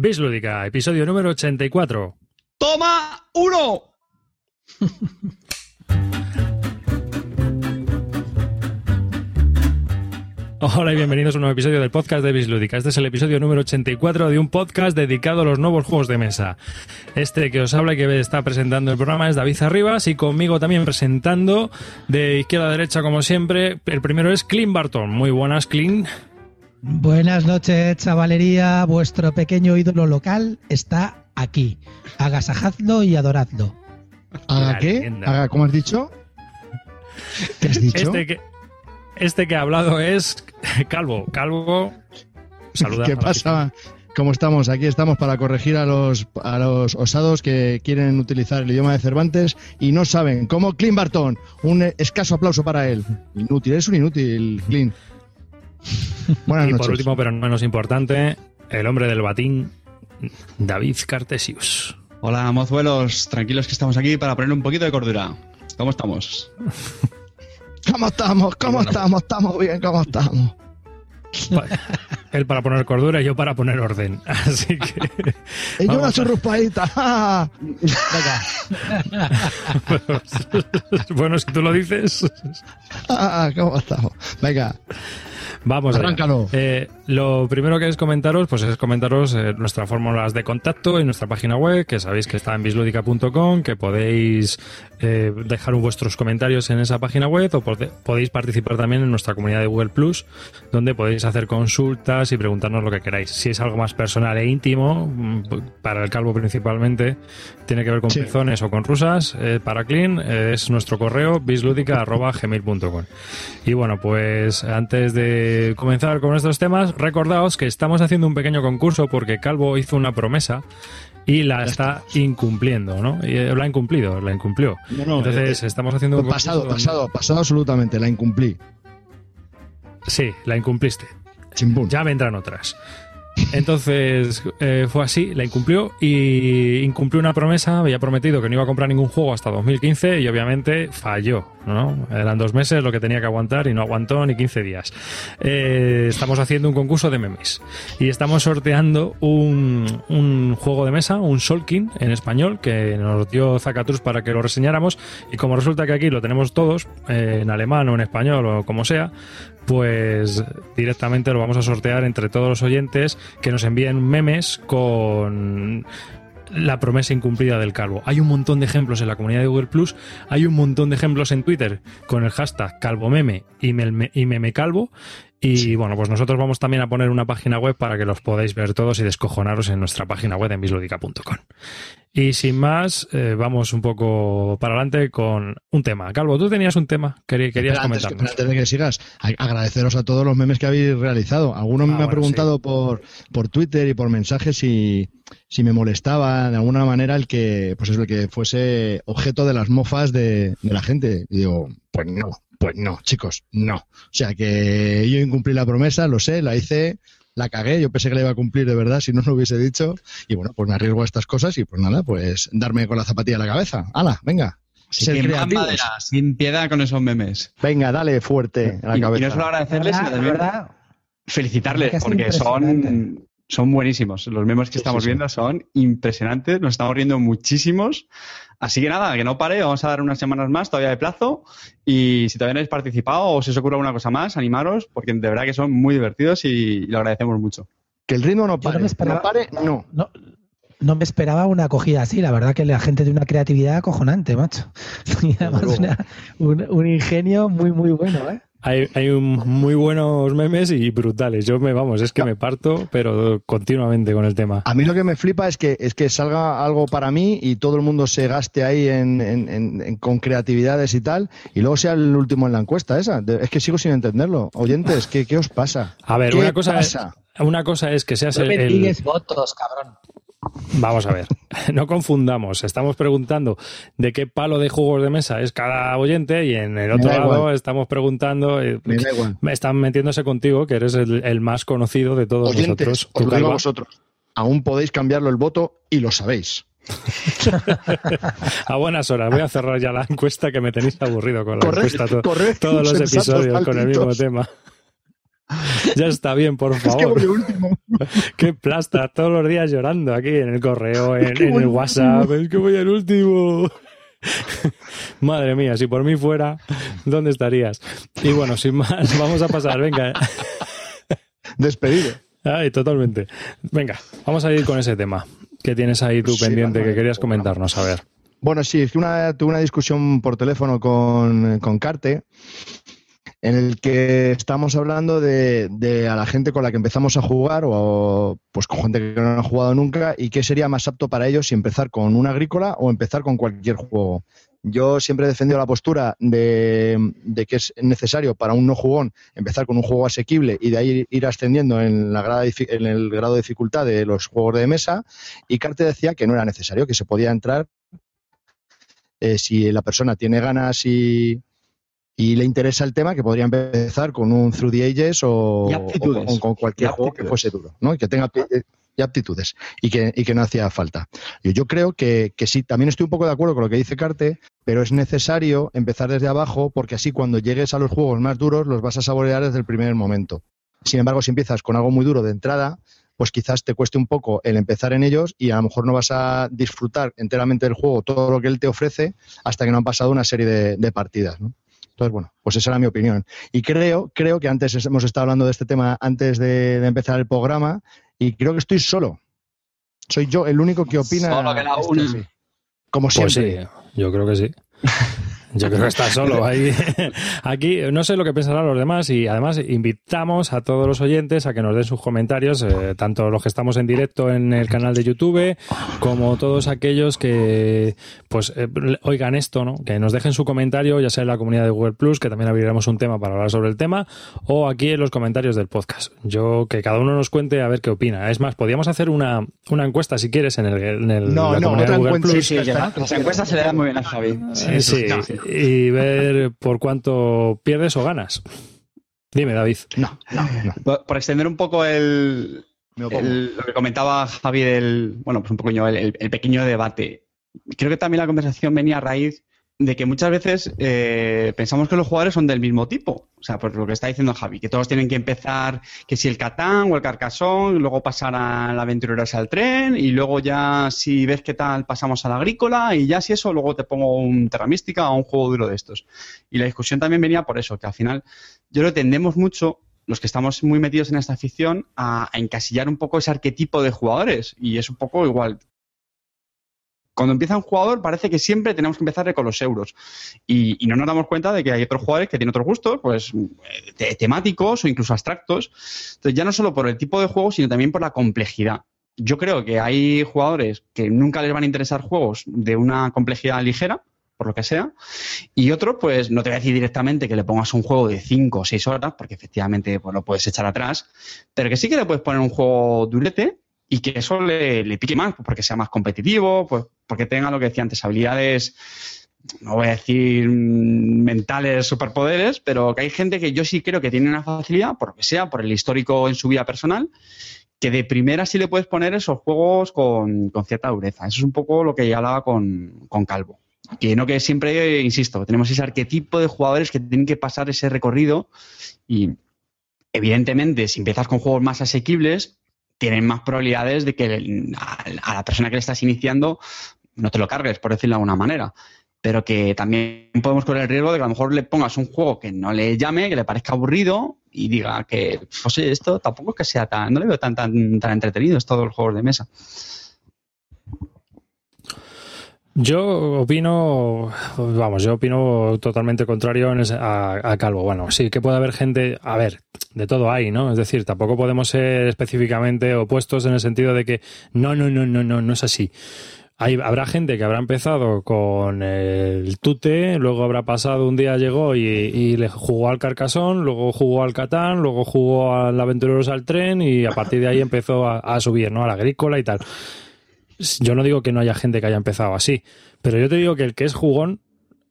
Bislúdica, episodio número 84. ¡Toma uno! Hola y bienvenidos a un nuevo episodio del podcast de Bislúdica. Este es el episodio número 84 de un podcast dedicado a los nuevos juegos de mesa. Este que os habla y que está presentando el programa es David Arribas y conmigo también presentando de izquierda a derecha como siempre. El primero es Clint Barton. Muy buenas, Clint. Buenas noches, chavalería. Vuestro pequeño ídolo local está aquí. Agasajadlo y adoradlo. ¿Haga qué? leyenda. ¿Haga, ¿Cómo has dicho? ¿Qué has dicho? Este que, este que ha hablado es Calvo. Calvo, saluda. ¿Qué pasa? ¿Cómo estamos? Aquí estamos para corregir a los, a los osados que quieren utilizar el idioma de Cervantes y no saben. Como Clint Barton. Un escaso aplauso para él. Inútil, es un inútil, Clint. Buenas Y noches. por último, pero no menos importante, el hombre del batín, David Cartesius. Hola, mozuelos. Tranquilos que estamos aquí para poner un poquito de cordura. ¿Cómo estamos? ¿Cómo estamos? ¿Cómo Bueno. estamos? ¿Estamos bien? ¿Cómo estamos? Él para poner cordura y yo para poner orden. Así que. Y yo una churruspadita. ¡Ah! bueno, si tú lo dices. ¡Ah! ¿Cómo estamos? Venga, Vamos allá. Arráncalo. Eh, lo primero que es comentaros, pues es comentaros eh, nuestras fórmulas de contacto en nuestra página web, que sabéis que está en bisludica.com, que podéis eh, dejar vuestros comentarios en esa página web o podéis participar también en nuestra comunidad de Google Plus, donde podéis hacer consultas y preguntarnos lo que queráis. Si es algo más personal e íntimo, mm, para el calvo principalmente, tiene que ver con Sí. pezones o con rusas, eh, para Clean es nuestro correo bisludica.gmail.com. Y bueno, pues antes de comenzar con estos temas, recordaos que estamos haciendo un pequeño concurso porque Calvo hizo una promesa y la está incumpliendo, ¿no? Y, eh, la ha incumplido, la incumplió. No, no, Entonces, eh, estamos haciendo un concurso pasado, donde- pasado, pasado absolutamente. La incumplí. Sí, la incumpliste. Ya vendrán otras. Entonces eh, fue así, la incumplió y incumplió una promesa. Había prometido que no iba a comprar ningún juego hasta 2015 y obviamente falló. ¿no? Eran dos meses lo que tenía que aguantar y no aguantó ni 15 días. Eh, estamos haciendo un concurso de memes y estamos sorteando un, juego de mesa, un Solkin en español que nos dio Zacatrus para que lo reseñáramos. Y como resulta que aquí lo tenemos todos, eh, en alemán o en español o como sea, pues directamente lo vamos a sortear entre todos los oyentes que nos envíen memes con la promesa incumplida del calvo. Hay un montón de ejemplos en la comunidad de Google Plus, hay un montón de ejemplos en Twitter con el hashtag calvomeme y, meme- y memecalvo. Y bueno, pues nosotros vamos también a poner una página web para que los podáis ver todos y descojonaros en nuestra página web en bisludica.com. Y sin más, eh, vamos un poco para adelante con un tema. Calvo, tú tenías un tema que querías Espera, antes, de que sigas, agradeceros a todos los memes que habéis realizado. Algunos Ah, me bueno, han preguntado por, por Twitter y por mensajes si, si me molestaba de alguna manera el que, pues eso, el que fuese objeto de las mofas de, de la gente. Y digo, pues no, pues no, chicos, no. O sea que yo incumplí la promesa, lo sé, la hice, la cagué, yo pensé que la iba a cumplir de verdad, si no lo hubiese dicho. Y bueno, pues me arriesgo a estas cosas y pues nada, pues darme con la zapatilla en la cabeza. ¡Hala, venga! Ser creativos. madera, sin piedad con esos memes. Venga, dale fuerte a la Y, y cabeza. no solo agradecerles, sino ¿Verdad? también ¿verdad? felicitarles, Es porque son. Son buenísimos. Los memes que Sí, estamos sí, sí. viendo son impresionantes, nos estamos riendo muchísimos. Así que nada, que no pare, vamos a dar unas semanas más todavía de plazo. Y si todavía no habéis participado o si os ocurre alguna cosa más, animaros, porque de verdad que son muy divertidos y lo agradecemos mucho. Que el ritmo no no pare. me esperaba- no pare, no. No, no me esperaba una acogida así. La verdad que la gente tiene una creatividad acojonante, macho. Y además una- un, un ingenio muy, muy bueno, ¿eh? Hay, hay un- muy buenos memes y brutales. Yo me, vamos, es que me parto, pero continuamente con el tema. A mí lo que me flipa es que es que salga algo para mí y todo el mundo se gaste ahí en, en- en- en- con creatividades y tal, y luego sea el último en la encuesta esa. Es que sigo sin entenderlo. Oyentes, ¿qué, qué os pasa? A ver, ¿Qué una cosa, es, pasa? una cosa es que seas No el, me el- votos, cabrón. Vamos a ver, no confundamos. Estamos preguntando de qué palo de juegos de mesa es cada oyente y en el otro lado igual. estamos preguntando. eh, Me da igual. están metiéndose contigo, que eres el, el más conocido de todos Oyentes, nosotros. os lo digo a vosotros. Aún podéis cambiarlo el voto y lo sabéis. A buenas horas, voy a cerrar ya la encuesta que me tenéis aburrido con la encuesta to- todos los episodios con el mismo tema. Ya está bien, por Es que favor. voy último. Qué plasta, todos los días llorando aquí en el correo, en, que en voy el WhatsApp. Es que voy al último. Madre mía, si por mí fuera, ¿dónde estarías? Y bueno, sin más, vamos a pasar, venga. Despedido. Ay, totalmente. Venga, vamos a ir con ese tema que tienes ahí tú Sí, pendiente que querías comentarnos. A ver. Bueno, sí, es que una, tuve una discusión por teléfono con, con Carte en el que estamos hablando de, de a la gente con la que empezamos a jugar o pues con gente que no ha jugado nunca y qué sería más apto para ellos si empezar con una agrícola o empezar con cualquier juego. Yo siempre he defendido la postura de, que es necesario para un no jugón empezar con un juego asequible y de ahí ir ascendiendo en, la grada en el grado de dificultad de los juegos de mesa. Y Carte decía que no era necesario, que se podía entrar eh, si la persona tiene ganas y, y le interesa el tema, que podría empezar con un Through the Ages o, con, con cualquier juego que fuese duro, ¿no? Y que tenga eh, y aptitudes y que, y que no hacía falta. Yo, yo creo que, que sí, también estoy un poco de acuerdo con lo que dice Carte, pero es necesario empezar desde abajo porque así cuando llegues a los juegos más duros los vas a saborear desde el primer momento. Sin embargo, si empiezas con algo muy duro de entrada, pues quizás te cueste un poco el empezar en ellos y a lo mejor no vas a disfrutar enteramente del juego, todo lo que él te ofrece, hasta que no han pasado una serie de, de partidas. ¿no? Entonces, bueno, pues esa era mi opinión. Y creo, creo que antes hemos estado hablando de este tema antes de, de empezar el programa y creo que estoy solo. Soy yo el único que opina. Solo que la así. Como Pues siempre. sí, yo creo que sí. Yo creo que está solo ahí. Aquí no sé lo que pensarán los demás y además invitamos a todos los oyentes a que nos den sus comentarios, eh, tanto los que estamos en directo en el canal de YouTube como todos aquellos que pues eh, oigan esto, ¿no? Que nos dejen su comentario, ya sea en la comunidad de Google Plus, que también abriremos un tema para hablar sobre el tema, o aquí en los comentarios del podcast. Yo que cada uno nos cuente a ver qué opina. Es más, podríamos hacer una, una encuesta si quieres en el, en el- No, la no, comunidad otra de Google encuesta. Plus. Sí, sí, ya, las encuestas se le dan muy bien a Javi. Sí, sí, y ver por cuánto pierdes o ganas. Dime, David. No, no, no. Por, por extender un poco el, lo que comentaba Javi del, bueno, pues un poco el pequeño debate. Creo que también la conversación venía a raíz de que muchas veces eh, pensamos que los jugadores son del mismo tipo. O sea, por lo que está diciendo Javi, que todos tienen que empezar, que si el Catán o el Carcasón, luego pasar al Aventureros al tren, y luego ya si ves qué tal pasamos a la agrícola, y ya si eso, luego te pongo un Terra Mística o un juego duro de estos. Y la discusión también venía por eso, que al final yo que tendemos mucho, los que estamos muy metidos en esta afición, a, a encasillar un poco ese arquetipo de jugadores. Y es un poco igual. Cuando empieza un jugador parece que siempre tenemos que empezar con los euros. Y, no nos damos cuenta de que hay otros jugadores que tienen otros gustos, pues eh, te- temáticos o incluso abstractos. Entonces ya no solo por el tipo de juego, sino también por la complejidad. Yo creo que hay jugadores que nunca les van a interesar juegos de una complejidad ligera, por lo que sea, y otros, pues no te voy a decir directamente que le pongas un juego de 5 o 6 horas, porque efectivamente pues, lo puedes echar atrás, pero que sí que le puedes poner un juego durete y que eso le, pique más, pues, porque sea más competitivo, pues porque tenga lo que decía antes, habilidades, no voy a decir mm, mentales, superpoderes, pero que hay gente que yo sí creo que tiene una facilidad, por lo que sea, por el histórico en su vida personal, que de primera sí le puedes poner esos juegos con, con cierta dureza. Eso es un poco lo que ya hablaba con, con Calvo. Que no que siempre, insisto, tenemos ese arquetipo de jugadores que tienen que pasar ese recorrido y evidentemente si empiezas con juegos más asequibles, tienen más probabilidades de que el- a, la persona que le estás iniciando no te lo cargues, por decirlo de alguna manera. Pero que también podemos correr el riesgo de que a lo mejor le pongas un juego que no le llame, que le parezca aburrido y diga que, pues esto tampoco es que sea tan, no le veo tan, tan, tan entretenido, es todos los juegos de mesa. Yo opino, vamos, yo opino totalmente contrario a, a Calvo. Bueno, sí que puede haber gente, a ver, de todo hay, ¿no? Es decir, tampoco podemos ser específicamente opuestos en el sentido de que no, no, no, no, no, no es así. Hay, habrá gente que habrá empezado con el tute, luego habrá pasado un día, llegó y, y le jugó al Carcasón, luego jugó al Catán, luego jugó al Aventureros al Tren y a partir de ahí empezó a, a subir, ¿no? A la agrícola y tal. Yo no digo que no haya gente que haya empezado así, pero yo te digo que el que es jugón,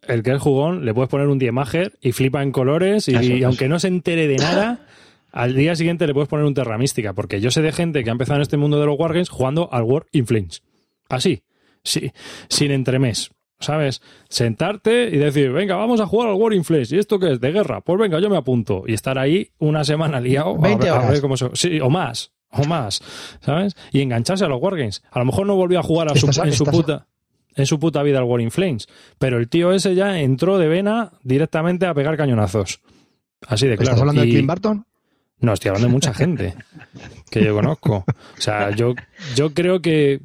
el que es jugón, le puedes poner un Diemager y flipa en colores y, Eso, y eso. aunque no se entere de nada, al día siguiente le puedes poner un Terra Mística, porque yo sé de gente que ha empezado en este mundo de los Wargames jugando al War in Flames. Así, sí, sin entremés. ¿sabes? Sentarte y decir, venga, vamos a jugar al War in Flames. ¿Y esto qué es? De guerra. Pues venga, yo me apunto. Y estar ahí una semana liado. a 20 ver- a ver horas. cómo se- Sí, o más. O más. ¿Sabes? Y engancharse a los Wargames. A lo mejor no volvió a jugar a su- Estás- en, su puta, en su puta vida al War in Flames. Pero el tío ese ya entró de vena directamente a pegar cañonazos. Así de claro. ¿Estás hablando de Clint Barton? no, estoy hablando de mucha gente que yo conozco. O sea, yo, yo creo que,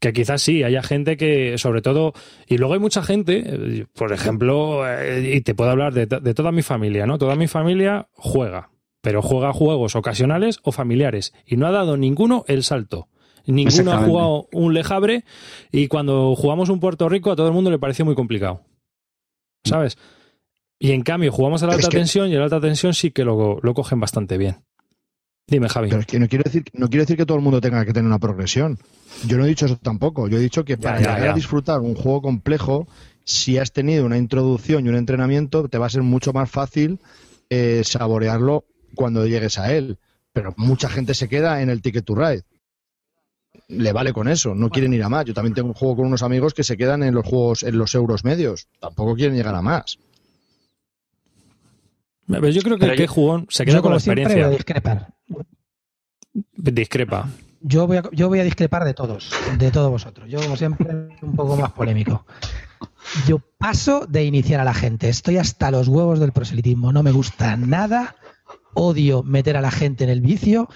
que quizás sí, haya gente que, sobre todo, y luego hay mucha gente, eh, por ejemplo, eh, y te puedo hablar de, de toda mi familia, ¿no? Toda mi familia juega, pero juega juegos ocasionales o familiares, y no ha dado ninguno el salto. Ninguno ha jugado un lejabre y cuando jugamos un Puerto Rico a todo el mundo le pareció muy complicado. ¿Sabes? Y en cambio jugamos a la alta que- tensión y a la alta tensión sí que lo, lo cogen bastante bien. Dime, Javi. Pero es que no quiero decir, no quiero decir que todo el mundo tenga que tener una progresión. Yo no he dicho eso tampoco. Yo he dicho que para llegar a disfrutar un juego complejo, si has tenido una introducción y un entrenamiento, te va a ser mucho más fácil eh, saborearlo cuando llegues a él. Pero mucha gente se queda en el Ticket to Ride. Le vale con eso, no quieren ir a más. Yo también tengo un juego con unos amigos que se quedan en los juegos, en los euros medios. Tampoco quieren llegar a más. Pero yo creo que Pero el que yo- jugón se queda Yo, con la experiencia. discrepar. Discrepa. Yo voy, a, yo voy a discrepar de todos, de todos vosotros. Yo, como siempre, un poco más polémico. Yo paso de iniciar a la gente. Estoy hasta los huevos del proselitismo. No me gusta nada. Odio meter a la gente en el vicio.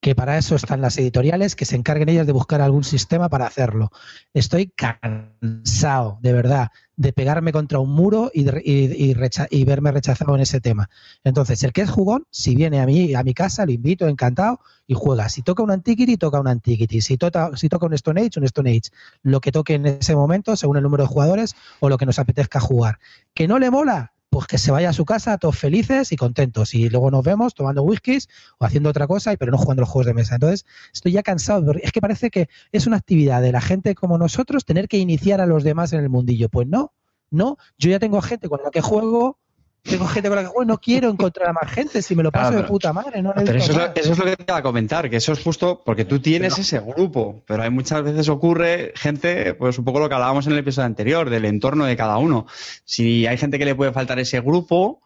Que para eso están las editoriales, que se encarguen ellas de buscar algún sistema para hacerlo. Estoy cansado, de verdad, de pegarme contra un muro y, verme rechazado en ese tema. Entonces, el que es jugón, si viene a mí, a mi casa, lo invito, encantado, y juega. Si toca un Antiquity, toca un Antiquity. Si, toca, si toca un Stone Age, un Stone Age. Lo que toque en ese momento, según el número de jugadores o lo que nos apetezca jugar. ¿Que no le mola? Pues que se vaya a su casa todos felices y contentos. Y luego nos vemos tomando whiskies o haciendo otra cosa, pero no jugando los juegos de mesa. Entonces, estoy ya cansado. Es que parece que es una actividad de la gente como nosotros tener que iniciar a los demás en el mundillo. Pues no, no. Yo ya tengo gente con la que juego. Tengo gente con la que juego, no quiero encontrar a más gente, si me lo paso Claro, de puta madre, no Pero eso es, lo, eso es lo que te iba a comentar, que eso es justo porque tú tienes ese grupo, pero hay muchas veces ocurre gente, pues un poco lo que hablábamos en el episodio anterior, del entorno de cada uno. Si hay gente que le puede faltar ese grupo,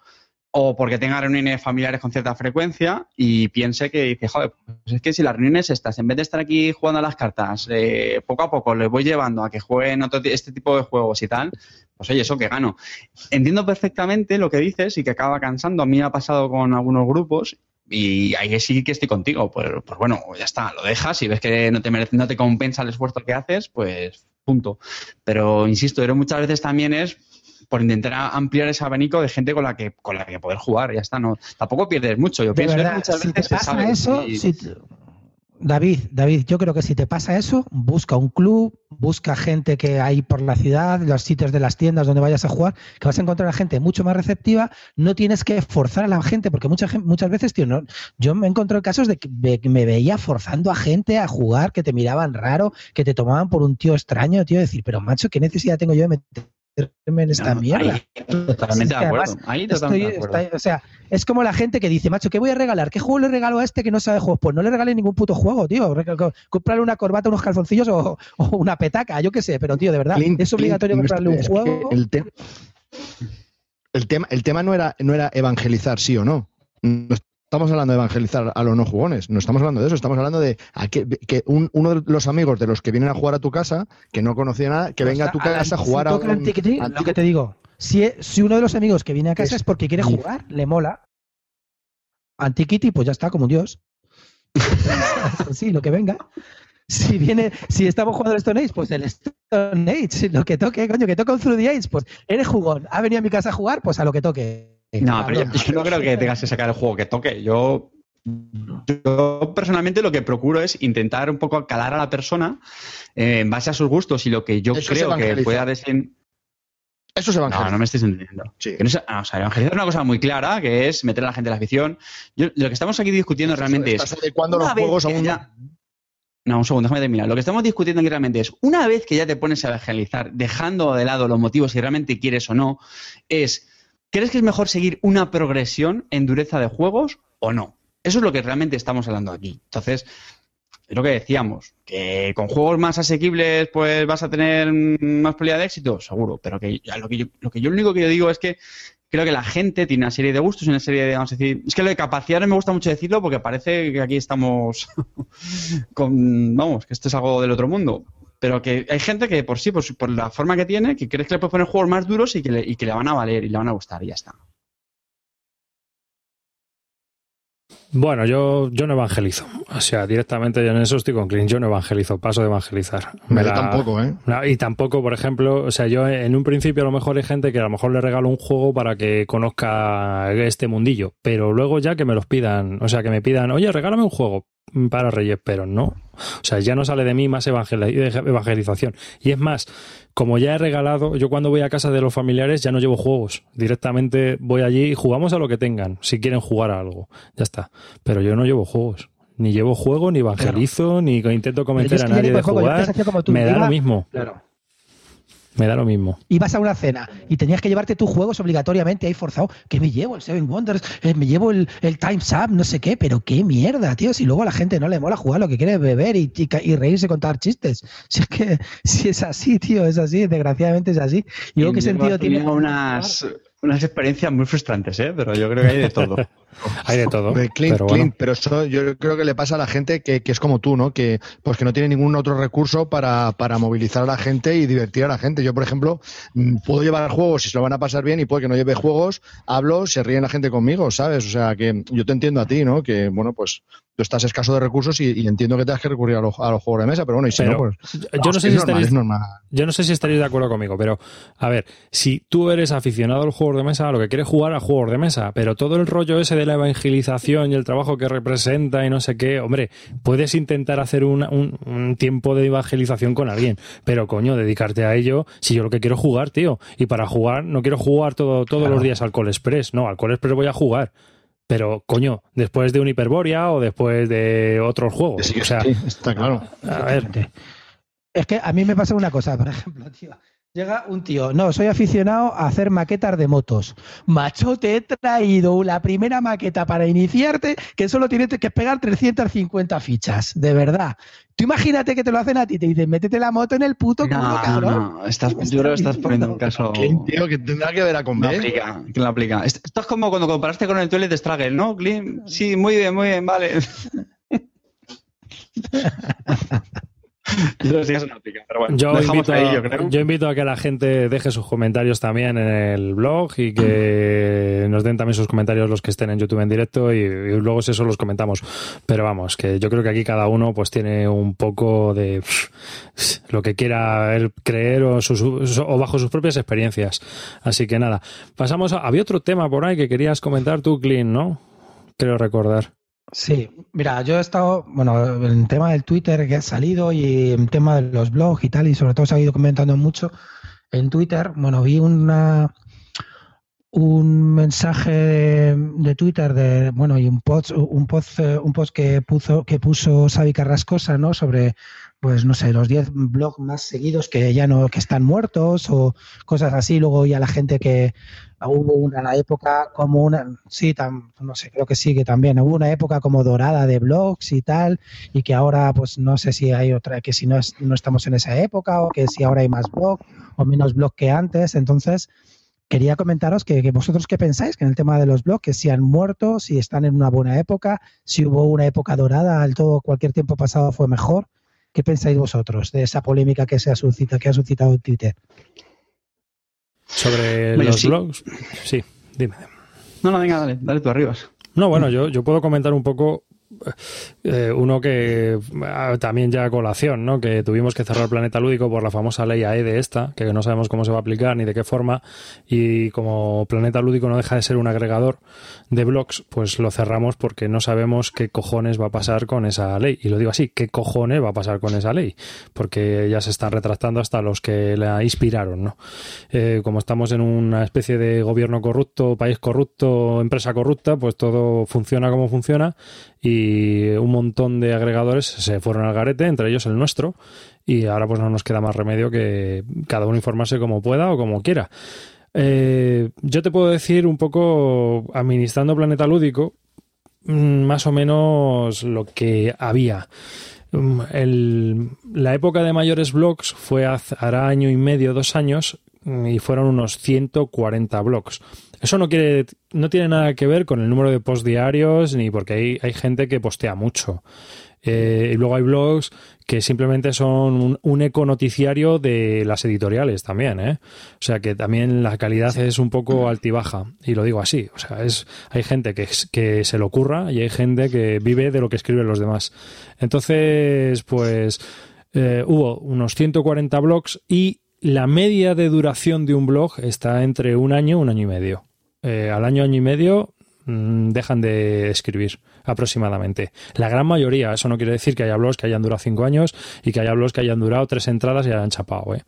o porque tenga reuniones familiares con cierta frecuencia y piense que dice, joder, pues es que si las reuniones estas, en vez de estar aquí jugando a las cartas, eh, poco a poco les voy llevando a que jueguen otro, este tipo de juegos y tal, pues oye, eso que gano. Entiendo perfectamente lo que dices y que acaba cansando. A mí me ha pasado con algunos grupos y ahí sí que estoy contigo. Pues, pues bueno, ya está, lo dejas y ves que no te, merece, no te compensa el esfuerzo que haces, pues punto. Pero insisto, pero muchas veces también es por intentar ampliar ese abanico de gente con la que con la que poder jugar, ya está, no tampoco pierdes mucho. Yo De pienso que verdad, muchas si te veces pasa eso, y- si te- David, David, yo creo que si te pasa eso, busca un club, busca gente que hay por la ciudad, los sitios de las tiendas donde vayas a jugar, que vas a encontrar a gente mucho más receptiva. No tienes que forzar a la gente, porque mucha muchas veces, tío, no, yo me he encontrado casos de que me, veía forzando a gente a jugar, que te miraban raro, que te tomaban por un tío extraño, tío, decir, pero macho, ¿qué necesidad tengo yo de meterme en esta No, mierda? ahí totalmente Es de acuerdo. además Ahí Estoy- totalmente de acuerdo. está- o sea, es como la gente que dice, macho, ¿qué voy a regalar? ¿Qué juego le regalo a este que no sabe juegos? Pues no le regale ningún puto juego, tío. Re- co- Cómprale una corbata, unos calzoncillos o, o una petaca, yo qué sé, pero tío, de verdad, Clint- es obligatorio Clint, comprarle un juego. El, te- el tema, el tema no era, no era evangelizar sí o no. No estamos hablando de evangelizar a los no jugones, no estamos hablando de eso, estamos hablando de a que, que un- uno de los amigos de los que vienen a jugar a tu casa, que no conocía nada, que venga a tu casa a jugar a un, lo que te digo, si, e- si uno de los amigos que viene a casa Es- porque quiere jugar, le mola. Antiquity, pues ya está, como un dios. sí, lo que venga. Si viene, si estamos jugando el Stone Age, pues el Stone Age, lo que toque, coño, que toque un Through the Age, pues eres jugón, ha venido a mi casa a jugar, pues a lo que toque. No, pero yo, no creo que tengas que sacar el juego que toque. Yo, yo personalmente lo que procuro es intentar un poco calar a la persona eh, en base a sus gustos y lo que yo Eso creo que pueda decir. Eso es No, evangelizar. no me estáis entendiendo. Sí. Que no es- ah, o sea, evangelizar es una cosa muy clara, que es meter a la gente en la afición. Yo, lo que estamos aquí discutiendo realmente es. Estás adecuando los juegos a un... ya- No, un segundo, déjame terminar. Lo que estamos discutiendo aquí realmente es, una vez que ya te pones a evangelizar, dejando de lado los motivos si realmente quieres o no, es, ¿crees que es mejor seguir una progresión en dureza de juegos o no? Eso es lo que realmente estamos hablando aquí. Entonces, es lo que decíamos, que con juegos más asequibles pues vas a tener más probabilidad de éxito, seguro, pero que lo que yo, lo que yo único que yo digo es que creo que la gente tiene una serie de gustos y una serie de, vamos a decir, es que lo de capacidades me gusta mucho decirlo porque parece que aquí estamos con, vamos, que esto es algo del otro mundo. Pero que hay gente que por sí, por, por la forma que tiene, que crees que le puedes poner juegos más duros y que, le, y que le van a valer y le van a gustar y ya está. Bueno, yo, yo no evangelizo. O sea, directamente yo en eso estoy con Clint. Yo no evangelizo, paso de evangelizar. Me yo tampoco, ¿eh? Y tampoco, por ejemplo, o sea, yo en un principio a lo mejor hay gente que a lo mejor le regalo un juego para que conozca este mundillo, pero luego ya que me los pidan, o sea, que me pidan, oye, regálame un juego para Reyes, pero no. O sea, ya no sale de mí más evangelización. Y es más, como ya he regalado, yo cuando voy a casa de los familiares ya no llevo juegos. Directamente voy allí y jugamos a lo que tengan, si quieren jugar a algo. Ya está. Pero yo no llevo juegos. Ni llevo juego, ni evangelizo, ni intento convencer a nadie de jugar. Me da lo mismo. Claro. Me da lo mismo. Ibas a una cena y tenías que llevarte tus juegos obligatoriamente ahí forzado. ¿Qué me llevo? El Seven Wonders, eh, me llevo el, el Time's Up, no sé qué, pero qué mierda, tío. Si luego a la gente no le mola jugar, lo que quiere es beber y, y, y reírse, contar chistes. Si es que si es así, tío, es así, desgraciadamente es así. Y luego, ¿qué sentido tiene? unas, unas experiencias muy frustrantes, ¿eh? Pero yo creo que hay de todo. hay de todo. Clint, pero, Clint, pero eso yo creo que le pasa a la gente que, que, es como tú, ¿no? Que pues que no tiene ningún otro recurso para, para movilizar a la gente y divertir a la gente. Yo, por ejemplo, mm, puedo llevar juegos y se lo van a pasar bien y puede que no lleve juegos, hablo, se ríen la gente conmigo, ¿sabes? O sea, que yo te entiendo a ti, ¿no? Que, bueno, pues tú estás escaso de recursos y, y entiendo que tengas que recurrir a, lo, a, los juegos de mesa, pero bueno, y si pero, no, pues. Yo no, sé si normal, estaréis, es normal. yo no sé si estaréis de acuerdo conmigo, pero a ver, si tú eres aficionado a los juegos de mesa, lo que quieres jugar a juegos de mesa, pero todo el rollo ese de la evangelización y el trabajo que representa y no sé qué, hombre, puedes intentar hacer un, un, tiempo de evangelización con alguien, pero coño, dedicarte a ello, si yo lo que quiero es jugar, tío, y para jugar no quiero jugar todo, todos claro. los días al Call Express, no, al Call Express voy a jugar. Pero, coño, después de un Hyperborea o después de otros juegos. Sí, o sea, sí, está claro. A ver. Es que a mí me pasa una cosa, por ejemplo, tío. Llega un tío, no, soy aficionado a hacer maquetas de motos. Macho, te he traído la primera maqueta para iniciarte que solo tienes que pegar 350 fichas, de verdad. Tú imagínate que te lo hacen a ti, te dicen, métete la moto en el puto no, culo, cabrón. No, estás, yo creo que estás poniendo un caso... ¿Quién, tío, que tendrá que ver a con no aplica, que no aplica. Esto es como cuando comparaste con el Toilet de Struggle, ¿no, Clint? Sí, muy bien, muy bien, vale. Yo, pero bueno, invito ahí, yo, creo. yo, invito a que la gente deje sus comentarios también en el blog y que nos den también sus comentarios los que estén en YouTube en directo y, y luego eso los comentamos. Pero vamos, que yo creo que aquí cada uno pues tiene un poco de pff, lo que quiera él creer o, sus, o, bajo sus propias experiencias. Así que nada, pasamos a... Había otro tema por ahí que querías comentar tú, Clint, ¿no? Creo recordar. Sí, mira, yo he estado, bueno, el tema del Twitter que ha salido y el tema de los blogs y tal, y sobre todo se ha ido comentando mucho en Twitter. Bueno, vi una un mensaje de Twitter de bueno y un post un post un post que puso que puso Xavi Carrascosa no sobre pues no sé los 10 blogs más seguidos que ya no que están muertos o cosas así. Luego ya la gente que hubo una época como una sí tam, no sé creo que sí que también hubo una época como dorada de blogs y tal y que ahora pues no sé si hay otra que si no es, no estamos en esa época o que si ahora hay más blog o menos blog que antes. Entonces quería comentaros que, vosotros qué pensáis que en el tema de los blogs, que si han muerto, si están en una buena época, si hubo una época dorada, al todo cualquier tiempo pasado fue mejor. ¿Qué pensáis vosotros de esa polémica que se ha suscitado, que ha suscitado en Twitter? Sobre bueno, los sí. blogs, sí, dime. No, no, venga, dale, dale tú arriba. No, bueno, yo, yo puedo comentar un poco eh, uno que ah, también ya colación, ¿no? Que tuvimos que cerrar Planeta Lúdico por la famosa ley AE de esta, que no sabemos cómo se va a aplicar ni de qué forma, y como Planeta Lúdico no deja de ser un agregador de blogs, pues lo cerramos porque no sabemos qué cojones va a pasar con esa ley. Y lo digo así, ¿qué cojones va a pasar con esa ley? Porque ya se están retractando hasta los que la inspiraron, ¿no? Eh, como estamos en una especie de gobierno corrupto, país corrupto, empresa corrupta, pues todo funciona como funciona y un montón de agregadores se fueron al garete, entre ellos el nuestro, y ahora pues no nos queda más remedio que cada uno informarse como pueda o como quiera. Eh, yo te puedo decir un poco, administrando Planeta Lúdico, más o menos lo que había. mm, el- la época de mayores blogs fue hace- hará año y medio, dos años, mm, y fueron unos 140 blogs. Eso no quiere, no tiene nada que ver con el número de post diarios, ni porque hay, gente que postea mucho. Eh, y luego hay blogs que simplemente son un, eco noticiario de las editoriales también, ¿eh? O sea que también la calidad es un poco altibaja, y lo digo así. O sea, es, hay gente que, se lo ocurra y hay gente que vive de lo que escriben los demás. Entonces, pues eh, hubo unos 140 blogs y la media de duración de un blog está entre un año y un año y medio. Eh, al año, año y medio mm, dejan de escribir aproximadamente. La gran mayoría, eso no quiere decir que haya blogs que hayan durado cinco años y que haya blogs que hayan durado tres entradas y hayan chapado, ¿eh?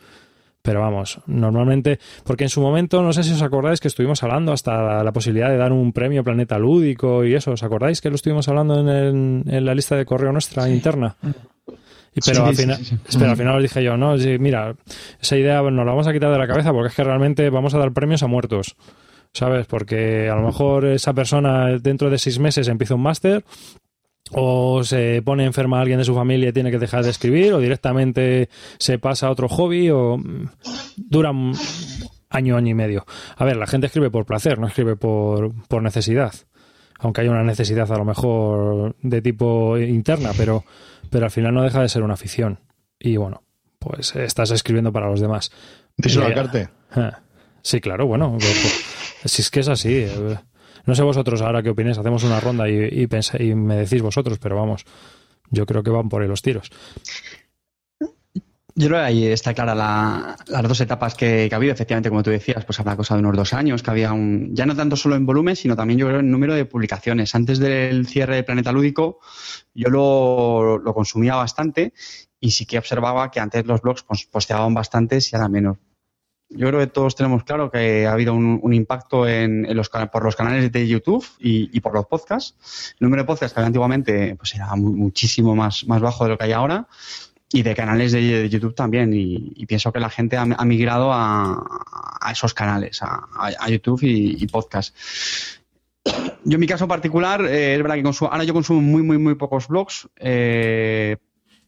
Pero vamos, normalmente, porque en su momento, no sé si os acordáis que estuvimos hablando hasta la posibilidad de dar un premio Planeta Lúdico y eso, ¿os acordáis que lo estuvimos hablando en, el- en la lista de correo nuestra interna? Y pero, Sí, al sí, final, sí, sí. pero al final os dije yo, no, sí, mira, esa idea nos la vamos a quitar de la cabeza porque es que realmente vamos a dar premios a muertos. ¿Sabes? Porque a lo mejor esa persona dentro de seis meses empieza un máster o se pone enferma alguien de su familia y tiene que dejar de escribir, o directamente se pasa a otro hobby, o mm, dura un año, año y medio. A ver, la gente escribe por placer, no escribe por, por necesidad. Aunque hay una necesidad a lo mejor de tipo interna, pero, pero al final no deja de ser una afición. Y bueno, pues estás escribiendo para los demás. Díselo a Eh, Carte. Ah, Sí, claro, bueno. pues, Si es que es así. eh, No sé vosotros ahora qué opináis. Hacemos una ronda y, y me decís vosotros, pero vamos, yo creo que van por ahí los tiros. Yo creo que ahí está clara la- las dos etapas que, ha habido. Efectivamente, como tú decías, pues habrá cosa de unos dos años que había un. Ya no tanto solo en volumen, sino también yo creo en número de publicaciones. Antes del cierre de Planeta Lúdico, yo lo, lo consumía bastante y sí que observaba que antes los blogs pues, posteaban bastantes y ahora menos. Yo creo que todos tenemos claro que ha habido un, impacto en, los, por los canales de YouTube y, por los podcasts. El número de podcasts que había antiguamente pues era mu- muchísimo más, más bajo de lo que hay ahora y de canales de, YouTube también. Y, pienso que la gente ha, migrado a, esos canales, a YouTube y, y podcast. Yo en mi caso particular, eh, es verdad que consumo, ahora yo consumo muy, muy, muy pocos blogs. eh,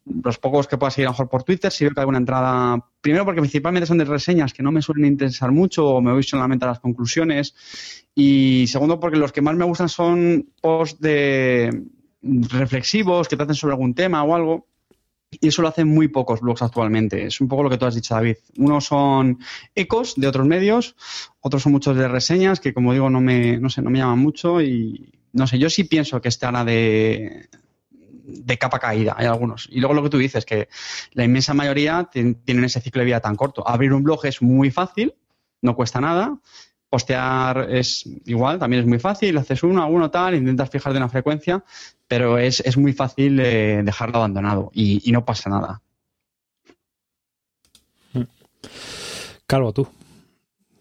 los pocos que pueda seguir a lo mejor por Twitter, si veo que hay alguna entrada, primero porque principalmente son de reseñas que no me suelen interesar mucho o me voy solamente a las conclusiones y segundo porque los que más me gustan son posts de reflexivos que traten sobre algún tema o algo y eso lo hacen muy pocos blogs actualmente. Es un poco lo que tú has dicho, David. Unos son ecos de otros medios, otros son muchos de reseñas que, como digo, no me, no sé, no me llaman mucho y no sé, yo sí pienso que este ahora de, de capa caída, hay algunos. Y luego lo que tú dices, que la inmensa mayoría tien- tienen ese ciclo de vida tan corto. Abrir un blog es muy fácil, no cuesta nada. Postear es igual, también es muy fácil. Haces uno a uno tal, intentas fijarte una frecuencia, pero es, es muy fácil dejarlo abandonado y, y no pasa nada. Calvo, tú.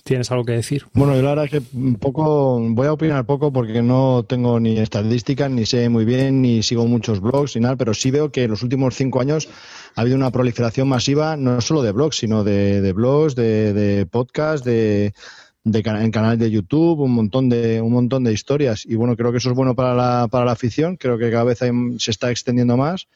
¿Tienes algo que decir? Bueno, yo la verdad es que poco, voy a opinar poco porque no tengo ni estadísticas, ni sé muy bien, ni sigo muchos blogs, ni nada, pero sí veo que en los últimos cinco años ha habido una proliferación masiva, no solo de blogs, sino de, blogs, de, de podcasts, de, de en canales de YouTube, un montón de, un montón de historias. Y bueno, creo que eso es bueno para la, para la afición, creo que cada vez se está extendiendo más.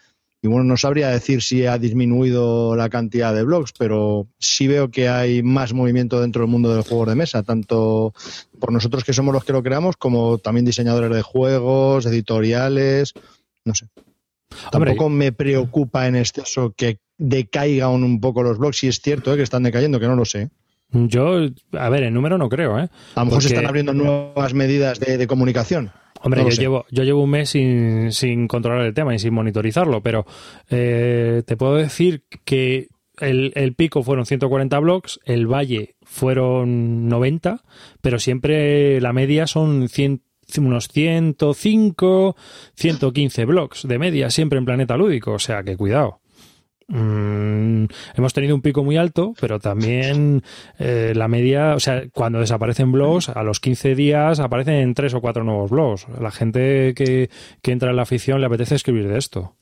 Y bueno, no sabría decir si ha disminuido la cantidad de blogs, pero sí veo que hay más movimiento dentro del mundo del juego de mesa, tanto por nosotros que somos los que lo creamos, como también diseñadores de juegos, editoriales, no sé. Hombre, Tampoco me preocupa en exceso que decaigan un poco los blogs, si es cierto ¿eh? que están decayendo, que no lo sé. yo, a ver, en número no creo, ¿eh? A lo mejor se están abriendo nuevas medidas de, de comunicación. Hombre, No yo sé. llevo, yo llevo un mes sin, sin controlar el tema y sin monitorizarlo, pero eh, te puedo decir que el, el pico fueron 140 blogs, el valle fueron 90, pero siempre la media son 100 unos 105, 115 blogs de media siempre en Planeta Lúdico, o sea que cuidado. Mm, hemos tenido un pico muy alto, pero también eh, la media, o sea, cuando desaparecen blogs, a los 15 días aparecen tres o cuatro nuevos blogs. La gente que, que entra en la afición le apetece escribir de esto.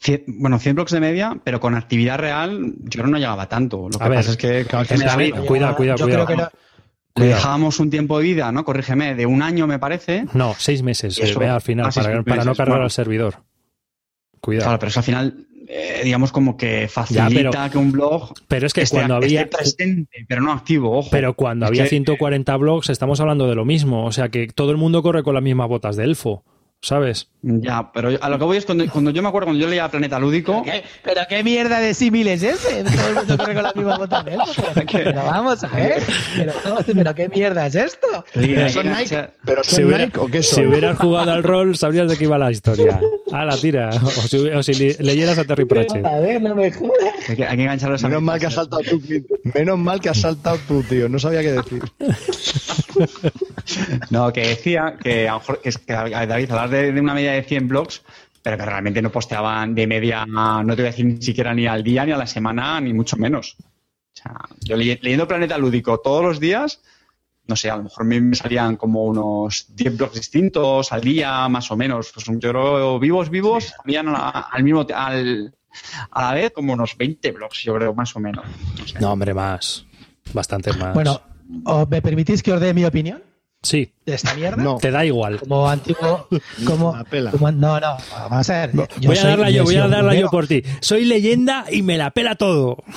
Cien- bueno, 100 blogs de media, pero con actividad real yo creo que no llegaba tanto. Lo que A ver, pasa es que, claro, que David, Yo creo que no- le dejábamos un tiempo de vida, ¿no? Corrígeme, de un año me parece. No, seis meses eso- eh, al final, ah, para, para no cargar bueno. al servidor. cuidado. Claro, pero eso al final, eh, digamos, como que facilita pero- que un blog Pero es que esté, cuando había. esté presente, pero no activo, ojo. Pero cuando Es había que- 140 blogs, estamos hablando de lo mismo. O sea que todo el mundo corre con las mismas botas de elfo, ¿sabes? Ya, pero a lo que voy es cuando, cuando yo me acuerdo, cuando yo leía Planeta Lúdico, ¿Qué? ¿Pero qué mierda de símil es ese? Todo el mundo corre con la misma bota de elfo, Pero, pero vamos a ver. Pero, pero qué mierda es esto. ¿Pero son Nike? ¿Pero son Si, hubiera- Nike o qué si son? hubieras jugado al rol, sabrías de qué iba la historia. A la tira. O si, o si leyeras a Terry Pratchett. A ver, no me jodas. hay que, hay que engancharlo a Menos mal que has saltado tú. Menos mal que has saltado tú, tío. No sabía qué decir. No, que decía que a lo mejor que, David, de, de una media de 100 blogs, pero que realmente no posteaban de media, no te voy a decir ni siquiera ni al día, ni a la semana, ni mucho menos. O sea, yo leye- leyendo Planeta Lúdico todos los días, no sé, a lo mejor me salían como unos 10 blogs distintos al día, más o menos. Pues yo creo, vivos, vivos, salían a la- al mismo, al, a la vez como unos 20 blogs, yo creo, más o menos. No sé. No, hombre, más. Bastante más. Bueno, ¿os ¿me permitís que os dé mi opinión Sí, de esta mierda? No. te da igual. Como antiguo. Como, La pela. como- no, no, vamos a ver. yo voy a darla yo, voy a darla yo por ti. Soy leyenda y me la pela todo.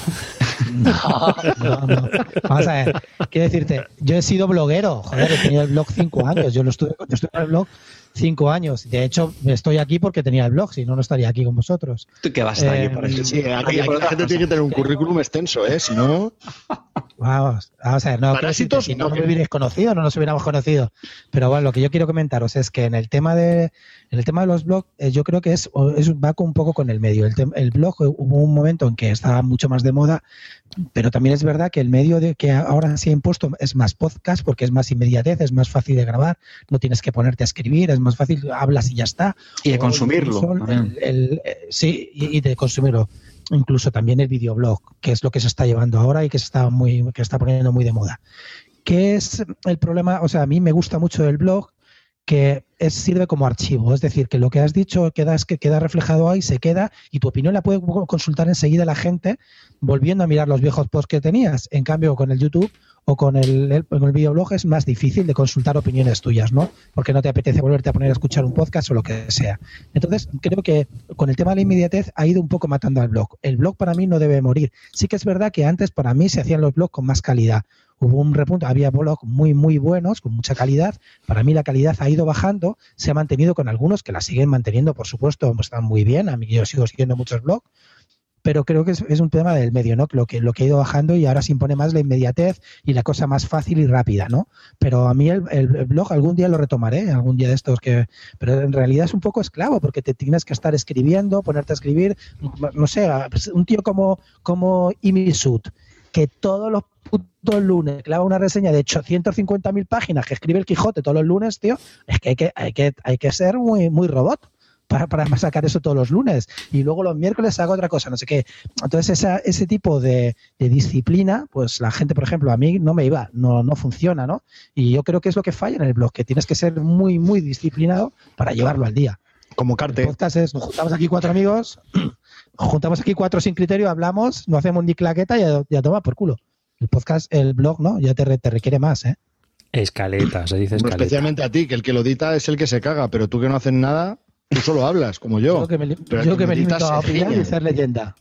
No, no, no. Vamos a ver. Quiero decirte, yo he sido bloguero. Joder, he tenido el blog cinco años. Yo lo estuve, yo estuve en el blog cinco años. De hecho, estoy aquí porque tenía el blog. Si no, no estaría aquí con vosotros. ¿Tú qué vas a estar Eh, aquí por eso? Sí, aquí, aquí la gente tiene que tener un currículum extenso, ¿eh? Si no, Vamos, vamos a ver. No, Parásitos, si no no. me hubierais conocido, no nos hubiéramos conocido. Pero bueno, lo que yo quiero comentaros es que en el tema de, en el tema de los blogs, eh, yo creo que es, es- va con un poco con el medio. El, tem- el blog eh, hubo un momento en que estaba mucho más de moda, pero también es verdad que el medio de que ahora se ha impuesto es más podcast porque es más inmediatez, es más fácil de grabar, no tienes que ponerte a escribir, es más fácil, hablas y ya está. Y de O consumirlo. el- el- eh, sí, y, y de consumirlo. Incluso también el videoblog, que es lo que se está llevando ahora y que se está muy, que está poniendo muy de moda. ¿Qué es el problema? O sea, a mí me gusta mucho el blog que es, sirve como archivo, es decir, que lo que has dicho queda, es que queda reflejado ahí, se queda y tu opinión la puede consultar enseguida la gente volviendo a mirar los viejos posts que tenías. En cambio, con el YouTube o con el, con el videoblog es más difícil de consultar opiniones tuyas, ¿no? Porque no te apetece volverte a poner a escuchar un podcast o lo que sea. Entonces, creo que con el tema de la inmediatez ha ido un poco matando al blog. El blog para mí no debe morir. Sí que es verdad que antes para mí se hacían los blogs con más calidad. Hubo un repunte, había blogs muy, muy buenos, con mucha calidad. Para mí la calidad ha ido bajando, se ha mantenido con algunos que la siguen manteniendo, por supuesto, están muy bien. A mí yo sigo siguiendo muchos blogs, pero creo que es, es un tema del medio, ¿no? Lo que, lo que ha ido bajando y ahora se impone más la inmediatez y la cosa más fácil y rápida, ¿no? Pero a mí el, el- blog algún día lo retomaré, algún día de estos que... Pero en realidad es un poco esclavo porque te tienes que estar escribiendo, ponerte a escribir, no sé, pues un tío como, como Imisud, que todos los putos lunes clava una reseña de 850.000 páginas que escribe el Quijote todos los lunes, tío, es que hay que, hay que, hay que ser muy, muy robot para, para sacar eso todos los lunes. Y luego los miércoles hago otra cosa, no sé qué. Entonces, esa, ese tipo de, de disciplina, pues la gente, por ejemplo, a mí no me iba, no, no funciona, ¿no? Y yo creo que es lo que falla en el blog, que tienes que ser muy, muy disciplinado para llevarlo al día. como El Carte. podcast es, nos juntamos aquí cuatro amigos, juntamos aquí cuatro sin criterio, hablamos, no hacemos ni claqueta y ya, ya toma por culo. El podcast, el blog, ¿no? Ya te, re- te requiere más, ¿eh? Escaleta, se dice escaleta. especialmente a ti, que el que lo edita es el que se caga, pero tú que no haces nada, tú solo hablas, como yo. Yo que me, yo que me medita limito a opinar y ser leyenda.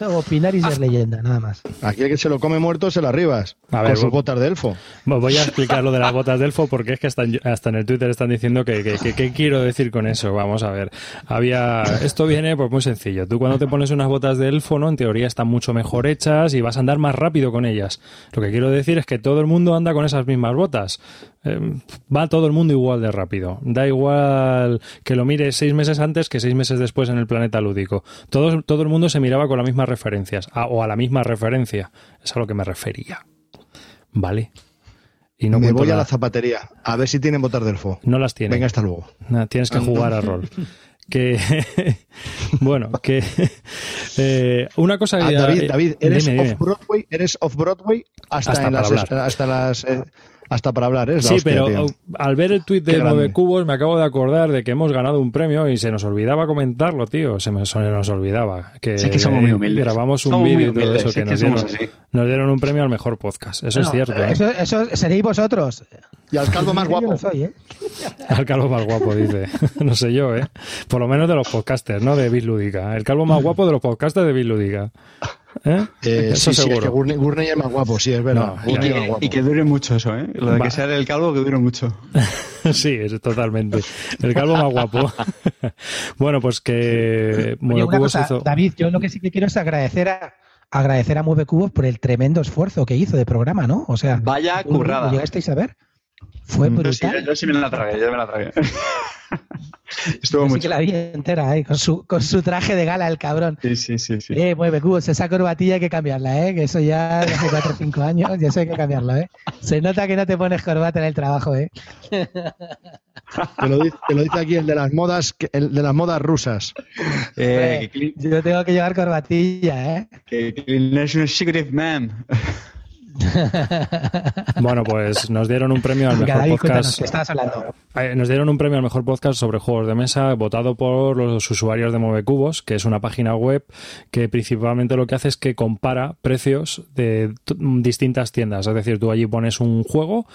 Opinar y ser leyenda, nada más. Aquí el que se lo come muerto se lo arribas. A ver, con sus botas de elfo. Voy a explicar lo de las botas de elfo porque es que hasta en, hasta en el Twitter están diciendo que, que- que- ¿qué quiero decir con eso. Vamos a ver. Había esto viene pues muy sencillo. Tú cuando te pones unas botas de elfo, ¿no? En teoría están mucho mejor hechas y vas a andar más rápido con ellas. Lo que quiero decir es que todo el mundo anda con esas mismas botas. Eh, va todo el mundo igual de rápido. Da igual que lo mires seis meses antes que seis meses después en el planeta lúdico. Todo, todo el mundo se miraba con las mismas referencias a- o a la misma referencia. Es a lo que me refería. Vale. Y no Me voy a la- zapatería a ver si tienen botas de elfo. no las tiene. Venga, hasta luego. Tienes que jugar a rol. Que bueno, que eh, una cosa Ah, que David, David, eres dime, dime. off Broadway, eres off Broadway hasta, Hasta en las, hasta las eh, hasta para hablar, ¿eh? Es la Sí, hostia, pero tío. al ver el tuit de grande. 9 cubos me acabo de acordar de que hemos ganado un premio y se nos olvidaba comentarlo, tío. Se, me, se nos olvidaba. Que, Sí, que somos muy humildes. Grabamos un vídeo y todo eso. sí Que nos, dieron, así. nos dieron un premio al mejor podcast. Eso es cierto. ¿eh? Eso, eso seréis vosotros. Y al calvo más guapo. soy, ¿eh? Al calvo más guapo, dice. no sé yo, ¿eh? Por lo menos de los podcasters, ¿no? De Bislúdica. El calvo más guapo de los podcasters de Bislúdica. ¿Eh? Eh, Eso sí, sí, es seguro. que Gurney, Gurney es más guapo, sí, es verdad. No, Y es más que, guapo. y que dure mucho eso, ¿eh? Lo de Va. que sea el calvo que dure mucho. Sí, es totalmente. El calvo más guapo. bueno, pues que Oye, una cosa, hizo. David, yo lo que sí que quiero es agradecer a agradecer a Mueve Cubos por el tremendo esfuerzo que hizo de programa, ¿no? O sea, Vaya ¿lo- lo currada. llegasteis a ver? Fue Mm. Yo sí, brutal. yo sí me la tragué, yo me la tragué. Estuvo Yo sí mucho. que la vi entera, ¿eh? con, su, con su traje de gala, el cabrón. Sí, sí, sí, sí. Eh, mueve cubos, esa corbatilla hay que cambiarla, ¿eh? Que eso ya hace 4 o 5 años, ya eso hay que cambiarlo, ¿eh? Se nota que no te pones corbata en el trabajo, ¿eh? Te lo, dice, te lo dice aquí el de las modas, el de las modas rusas. Eh, Yo tengo que llevar corbatilla, ¿eh? que un secretive man. Bueno, pues nos dieron un premio al mejor David, podcast. ¿qué estabas hablando? Eh, Nos dieron un premio al mejor podcast sobre juegos de mesa votado por los usuarios de Movecubos, que es una página web que principalmente lo que hace es que compara precios de t- distintas tiendas. Es decir, tú allí pones un juego,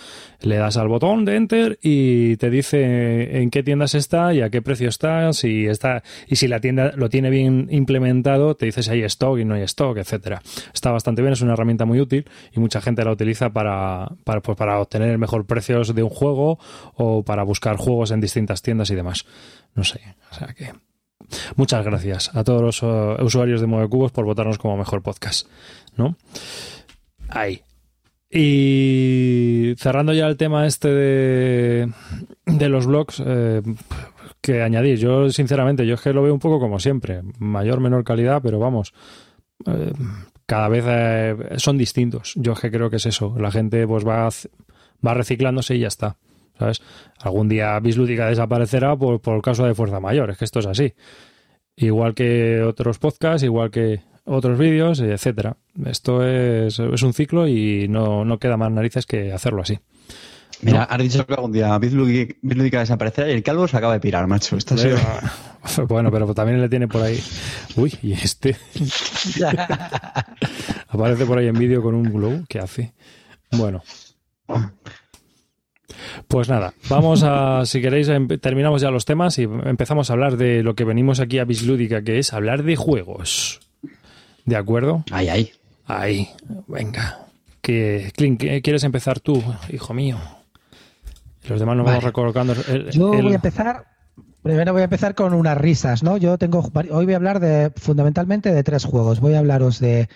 le das al botón de enter y te dice en qué tiendas está y a qué precio está, si está y si la tienda lo tiene bien implementado, te dice si hay stock y no hay stock, etcétera. Está bastante bien, es una herramienta muy útil y mucha gente la utiliza para, para, pues, para mejor precio de un juego o para buscar juegos en distintas tiendas y demás. No sé, o sea que muchas gracias a todos los uh, usuarios de Movecubos por votarnos como mejor podcast, ¿no? Ahí. Y cerrando ya el tema este de, de los blogs, eh, que añadir, yo sinceramente, yo es que lo veo un poco como siempre, mayor, menor calidad, pero vamos, eh, cada vez eh, son distintos. Yo es que creo que es eso, la gente pues va, va reciclándose y ya está. ¿Sabes? Algún día Bislúdica desaparecerá por, por causa de fuerza mayor, es que esto es así. Igual que otros podcasts, igual que otros vídeos, etcétera. Esto es, es un ciclo y no, no queda más narices que hacerlo así. Mira, has dicho que algún día Bizlúdica Bizlúdica desaparecerá y el calvo se acaba de pirar, macho. Sido- Bueno, pero también le tiene por ahí. Uy, y este aparece por ahí en vídeo con un glow. ¿Qué hace? Bueno. Pues nada, vamos a, si queréis, em- terminamos ya los temas y empezamos a hablar de lo que venimos aquí a Bislúdica, que es hablar de juegos. ¿De acuerdo? Ay, ay. Ahí, venga. Que, Clint, ¿qué- ¿quieres empezar tú, hijo mío? Los demás nos Vale. vamos recolocando. el- Yo el- voy a empezar. Primero voy a empezar con unas risas, ¿no? Yo tengo. Hoy voy a hablar de fundamentalmente de tres juegos. Voy a hablaros de.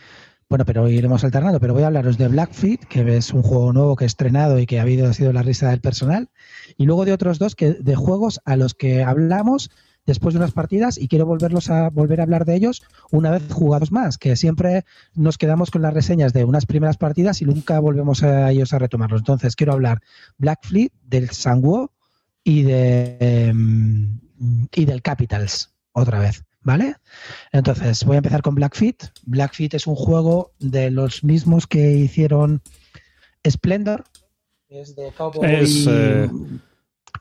Bueno, pero iremos alternando, pero voy a hablaros de Blackfeet, que es un juego nuevo que he estrenado y que ha habido ha sido la risa del personal. Y luego de otros dos que, de juegos a los que hablamos después de unas partidas y quiero volverlos a volver a hablar de ellos una vez jugados más, que siempre nos quedamos con las reseñas de unas primeras partidas y nunca volvemos a ellos a retomarlos. Entonces quiero hablar Blackfleet, del Sanguo y de em, y del Capitals otra vez, ¿vale? Entonces voy a empezar con Blackfeet. Blackfeet es un juego de los mismos que hicieron Splendor. Es de Cowboy. Es, eh,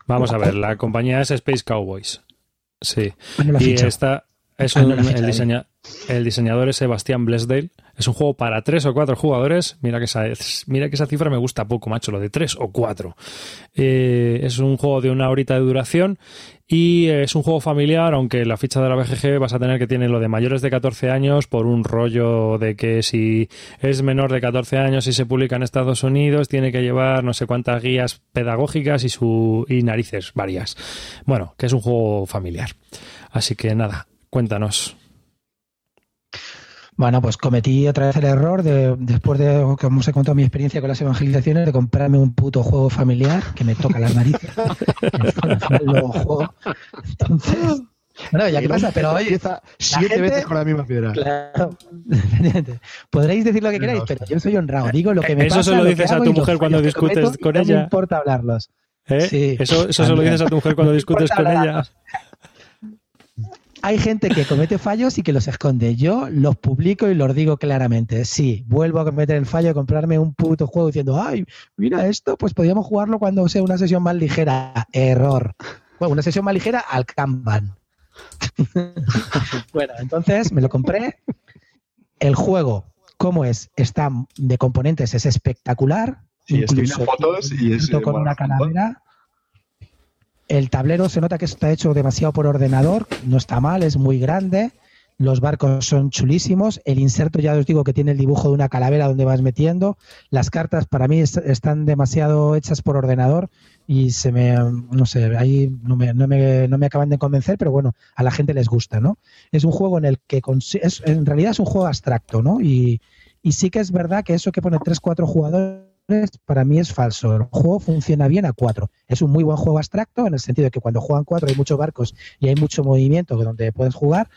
Vamos a ver, la compañía es Space Cowboys. Sí. La Y esta es Ah, no, un- ficha el, diseña- el diseñador es Sebastián Blesdale. Es un juego para tres o cuatro jugadores. Mira que esa, mira que esa cifra me gusta poco, macho, lo de tres o cuatro. Eh, es un juego de una horita de duración y es un juego familiar, aunque la ficha de la BGG vas a tener que tiene lo de mayores de 14 años por un rollo de que si es menor de 14 años y se publica en Estados Unidos tiene que llevar no sé cuántas guías pedagógicas y, su, y narices varias. Bueno, que es un juego familiar. Así que nada, cuéntanos. Bueno, pues cometí otra vez el error de, después de, como os he contado mi experiencia con las evangelizaciones, de comprarme un puto juego familiar que me toca las narices. Entonces, bueno, ya qué pasa, pero oye, Empieza siete gente- veces con la misma piedra. claro, podréis decir lo que queráis, pero yo soy honrado. Digo lo que me Eso pasa. se lo dices a tu mujer cuando discutes con no ella. me importa hablarlos. ¿Eh? Sí, eso eso se lo también. dices a tu mujer cuando No discutes con hablarlos. ella. Hay gente que comete fallos y que los esconde. Yo los publico y los digo claramente. Sí, vuelvo a cometer el fallo de comprarme un puto juego diciendo, ay, mira esto, pues podríamos jugarlo cuando sea una sesión más ligera. Error. Bueno, una sesión más ligera al Kanban. bueno, entonces me lo compré. El juego, ¿cómo es? Está de componentes, es espectacular. Sí, estoy viendo fotos y es, con bueno, una calavera. El tablero se nota que está hecho demasiado por ordenador, no está mal, es muy grande. Los barcos son chulísimos. El inserto, ya os digo que tiene el dibujo de una calavera donde vas metiendo. Las cartas para mí es- están demasiado hechas por ordenador y se me, no sé, ahí no me, no me, no me acaban de convencer, pero bueno, a la gente les gusta, ¿no? Es un juego en el que, es, en realidad es un juego abstracto, ¿no? Y, y sí que es verdad que eso que pone 3-4 jugadores para mí es falso. El juego funciona bien a 4. Es un muy buen juego abstracto en el sentido de que cuando juegan 4 hay muchos barcos y hay mucho movimiento donde puedes jugar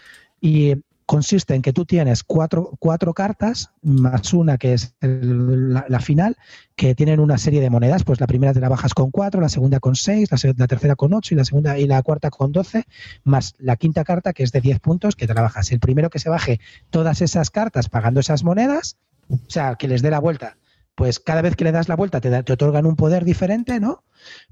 y consiste en que tú tienes cuatro, cuatro cartas más una que es la, final que tienen una serie de monedas pues la primera te la bajas con 4 la segunda con 6 la, la tercera con 8 y la segunda y la cuarta con 12 más la quinta carta que es de 10 puntos que te la bajas el primero que se baje todas esas cartas pagando esas monedas o sea que les dé la vuelta pues cada vez que le das la vuelta te, da- te otorgan un poder diferente, ¿no?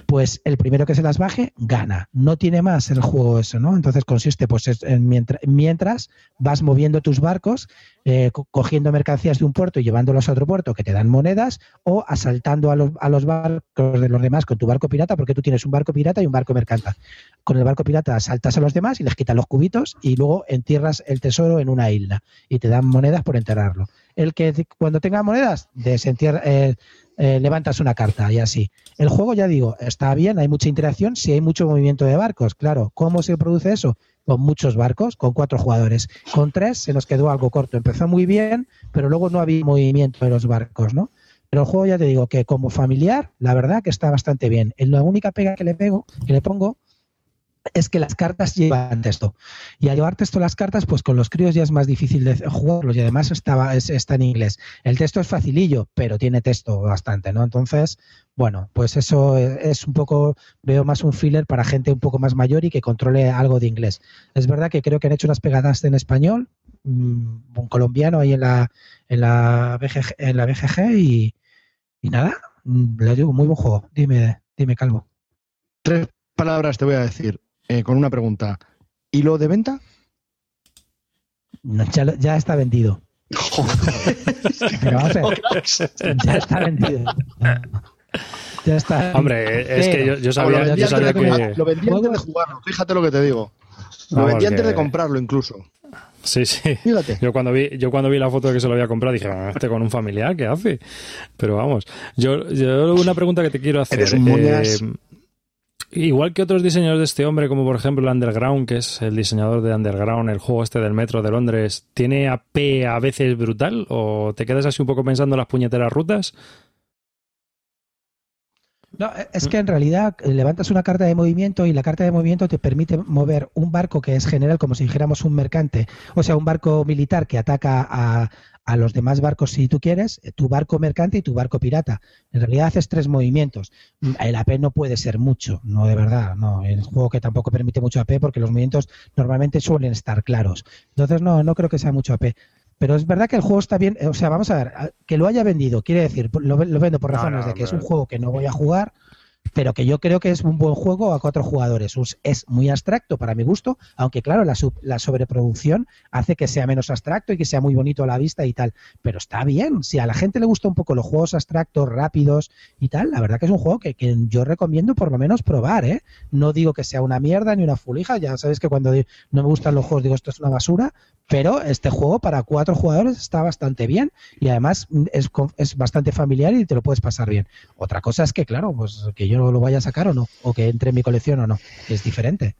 Pues el primero que se las baje gana. No tiene más el juego eso, ¿no? Entonces consiste, pues, es- en mientras, mientras vas moviendo tus barcos, eh, co- cogiendo mercancías de un puerto y llevándolos a otro puerto que te dan monedas, o asaltando a los, a los barcos de los demás con tu barco pirata, porque tú tienes un barco pirata y un barco mercanta. Con el barco pirata asaltas a los demás y les quitas los cubitos y luego entierras el tesoro en una isla y te dan monedas por enterrarlo. El que cuando tenga monedas, desentierra, eh, eh, levantas una carta y así. El juego, ya digo, está bien, hay mucha interacción, si hay mucho movimiento de barcos, claro. ¿Cómo se produce eso? Con muchos barcos, con cuatro jugadores. Con tres se nos quedó algo corto. Empezó muy bien, pero luego no había movimiento de los barcos, ¿no? Pero el juego, ya te digo, que como familiar, la verdad que está bastante bien. La única pega que le pego, que le pongo, es que las cartas llevan texto. Y al llevar texto las cartas, pues con los críos ya es más difícil de jugarlos y además estaba, es- está en inglés. El texto es facilillo, pero tiene texto bastante, ¿no? Entonces, bueno, pues eso es un poco, veo más un filler para gente un poco más mayor y que controle algo de inglés. Es verdad que creo que han hecho unas pegadas en español, mm, un colombiano ahí en la, en la BGG, en la BGG y, y nada, mm, le digo, muy buen juego. Dime, dime, Calvo. Tres palabras te voy a decir eh, con una pregunta. ¿Y lo de venta? No, ya, lo- ya está vendido. Pero vamos a ver, ya está vendido. Ya está. Hombre, es que yo, yo lo sabía, yo antes sabía de que. Lo vendí antes de jugarlo, fíjate lo que te digo. Lo Vamos, vendí antes que- de comprarlo incluso. Sí, sí. Fíjate. Yo cuando vi, yo cuando vi la foto de que se lo había comprado dije, "Ah, este con un familiar, ¿qué hace? Pero vamos, yo, yo una pregunta que te quiero hacer. Eres un eh, igual que otros diseñadores de este hombre, como por ejemplo Underground, que es el diseñador de Underground, el juego este del metro de Londres, ¿tiene AP a veces brutal? ¿O te quedas así un poco pensando en las puñeteras rutas? No, es que en realidad eh, levantas una carta de movimiento y la carta de movimiento te permite mover un barco que es general, como si dijéramos un mercante, o sea, un barco militar que ataca a, a los demás barcos si tú quieres, eh, tu barco mercante y tu barco pirata. En realidad haces tres movimientos. Mm, El AP no puede ser mucho, no de verdad, no. El juego que tampoco permite mucho AP porque los movimientos normalmente suelen estar claros. Entonces no, no creo que sea mucho AP. Pero es verdad que el juego está bien, eh, o sea, vamos a ver, que lo haya vendido, quiere decir, lo, lo vendo por razones no, de que es un juego que no voy a jugar, pero que yo creo que es un buen juego a cuatro jugadores. Es muy abstracto para mi gusto, aunque claro, la, la sobreproducción hace que sea menos abstracto y que sea muy bonito a la vista y tal. Pero está bien, si a la gente le gusta un poco los juegos abstractos, rápidos y tal, la verdad que es un juego que, yo recomiendo por lo menos probar, ¿eh? No digo que sea una mierda ni una fulija, ya sabes que cuando no me gustan los juegos digo esto es una basura, pero este juego para cuatro jugadores está bastante bien y además es, es bastante familiar y te lo puedes pasar bien. Otra cosa es que, claro, pues que yo lo vaya a sacar o no, o que entre en mi colección o no, es diferente.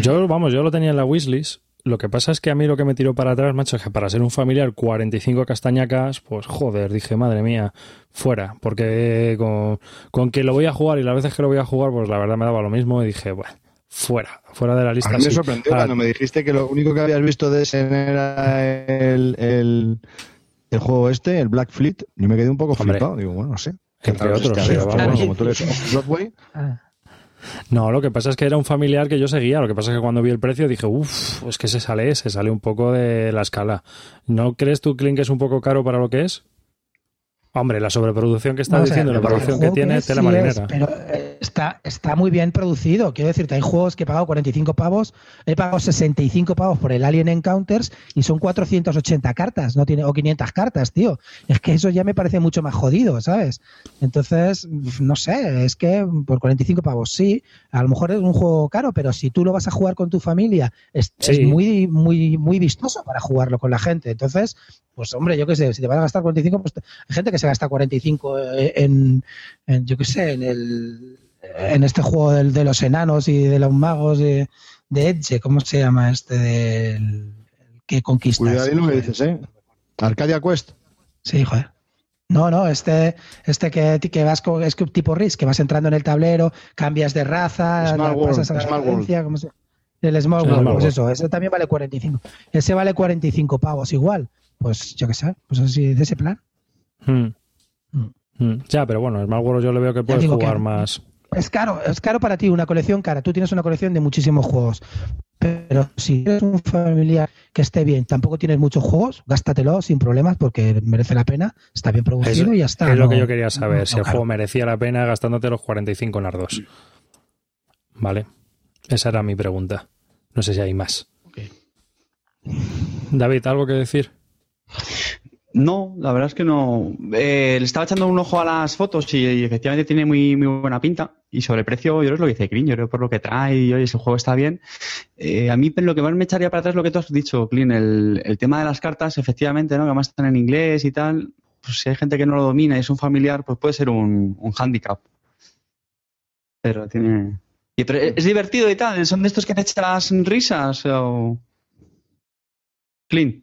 Yo, vamos, yo lo tenía en la wishlist. Lo que pasa es que a mí lo que me tiró para atrás, macho, es que para ser un familiar 45 castañacas, pues joder, dije, madre mía, fuera. Porque con, con que lo voy a jugar y las veces que lo voy a jugar, pues la verdad me daba lo mismo y dije, bueno, fuera, fuera de la A lista. mí me sí. sorprendió cuando me dijiste que lo único que habías visto de ese era el, el, el juego este, el Black Fleet. Yo me quedé un poco Hombre. flipado. Digo, bueno, no sé. Entre otros, que pero haya- vamos. como tú eres Broadway, Ah. No, lo que pasa es que era un familiar que yo seguía. Lo que pasa es que cuando vi el precio dije, uff, es que se sale, se sale un poco de la escala. ¿No crees tú, Clint, que es un poco caro para lo que es? Hombre, la sobreproducción que estás diciendo, la producción que tiene, es, tela sí marinera. es, pero eh, está, está muy bien producido. Quiero decirte, hay juegos que he pagado 45 pavos, he pagado 65 pavos por el Alien Encounters y son 480 cartas, no tiene o 500 cartas, tío. Es que eso ya me parece mucho más jodido, ¿sabes? Entonces, no sé, es que por 45 pavos sí, a lo mejor es un juego caro, pero si tú lo vas a jugar con tu familia, es, Sí. es muy, muy, muy vistoso para jugarlo con la gente. Entonces, pues hombre, yo qué sé, si te vas a gastar 45, pues hay gente que se gasta 45 en, en, yo qué sé, en el en este juego del- de los enanos y de los magos de, de Edge, ¿cómo se llama este del el que conquistas? Cuidado lo que dices, ¿eh? Arcadia Quest. Sí, joder. No, no, este, este que, que vas con, es que tipo RIS, que vas entrando en el tablero, cambias de raza, Small World, pasas a la Small agencia, ¿cómo se- El Small World, Small pues eso, ese también vale 45. Ese vale 45 pavos igual. Pues yo qué sé, pues así, de ese plan. Hmm. Mm. Hmm. Ya, pero bueno, Smart World yo le veo que puedes jugar que- más. Es caro, es caro para ti, una colección cara. Tú tienes una colección de muchísimos juegos. Pero si eres un familiar que esté bien, tampoco tienes muchos juegos, gástatelo sin problemas porque merece la pena, está bien producido y ya está. es lo que yo quería saber, no si el juego merecía la pena gastándote los 45 en las dos. Vale. Esa era mi pregunta. No sé si hay más. David, ¿algo que decir? No, la verdad es que no. Eh, le estaba echando un ojo a las fotos y, efectivamente tiene muy, muy buena pinta. Y sobre precio, yo creo es lo que dice Clint, yo creo por lo que trae y oye, el juego está bien. Eh, a mí lo que más me echaría para atrás es lo que tú has dicho, Clint, el, el tema de las cartas, efectivamente, ¿no? que además están en inglés y tal. Pues si hay gente que no lo domina y es un familiar, pues puede ser un, hándicap. Pero tiene. Y, pero es divertido y tal, son de estos que te echas risas o. Clint,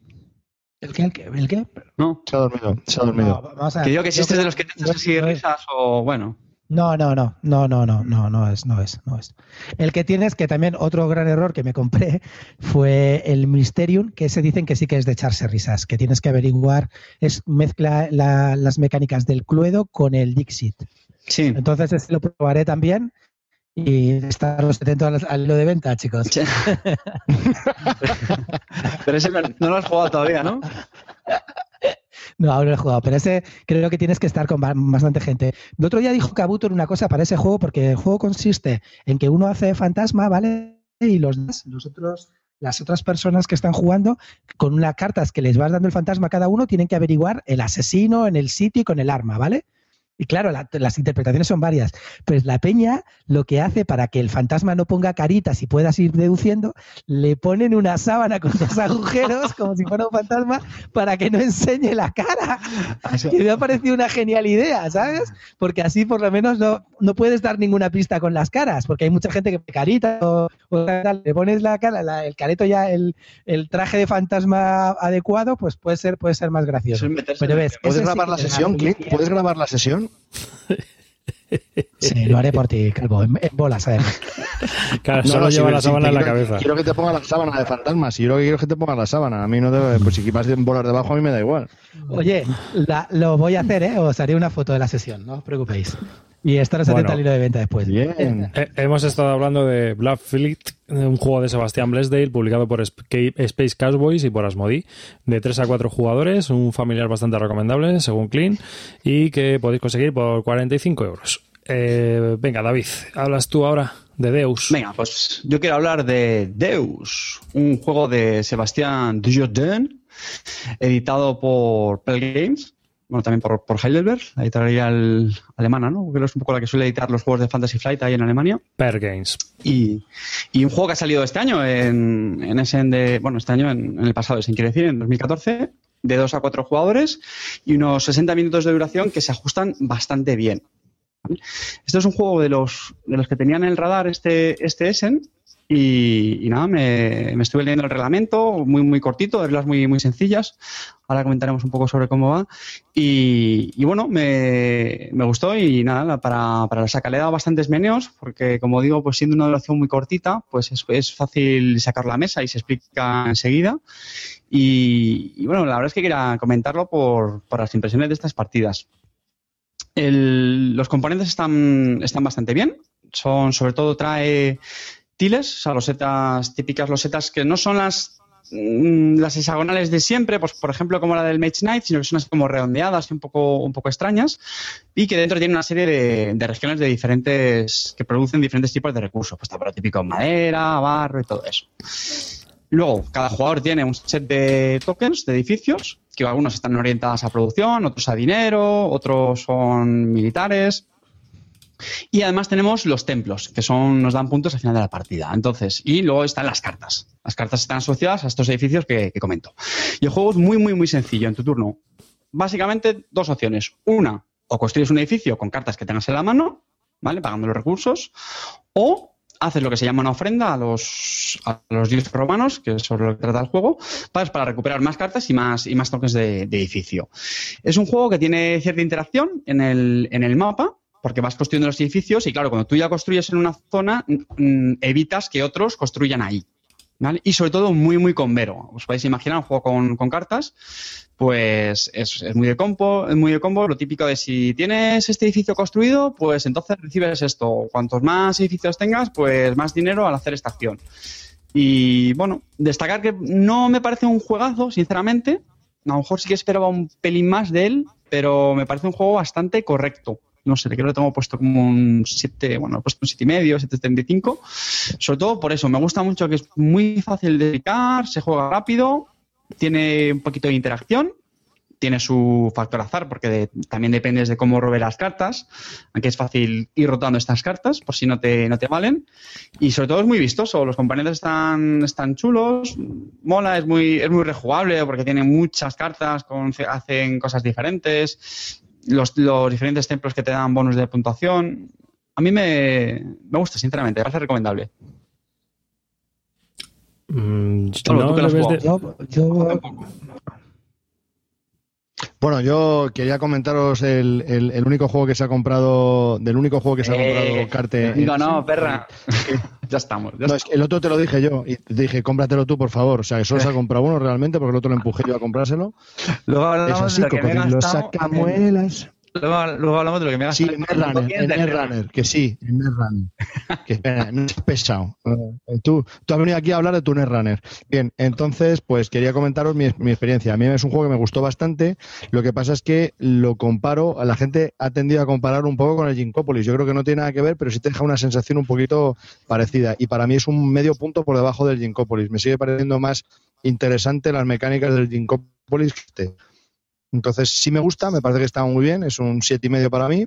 ¿El qué? ¿El qué? ¿El qué? ¿no? Se ha dormido, se ha dormido. No, vamos a ver. Que que Yo este es de los que te echas así risas o bueno. No, no, no, no, no, no, no, no es, no es, no es. El que tienes, que también otro gran error que me compré fue el Mysterium, que se dicen que sí que es de echarse risas, que tienes que averiguar, es mezcla la- las mecánicas del Cluedo con el Dixit. Sí. Entonces este lo probaré también y estaros atentos al, hilo de venta, chicos. Pero ese no lo has jugado todavía, ¿no? No, aún no lo he jugado, pero ese creo que tienes que estar con ba- bastante gente. El otro día dijo Kabuto una cosa para ese juego, porque el juego consiste en que uno hace fantasma, ¿vale? Y los, los otros, las otras personas que están jugando, con unas cartas que les vas dando el fantasma a cada uno, tienen que averiguar el asesino en el sitio y con el arma, ¿vale? Y claro, la- las interpretaciones son varias. Pues la peña lo que hace para que el fantasma no ponga caritas y puedas ir deduciendo, le ponen una sábana con dos agujeros, como si fuera un fantasma, para que no enseñe la cara. Que me ha parecido una genial idea, ¿sabes? Porque así por lo menos no, no puedes dar ninguna pista con las caras, porque hay mucha gente que carita o, o tal, le pones la cara, la- el careto ya, el, el traje de fantasma adecuado, pues puede ser, puede ser más gracioso. Pero ves. ¿Puedes sí grabar la sesión, Clint? ¿Puedes grabar la sesión? Sí, lo haré por ti, Calvo, en, en bolas, además. Claro, No, solo no, lleva si- la si sábana en la quiero- cabeza. Quiero que te ponga la sábana de fantasmas. Y yo lo que quiero es que te pongas la sábana. A mí no te. Pues si vas en bolas debajo, a mí me da igual. Oye, la- lo voy a hacer, ¿eh? Os haré una foto de la sesión, no os preocupéis. Y estaros Bueno. atentos al hilo de venta después. Bien. Eh, hemos estado hablando de Black Fleet, un juego de Sebastián Blesdale publicado por Escape- Space Cowboys y por Asmodee, de 3 a 4 jugadores, un familiar bastante recomendable, según Clean, y que podéis conseguir por 45 euros. Eh, venga, David, hablas tú ahora de Deus. Venga, pues yo quiero hablar de Deus, un juego de Sebastián Dujardin, editado por Pell Games, bueno, también por, por Heidelberg, la editorial alemana, ¿no? Que es un poco la que suele editar los juegos de Fantasy Flight ahí en Alemania. Per Games. Y, y un juego que ha salido este año en, en SN de, bueno, este año en, en el pasado, sin quiere decir, en 2014, de 2 a 4 jugadores y unos 60 minutos de duración que se ajustan bastante bien. ¿vale? Esto es un juego de los, de los que tenían en el radar este, este Essen y, nada, me, me estuve leyendo el reglamento, muy, muy cortito, reglas muy, muy sencillas. Ahora comentaremos un poco sobre cómo va. Y, bueno, me, me gustó y nada, para, para la saca le he dado bastantes meneos, porque como digo, pues siendo una duración muy cortita, pues es, es fácil sacar la mesa y se explica enseguida. Y, bueno, la verdad es que quería comentarlo por, por las impresiones de estas partidas. Los componentes están, están bastante bien. Son, sobre todo, trae tiles, o sea, losetas típicas, losetas que no son las mm, las hexagonales de siempre, pues por ejemplo como la del Mage Knight, sino que son así como redondeadas y un poco, un poco extrañas, y que dentro tiene una serie de, de regiones de diferentes, que producen diferentes tipos de recursos, pues está típico madera, barro y todo eso. Luego, cada jugador tiene un set de tokens, de edificios, que algunos están orientados a producción, otros a dinero, otros son militares. Y además tenemos los templos, que son, nos dan puntos al final de la partida. Entonces, y luego están las cartas. Las cartas están asociadas a estos edificios que, comento. Y el juego es muy, muy, muy sencillo en tu turno. Básicamente, dos opciones. Una, o construyes un edificio con cartas que tengas en la mano, ¿vale? Pagando los recursos. O haces lo que se llama una ofrenda a los, a los dioses romanos, que es sobre lo que trata el juego, para, para recuperar más cartas y más, y más tokens de, de edificio. Es un juego que tiene cierta interacción en el, en el mapa, porque vas construyendo los edificios y claro, cuando tú ya construyes en una zona, mm, evitas que otros construyan ahí. ¿vale? Y sobre todo muy, muy convero. Os podéis imaginar un juego con, cartas, pues es, es muy de combo, muy de combo. Lo típico de si tienes este edificio construido, pues entonces recibes esto. Cuantos más edificios tengas, pues más dinero al hacer esta acción. Y bueno, destacar que no me parece un juegazo, sinceramente. A lo mejor sí que esperaba un pelín más de él, pero me parece un juego bastante correcto no sé, creo que lo tengo puesto como un 7, bueno, he puesto un 7,5, y medio, 7,75. Sobre todo por eso, me gusta mucho que es muy fácil de dedicar, se juega rápido, tiene un poquito de interacción, tiene su factor azar, porque también dependes de cómo robe las cartas, aunque es fácil ir rotando estas cartas, por si no te, no te valen. Y sobre todo es muy vistoso, los componentes están, están chulos, mola, es muy, es muy rejugable, porque tiene muchas cartas, hacen cosas diferentes los, los, diferentes templos que te dan bonus de puntuación. A mí me, me gusta, sinceramente, me parece recomendable. Mm, Solo, no tú que le lo has ves jugado. de- Yo, yo- Bueno, yo quería comentaros el, el- el único juego que se ha comprado, del único juego que se ha comprado Eh, Carte. Digo, en- no, perra. ya estamos. ya No, es que el otro te lo dije yo y te dije, cómpratelo tú, por favor. O sea, que solo se ha comprado uno realmente porque el otro lo empujé yo a comprárselo. Luego Es hablamos así, de lo que me he cocodrilo gastado. sacamuelas. Luego, luego hablamos de lo que me he Sí, Netrunner, en Netrunner, que sí, en Netrunner. Que espera, no es pesado. Eh, Tú, tú has venido aquí a hablar de tu Netrunner. Bien, entonces, pues quería comentaros mi, mi experiencia. A mí es un juego que me gustó bastante. Lo que pasa es que lo comparo, la gente ha tendido a comparar un poco con el Ginkopolis. Yo creo que no tiene nada que ver, pero sí te deja una sensación un poquito parecida. Y para mí es un medio punto por debajo del Ginkopolis. Me sigue pareciendo más interesante las mecánicas del Ginkopolis que este. Entonces, sí me gusta, me parece que está muy bien, es un siete y medio para mí,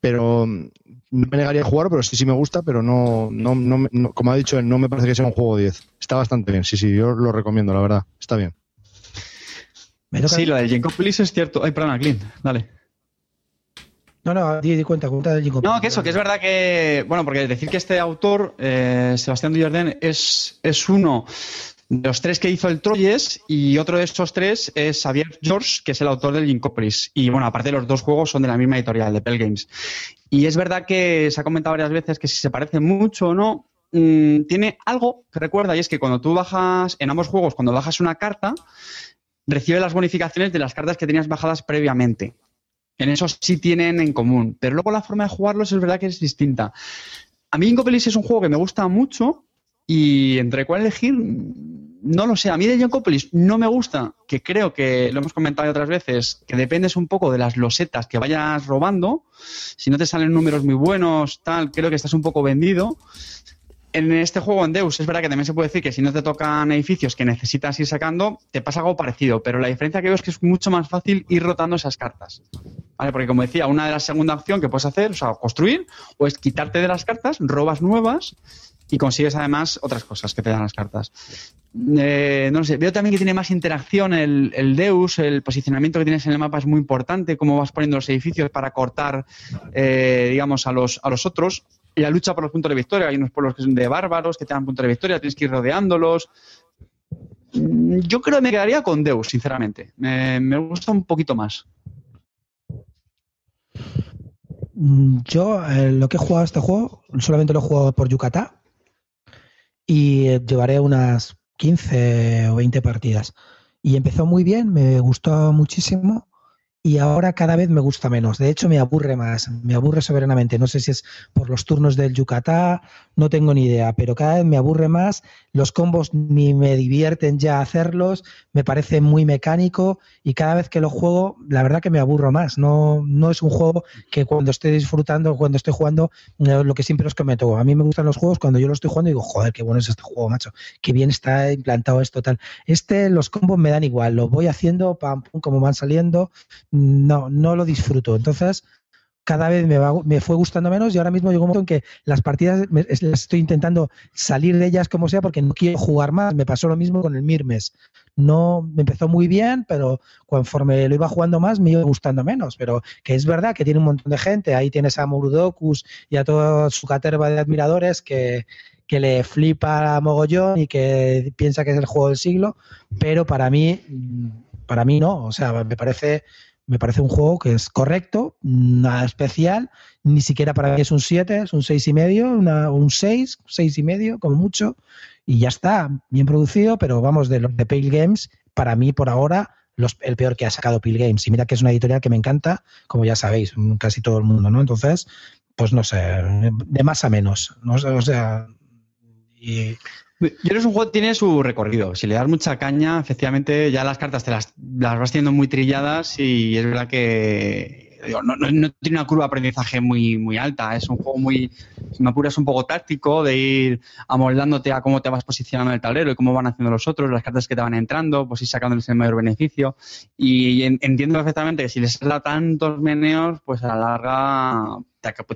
pero mm, no me negaría a jugar, pero sí, sí me gusta, pero no, no, no, como ha dicho él, no me parece que sea un juego 10. Está bastante bien, sí, sí, yo lo recomiendo, la verdad, está bien. Sí, lo del Genkopolis es cierto. Ay, perdona, Clint, dale. No, no, di, di cuenta, cuenta del Jingo. No, que eso, que es verdad que, bueno, porque decir que este autor, eh, Sebastián Dujardin, es, es uno los tres que hizo el Troyes y otro de estos tres es Xavier George, que es el autor del Ginkopolis. Y bueno, aparte los dos juegos son de la misma editorial, de Pell Games. Y es verdad que se ha comentado varias veces que si se parece mucho o no, mm, tiene algo que recuerda y es que cuando tú bajas, en ambos juegos, cuando bajas una carta, recibe las bonificaciones de las cartas que tenías bajadas previamente. En eso sí tienen en común. Pero luego la forma de jugarlos es verdad que es distinta. A mí Incopolis es un juego que me gusta mucho y entre cuál elegir, no lo sé. A mí de Incopolis no me gusta, que creo que lo hemos comentado otras veces, que dependes un poco de las losetas que vayas robando. Si no te salen números muy buenos, tal, creo que estás un poco vendido. En este juego, en Deus, es verdad que también se puede decir que si no te tocan edificios que necesitas ir sacando, te pasa algo parecido, pero la diferencia que veo es que es mucho más fácil ir rotando esas cartas. ¿Vale? Porque como decía, una de las segunda opción que puedes hacer, o sea, construir, o es quitarte de las cartas, robas nuevas y consigues además otras cosas que te dan las cartas. Eh, no sé, veo también que tiene más interacción el, el Deus, el posicionamiento que tienes en el mapa es muy importante, cómo vas poniendo los edificios para cortar, eh, digamos, a los, a los otros. Y la lucha por los puntos de victoria, hay unos pueblos que son de bárbaros que te dan puntos de victoria, tienes que ir rodeándolos. Mm, Yo creo que me quedaría con Deus, sinceramente. Me, me gusta un poquito más. Mm, Yo eh, lo que he jugado este juego, solamente lo he jugado por Yucatán y eh, llevaré unas 15 o 20 partidas. Y empezó muy bien, me gustó muchísimo y ahora cada vez me gusta menos. De hecho, me aburre más, me aburre soberanamente. No sé si es por los turnos del Yucatán, no tengo ni idea, pero cada vez me aburre más. Los combos ni me divierten ya hacerlos, me parece muy mecánico y cada vez que lo juego, la verdad que me aburro más. No, no es un juego que cuando estoy disfrutando, cuando estoy jugando, eh, lo que siempre os comento. A mí me gustan los juegos cuando yo lo estoy jugando digo, joder, qué bueno es este juego, macho, qué bien está implantado esto, tal. Este, los combos me dan igual, lo voy haciendo, pam, pum, como van saliendo no, no lo disfruto. Entonces, cada vez me, va, me fue gustando menos y ahora mismo llegó un momento en que las partidas las estoy intentando salir de ellas como sea porque no quiero jugar más. Me pasó lo mismo con el Mirmes. No me empezó muy bien, pero conforme lo iba jugando más me iba gustando menos. Pero que es verdad que tiene un montón de gente. Ahí tienes a Murudokus y a toda su caterva de admiradores que, que le flipa a mogollón y que piensa que es el juego del siglo. Pero para mí, para mí no. O sea, me parece me parece un juego que es correcto, nada especial, ni siquiera para mí es un 7, es un 6 y medio, un 6, 6 y medio, como mucho, y ya está, bien producido, pero vamos, de los de Pale Games, para mí por ahora los, el peor que ha sacado Pale Games. Y mira que es una editorial que me encanta, como ya sabéis, casi todo el mundo, ¿no? Entonces, pues no sé, de más a menos, ¿no? o sea, yo creo que un juego tiene su recorrido. Si le das mucha caña, efectivamente ya las cartas te las, las vas teniendo muy trilladas y es verdad que no, tiene una curva de aprendizaje muy, muy alta. Es un juego muy, si me apuras, un poco táctico de ir amoldándote a cómo te vas posicionando en el tablero y cómo van haciendo los otros, las cartas que te van entrando, pues ir sacándoles el mayor beneficio. Y entiendo perfectamente que si les da tantos meneos, pues a la larga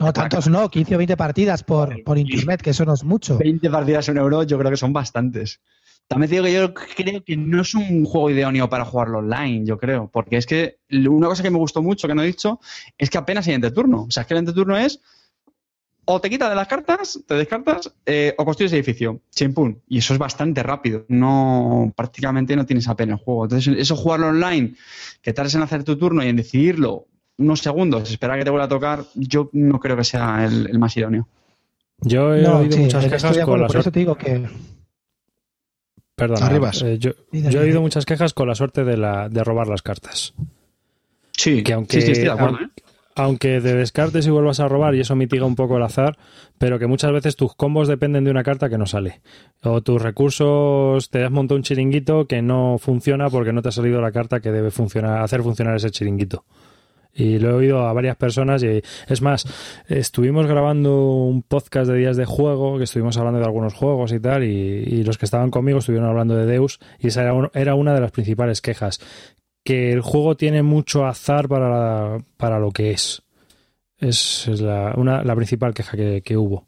no, tantos no, 15 o 20 partidas por, por internet, que eso no es mucho. 20 partidas en euro, yo creo que son bastantes. También te digo que yo creo que no es un juego idóneo para jugarlo online, yo creo, porque es que una cosa que me gustó mucho, que no he dicho, es que apenas hay entreturno. O sea, es que el entreturno es o te quitas de las cartas, te descartas, eh, o construyes edificio, chimpún. Y eso es bastante rápido. No, prácticamente no tienes apenas juego. Entonces, eso jugarlo online, que tardes en hacer tu turno y en decidirlo unos segundos, esperar que te vuelva a tocar, yo no creo que sea el, más idóneo. Yo he oído muchas quejas con la suerte. digo que. Perdón, eh, yo, he oído muchas quejas con la suerte de, la, de robar las cartas. Sí, que aunque, sí, estoy de acuerdo. ¿eh? aunque te descartes y vuelvas a robar y eso mitiga un poco el azar, pero que muchas veces tus combos dependen de una carta que no sale. O tus recursos, te has montado un chiringuito que no funciona porque no te ha salido la carta que debe funcionar, hacer funcionar ese chiringuito. Y lo he oído a varias personas y es más, estuvimos grabando un podcast de días de juego, que estuvimos hablando de algunos juegos y tal, y, los que estaban conmigo estuvieron hablando de Deus, y esa era, una de las principales quejas, que el juego tiene mucho azar para, para lo que es. Es, la, una, la principal queja que, hubo.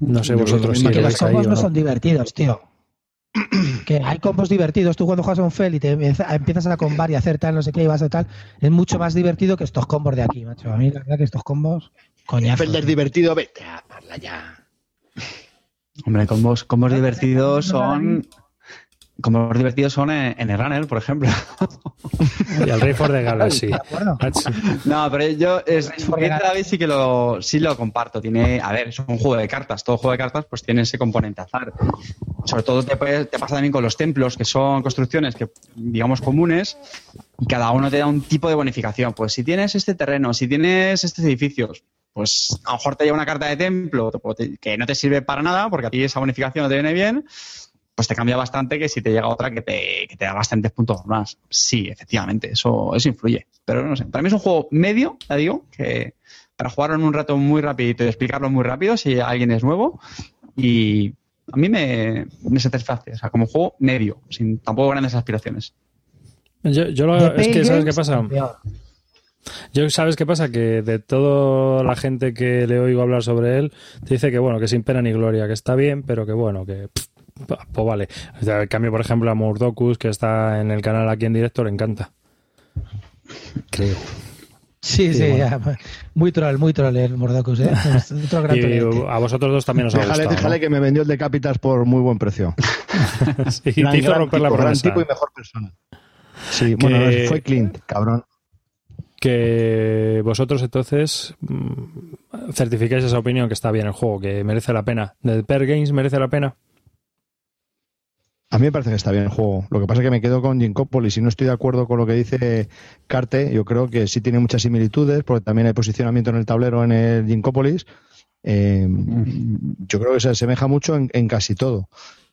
No sé vosotros si... los juegos no son divertidos, tío que hay combos divertidos. Tú cuando juegas a un fel y te empiezas a combar y hacer tal, no sé qué, y vas a tal, es mucho más divertido que estos combos de aquí, macho. A mí la verdad que estos combos, coñazo. El es divertido, vete a parla ya. Hombre, combos, combos divertidos son como los divertidos son en, el Runner, por ejemplo. Y el Rey for the Galaxy. no, pero yo es, David sí que lo, sí lo comparto. Tiene, a ver, es un juego de cartas. Todo juego de cartas pues tiene ese componente azar. Sobre todo te, te pasa también con los templos, que son construcciones que, digamos, comunes, y cada uno te da un tipo de bonificación. Pues si tienes este terreno, si tienes estos edificios, pues a lo mejor te lleva una carta de templo que no te sirve para nada, porque a ti esa bonificación no te viene bien pues te cambia bastante que si te llega otra que te, que te da bastantes puntos más. Sí, efectivamente, eso, eso influye. Pero no sé, para mí es un juego medio, ya digo, que para jugarlo en un rato muy rapidito y explicarlo muy rápido si alguien es nuevo. Y a mí me, me satisface, o sea, como juego medio, sin tampoco grandes aspiraciones. Yo, yo lo, es que, ¿sabes qué pasa? Yo, ¿sabes qué pasa? Que de toda la gente que le oigo hablar sobre él, te dice que, bueno, que sin pena ni gloria, que está bien, pero que, bueno, que pues vale. En cambio, por ejemplo, a Murdocus, que está en el canal aquí en directo, le encanta. Creo. Sí, sí, muy troll, muy troll el Murdocus, ¿eh? y a vosotros dos también os ha gustado. Déjale, que me vendió el de Capitas por muy buen precio. sí, te hizo romper la promesa. Gran tipo y mejor persona. Sí, bueno, fue Clint, cabrón. Que vosotros entonces mm, certificáis esa opinión que está bien el juego, que merece la pena. ¿De Per Games merece la pena? A mí me parece que está bien el juego. Lo que pasa es que me quedo con Ginkopolis y no estoy de acuerdo con lo que dice Carte. Yo creo que sí tiene muchas similitudes, porque también hay posicionamiento en el tablero en el Ginkopolis. Eh, yo creo que se asemeja mucho en, casi todo.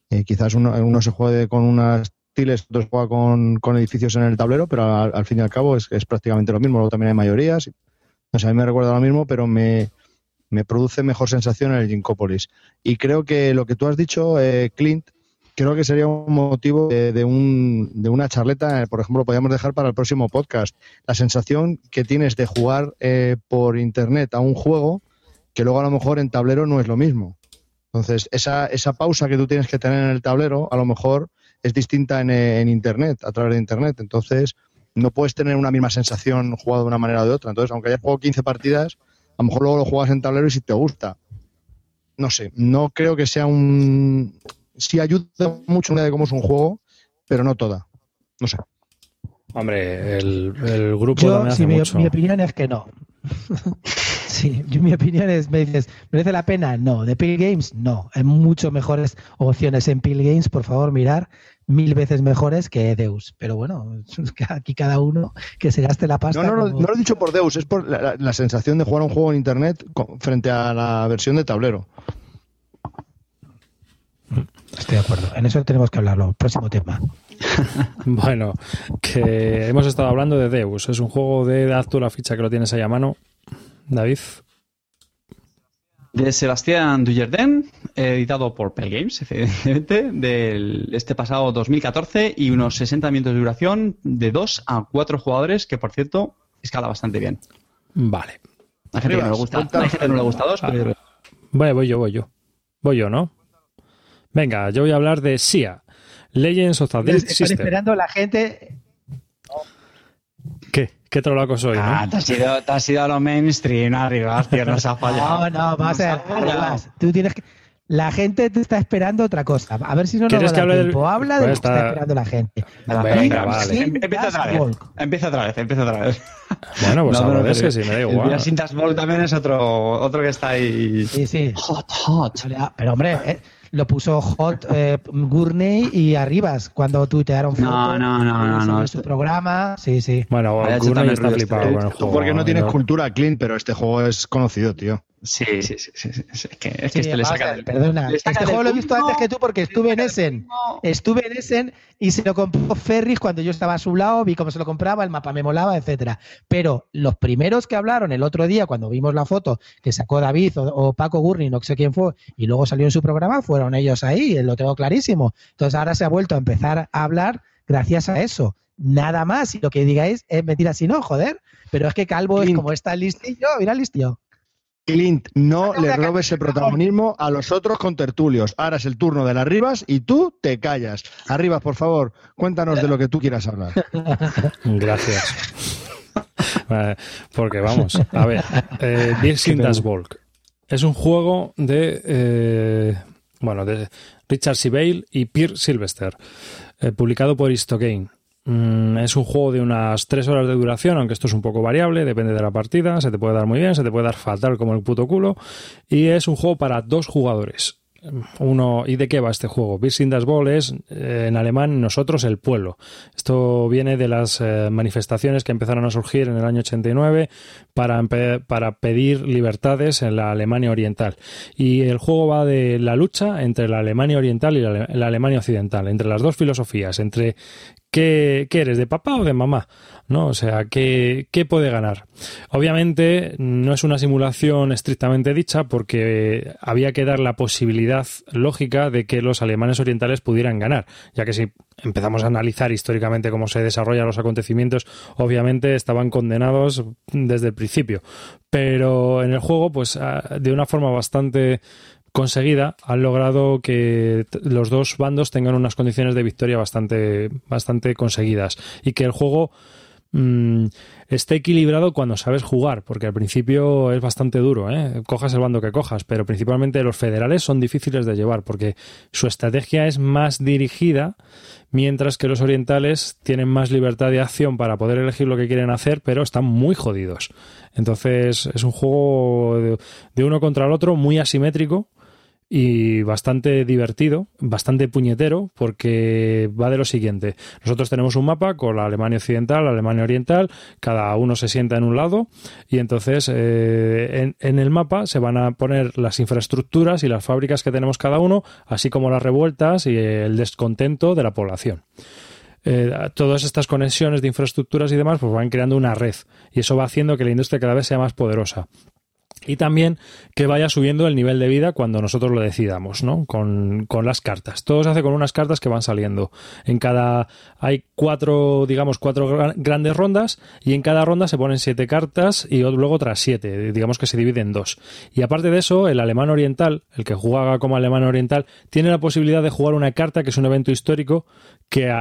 Eh, quizás uno, uno, se juegue con unas tiles, otro se juega con, edificios en el tablero, pero al, fin y al cabo es, prácticamente lo mismo. Luego también hay mayorías. No sé, a mí me recuerda lo mismo, pero me, me produce mejor sensación en el Ginkopolis. Y creo que lo que tú has dicho, eh, Clint, creo que sería un motivo de, un, de una charleta, por ejemplo, podríamos dejar para el próximo podcast. La sensación que tienes de jugar eh, por internet a un juego que luego a lo mejor en tablero no es lo mismo. Entonces, esa, esa pausa que tú tienes que tener en el tablero, a lo mejor es distinta en, en internet, a través de internet. Entonces, no puedes tener una misma sensación jugado de una manera o de otra. Entonces, aunque hayas jugado 15 partidas, a lo mejor luego lo juegas en tablero y si te gusta. No sé, no creo que sea un, sí ayuda mucho una de cómo es un juego, pero no toda. No sé. Hombre, el, grupo Yo, hace mi, mi, opinión es que no. sí, mi opinión es, me dices, ¿merece la pena? No. ¿De Pill Games? No. Hay mucho mejores opciones en Pill Games, por favor, mirar, mil veces mejores que Deus. Pero bueno, aquí cada uno que se gaste la pasta. No, no, no, no lo he dicho por Deus, es por la, la sensación de jugar un juego en Internet frente a la versión de tablero. Estoy de acuerdo. En eso tenemos que hablarlo. Próximo tema. bueno, que hemos estado hablando de Deus. Es un juego de. Haz tú la ficha que lo tienes ahí a mano. David. De Sebastián Dujardin, editado por Pell Games, evidentemente, de este pasado 2014 y unos 60 minutos de duración de 2 a 4 jugadores, que por cierto escala bastante bien. Vale. Hay gente que no le gusta, gente que no le gusta dos, pero... voy yo, voy yo. Voy yo, ¿no? Venga, yo voy a hablar de SIA, Legends of the Dead System. esperando la gente. ¿Qué? ¿Qué trolaco soy? Ah, te has, ido, te has ido a lo mainstream arriba, tío, nos ha fallado. No, no, vas a ver. Tú tienes que. La gente te está esperando otra cosa. A ver si no nos va a dar tiempo. Habla de lo que está esperando la gente. Venga, vale. Empieza otra vez. Empieza otra vez, empieza otra vez. Bueno, pues no, hablo de ese, si me da igual. El Sintas Ball también es otro, otro que está ahí. Sí, sí. Hot, hot. Pero hombre, eh, lo puso Hot eh, Gurney y Arribas cuando tuitearon no, no, no, no, su programa. Sí, sí. Bueno, Gurney está flipado con el juego. Porque no tienes cultura, Clint, pero este juego es conocido, tío. Sí, sí, sí, sí, Es que, es que este le saca del, Perdona, este juego lo he visto antes que tú porque estuve en Essen. Estuve en Essen y se lo compró Ferris cuando yo estaba a su lado, vi cómo se lo compraba, el mapa me molaba, etcétera. Pero los primeros que hablaron el otro día, cuando vimos la foto que sacó David o, Paco Gurney, no sé quién fue, y luego salió en su programa, fueron ellos ahí, lo tengo clarísimo. Entonces ahora se ha vuelto a empezar a hablar gracias a eso. Nada más, y lo que digáis es mentira si no, joder. Pero es que Calvo es como está listillo, mira listillo. Clint, no le robes el protagonismo a los otros con tertulios. Ahora es el turno de las Rivas y tú te callas. Arribas, por favor, cuéntanos de lo que tú quieras hablar. Gracias. Porque vamos, a ver, eh, Das Volk es un juego de, eh, bueno, de Richard Sibale y Pierre Sylvester, eh, publicado por Histogame. Mm, es un juego de unas 3 horas de duración, aunque esto es un poco variable, depende de la partida, se te puede dar muy bien, se te puede dar fatal como el puto culo, y es un juego para dos jugadores. Uno, ¿y de qué va este juego? Wir das Ball es eh, en alemán nosotros el pueblo. Esto viene de las eh, manifestaciones que empezaron a surgir en el año 89 para, para pedir libertades en la Alemania Oriental. Y el juego va de la lucha entre la Alemania Oriental y la Alemania Occidental, entre las dos filosofías, entre ¿Qué, eres, de papá o de mamá? ¿No? O sea, ¿qué, ¿qué, puede ganar? Obviamente no es una simulación estrictamente dicha porque había que dar la posibilidad lógica de que los alemanes orientales pudieran ganar, ya que si empezamos a analizar históricamente cómo se desarrollan los acontecimientos, obviamente estaban condenados desde el principio. Pero en el juego, pues ah, de una forma bastante conseguida han logrado que los dos bandos tengan unas condiciones de victoria bastante, bastante conseguidas y que el juego mm, esté equilibrado cuando sabes jugar, porque al principio es bastante duro, ¿eh? cojas el bando que cojas, pero principalmente los federales son difíciles de llevar porque su estrategia es más dirigida, mientras que los orientales tienen más libertad de acción para poder elegir lo que quieren hacer, pero están muy jodidos. Entonces es un juego de uno contra el otro muy asimétrico y bastante divertido, bastante puñetero, porque va de lo siguiente. Nosotros tenemos un mapa con la Alemania Occidental, la Alemania Oriental, cada uno se sienta en un lado y entonces eh, en, el mapa se van a poner las infraestructuras y las fábricas que tenemos cada uno, así como las revueltas y el descontento de la población. Eh, todas estas conexiones de infraestructuras y demás pues van creando una red y eso va haciendo que la industria cada vez sea más poderosa y también que vaya subiendo el nivel de vida cuando nosotros lo decidamos, ¿no? Con, las cartas. Todo se hace con unas cartas que van saliendo. En cada hay cuatro, digamos, cuatro grandes rondas y en cada ronda se ponen siete cartas y luego otras siete, digamos que se divide en dos. Y aparte de eso, el alemán oriental, el que juega como alemán oriental, tiene la posibilidad de jugar una carta que es un evento histórico que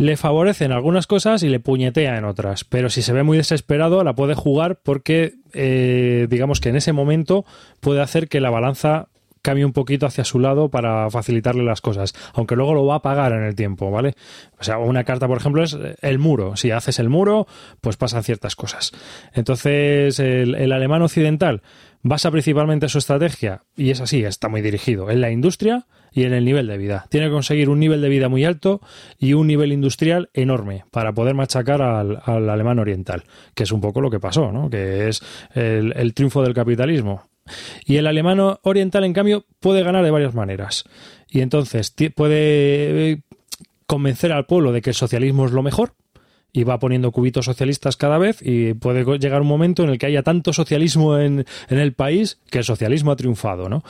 le favorece en algunas cosas y le puñetea en otras. Pero si se ve muy desesperado, la puede jugar porque, eh, digamos que en ese momento puede hacer que la balanza cambie un poquito hacia su lado para facilitarle las cosas, aunque luego lo va a pagar en el tiempo, ¿vale? O sea, una carta, por ejemplo, es el muro. Si haces el muro, pues pasan ciertas cosas. Entonces, el, el alemán occidental basa principalmente su estrategia, y es así, está muy dirigido, en la industria, y en el nivel de vida. Tiene que conseguir un nivel de vida muy alto y un nivel industrial enorme para poder machacar al, alemán oriental, que es un poco lo que pasó, ¿no? que es el, triunfo del capitalismo. Y el alemán oriental, en cambio, puede ganar de varias maneras. Y entonces puede eh, convencer al pueblo de que el socialismo es lo mejor, y va poniendo cubitos socialistas cada vez y puede llegar un momento en el que haya tanto socialismo en, en, el país que el socialismo ha triunfado, ¿no?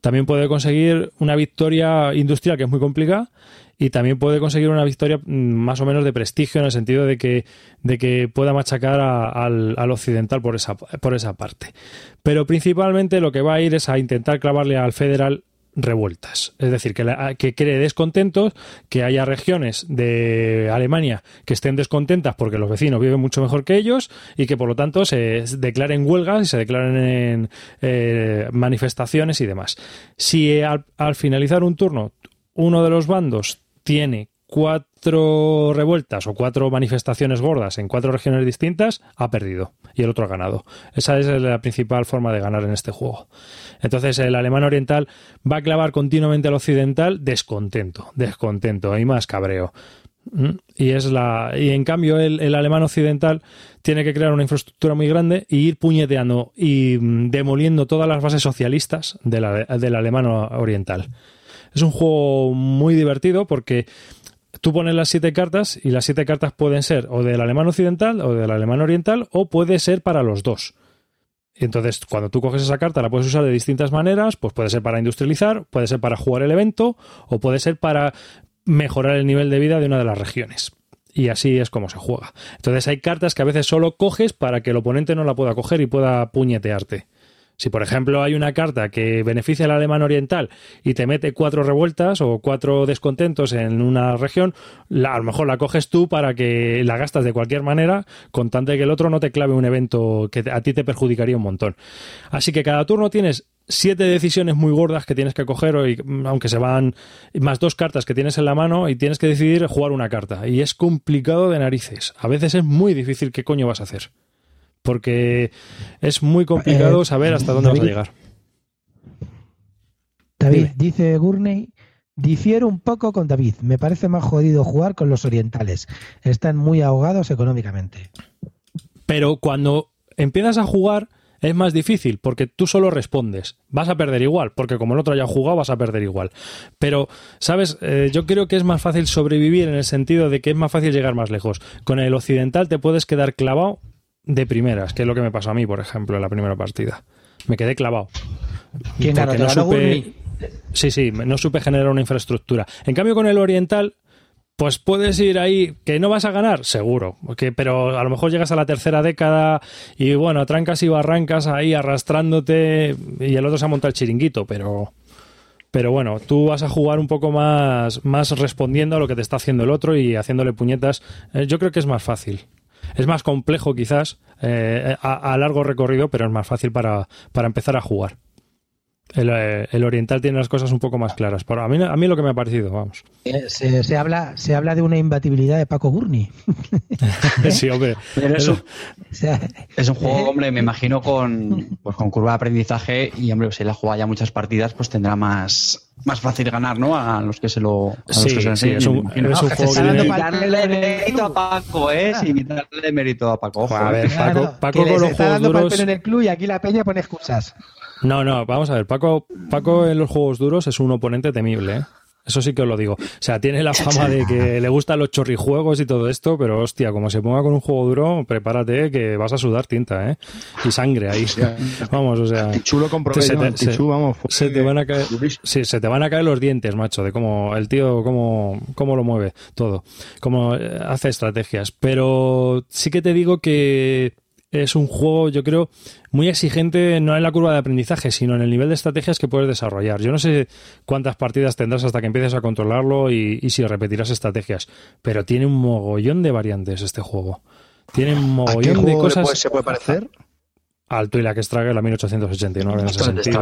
También puede conseguir una victoria industrial que es muy complicada y también puede conseguir una victoria mm, más o menos de prestigio en el sentido de que, de que pueda machacar al, al, occidental por esa, por esa parte. Pero principalmente lo que va a ir es a intentar clavarle al federal revueltas. Es decir, que, que cree descontentos, que haya regiones de Alemania que estén descontentas porque los vecinos viven mucho mejor que ellos y que por lo tanto se declaren huelgas y se declaren en, eh, manifestaciones y demás. Si al, al finalizar un turno uno de los bandos tiene cuatro revueltas o cuatro manifestaciones gordas en cuatro regiones distintas, ha perdido y el otro ha ganado. Esa es la principal forma de ganar en este juego. Entonces el alemán oriental va a clavar continuamente al occidental descontento, descontento y más cabreo. ¿Mm? Y es la y en cambio el, alemán occidental tiene que crear una infraestructura muy grande y ir puñeteando y mm, demoliendo todas las bases socialistas del alemán oriental. Es un juego muy divertido porque tú pones las siete cartas y las siete cartas pueden ser o del alemán occidental o del alemán oriental o puede ser para los dos. Entonces, cuando tú coges esa carta, la puedes usar de distintas maneras, pues puede ser para industrializar, puede ser para jugar el evento o puede ser para mejorar el nivel de vida de una de las regiones. Y así es como se juega. Entonces hay cartas que a veces solo coges para que el oponente no la pueda coger y pueda puñetearte. Si, por ejemplo, hay una carta que beneficia al alemán oriental y te mete cuatro revueltas o cuatro descontentos en una región, a lo mejor la coges tú para que la gastas de cualquier manera, con tanto que el otro no te clave un evento que a ti te perjudicaría un montón. Así que cada turno tienes siete decisiones muy gordas que tienes que coger, aunque se van más dos cartas que tienes en la mano y tienes que decidir jugar una carta. Y es complicado de narices. A veces es muy difícil qué coño vas a hacer porque es muy complicado eh, saber hasta dónde vas a llegar. David, dice Gurney, difiero un poco con David. Me parece más jodido jugar con los orientales. Están muy ahogados económicamente. Pero cuando empiezas a jugar es más difícil porque tú solo respondes. Vas a perder igual, porque como el otro haya jugado vas a perder igual. Pero, ¿sabes? Eh, yo creo que es más fácil sobrevivir en el sentido de que es más fácil llegar más lejos. Con el occidental te puedes quedar clavado de primeras, que es lo que me pasó a mí, por ejemplo, en la primera partida. Me quedé clavado. ¿Quién ganó? No supe... Sí, sí, no supe generar una infraestructura. En cambio, con el oriental, pues puedes ir ahí, que no vas a ganar, seguro, porque, pero a lo mejor llegas a la tercera década y bueno, trancas y barrancas ahí arrastrándote y el otro se ha montado el chiringuito, pero, pero bueno, tú vas a jugar un poco más, más respondiendo a lo que te está haciendo el otro y haciéndole puñetas. Eh, yo creo que es más fácil. Es más complejo quizás eh, a, largo recorrido, pero es más fácil para, empezar a jugar. El, eh, el oriental tiene las cosas un poco más claras. Pero a mí, a mí lo que me ha parecido, vamos. Eh, Se, se habla, se habla de una imbatibilidad de Paco Gurney. sí, hombre. Pero O sea, Es un juego, hombre, me imagino con, pues, con curva de aprendizaje y, hombre, si él ha jugado ya muchas partidas, pues tendrá más, más fácil ganar, ¿no? A los que se lo, a los Sí, que se lo sí, es un, es un juego que viene- pa- Quitarle mérito a Paco, ¿eh? Sin quitarle mérito a Paco. ojo, A ver, ¿eh? Paco, claro, Paco que con los está juegos duros. pelo en el club y aquí la peña pone excusas. No, no, vamos a ver. Paco, Paco en los juegos duros es un oponente temible, ¿eh? Eso sí que os lo digo. O sea, tiene la fama de que le gustan los chorrijuegos y todo esto, pero hostia, como se ponga con un juego duro, prepárate que vas a sudar tinta, ¿eh? Y sangre ahí. Vamos, o sea. Tichu lo comprobé, Se te- vamos, fue- se te van a caer sí, se te van a caer los dientes macho de cómo el tío cómo, cómo lo mueve todo cómo eh, hace estrategias pero sí que te digo que es un juego yo creo muy exigente no en la curva de aprendizaje sino en el nivel de estrategias que puedes desarrollar. Yo no sé cuántas partidas tendrás hasta que empieces a controlarlo y, y si repetirás estrategias pero tiene un mogollón de variantes este juego. Tiene un ¿A qué mogollón de cosas puede- se puede parecer? al Twilight Struggle la 1889 en ese sentido.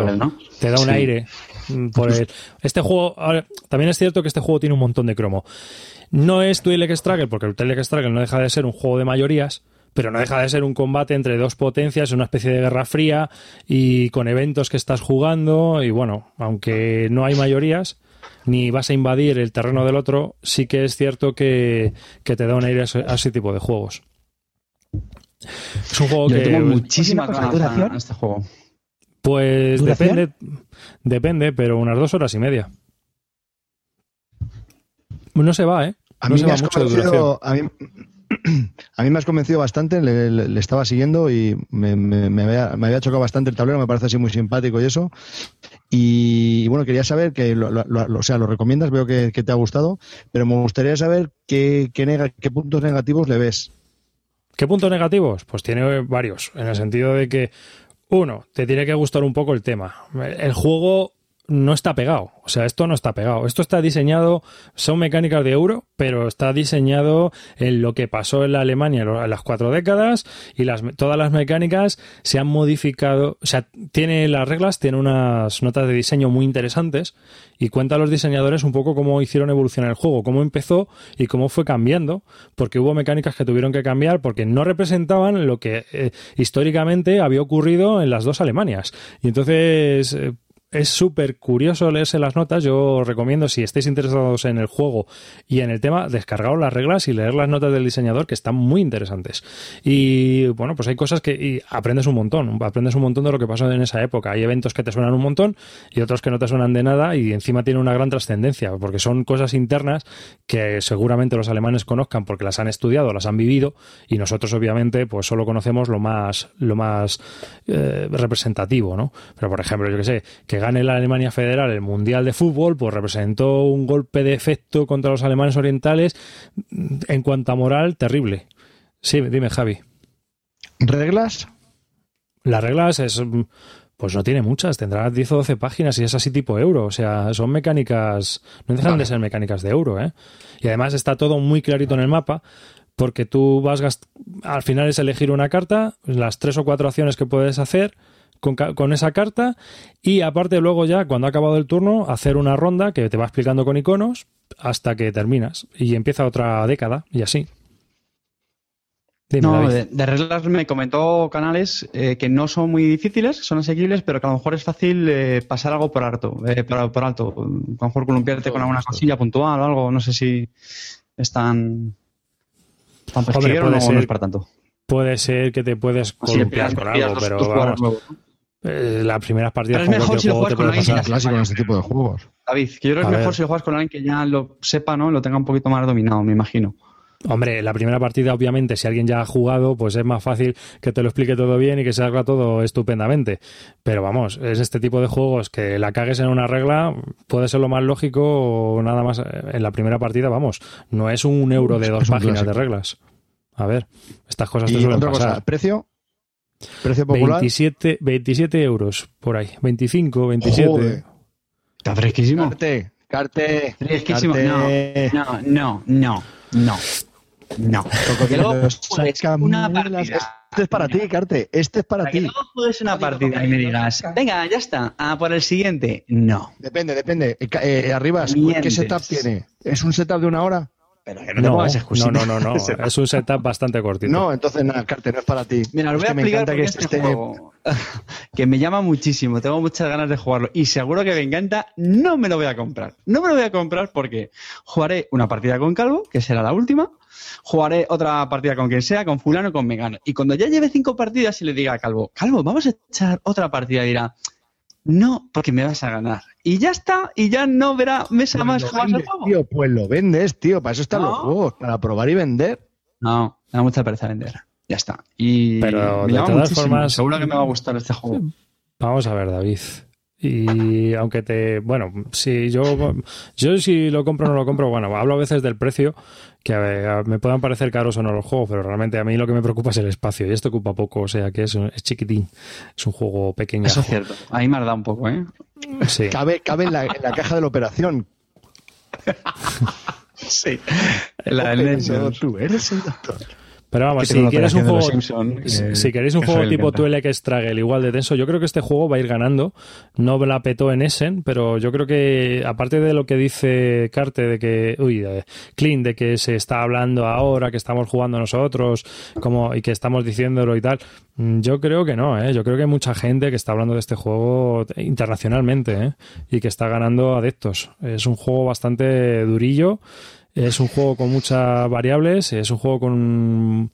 te da un Sí. aire mm, por el- este juego ahora, también es cierto que este juego tiene un montón de cromo. No es Twilight Struggle porque el Twilight Struggle no deja de ser un juego de mayorías pero no deja de ser un combate entre dos potencias, una especie de guerra fría y con eventos que estás jugando y bueno, aunque no hay mayorías ni vas a invadir el terreno del otro, sí que es cierto que, que te da un aire a ese, a ese tipo de juegos. Es un juego Yo que tengo muchísimas Oye, una ganas cosa, a- ¿duración? a este juego. Pues ¿Duración? depende, depende, pero unas dos horas y media. No se va, ¿eh? A no mí se me va mucho de duración. a mí, a mí me has convencido bastante, le, estaba siguiendo y me, había, chocado bastante el tablero, me parece así muy simpático y eso. Y, bueno, quería saber que, lo, o sea, lo recomiendas, veo que, te ha gustado, pero me gustaría saber qué, qué puntos negativos le ves. ¿Qué puntos negativos? Pues tiene varios, en el sentido de que, uno, te tiene que gustar un poco el tema. El juego no está pegado, o sea, esto no está pegado. Esto está diseñado, son mecánicas de euro, pero está diseñado en lo que pasó en la Alemania en las cuatro décadas y todas las mecánicas se han modificado, o sea, tiene las reglas, tiene unas notas de diseño muy interesantes y cuenta a los diseñadores un poco cómo hicieron evolucionar el juego, cómo empezó y cómo fue cambiando, porque hubo mecánicas que tuvieron que cambiar porque no representaban lo que eh, históricamente había ocurrido en las dos Alemanias. Y entonces eh, es súper curioso leerse las notas. Yo os recomiendo, si estáis interesados en el juego y en el tema, descargaros las reglas y leer las notas del diseñador, que están muy interesantes. Y bueno, pues hay cosas que y aprendes un montón. Aprendes un montón de lo que pasó en esa época. Hay eventos que te suenan un montón y otros que no te suenan de nada y encima tiene una gran trascendencia, porque son cosas internas que seguramente los alemanes conozcan porque las han estudiado, las han vivido y nosotros obviamente pues solo conocemos lo más lo más eh, representativo, ¿no? Pero por ejemplo, yo que sé, que gane la Alemania Federal el Mundial de Fútbol, pues representó un golpe de efecto contra los alemanes orientales mm, en cuanto a moral terrible. Sí, dime Javi. ¿Reglas? Las reglas es mm, pues no tiene muchas, tendrá 10 o 12 páginas y es así tipo euro, o sea, son mecánicas, no dejan de ser mecánicas de euro, ¿eh? Y además está todo muy clarito en el mapa, porque tú vas, al final es elegir una carta, las tres o cuatro acciones que puedes hacer con, esa carta y aparte luego ya, cuando ha acabado el turno, hacer una ronda que te va explicando con iconos hasta que terminas y empieza otra década y así. Dime, No, de, de reglas me comentó Canales eh, que no son muy difíciles, son asequibles, pero que a lo mejor es fácil eh, pasar algo por alto, eh, por, por alto. A lo mejor columpiarte con alguna cosilla puntual o algo, no sé si es tan, tan Hombre, o no, ser. no es para tanto. Puede ser que te puedes columpiar con algo, pero vamos. Eh, las primeras partidas Pero es mejor si lo juegas con alguien pasar. que clásico en este tipo de juegos. David, yo creo que es mejor ver. si lo juegas con alguien que ya lo sepa, ¿no? Lo tenga un poquito más dominado, me imagino. Hombre, la primera partida, obviamente, si alguien ya ha jugado, pues es más fácil que te lo explique todo bien y que se haga todo estupendamente. Pero vamos, es este tipo de juegos que la cagues en una regla, puede ser lo más lógico o nada más eh, en la primera partida, vamos. No es un euro de dos páginas de reglas. A ver, estas cosas te Y suelen otra cosa, pasar. ¿precio? ¿Precio popular? 27, 27 euros por ahí. 25, 27. Joder. Está fresquísimo. Carte, carte, Fresquísimo. carte. No, no, no, no, no. Que luego una partida Este es para ti, Carte. Este es para Para que ti. no juegues una partida y me digas, venga, ya está, a por el siguiente. No. Depende, depende. Eh, eh, arriba, ¿qué setup tiene? ¿Es un setup de una hora? Pero que no te No, pongas no, excusita. no, no, no. Es un setup bastante cortito. No, entonces nada, Carte, no es para ti. Mira, Es voy a que me explicar que este este esté- juego, que me llama muchísimo, tengo muchas ganas de jugarlo y seguro que me encanta, no me lo voy a comprar. No me lo voy a comprar porque jugaré una partida con Calvo, que será la última, jugaré otra partida con quien sea, con fulano, con Megano. Y cuando ya lleve cinco partidas y le diga a Calvo, Calvo, vamos a echar otra partida, dirá, no, porque me vas a ganar. Y ya está, y ya no verá mesa Pues más lo el vendes, juego. tío, pues lo vendes, tío. Para eso están No. los juegos, para probar y vender. No, me da mucha pereza vender. Ya está. Y Pero, me de todas muchísimo. formas- seguro que me va a gustar este juego. Vamos a ver, David. Y aunque te. Bueno, si yo. Yo si lo compro o no lo compro, bueno, hablo a veces del precio, que a ver, me puedan parecer caros o no los juegos, pero realmente a mí lo que me preocupa es el espacio. Y esto ocupa poco, o sea que es, es chiquitín. Es un juego pequeño. Eso es cierto. Ahí me ha dado un poco, ¿eh? Sí. Cabe, cabe en, la, en la caja de la operación. Sí. La del. Tú eres el doctor. Pero vamos, si quieres un juego. Simpson, si- eh, si queréis un que juego tipo. Tuelek Struggle igual de tenso, yo creo que este juego va a ir ganando. No la petó en Essen, pero yo creo que, aparte de lo que dice Carte, de que, uy, de Clint, de que se está hablando ahora, que estamos jugando nosotros, como, y que estamos diciéndolo y tal, mm, yo creo que no, ¿eh? Yo creo que hay mucha gente que está hablando de este juego internacionalmente, ¿eh? Y que está ganando adeptos. Es un juego bastante durillo. Es un juego con muchas variables, es un juego con,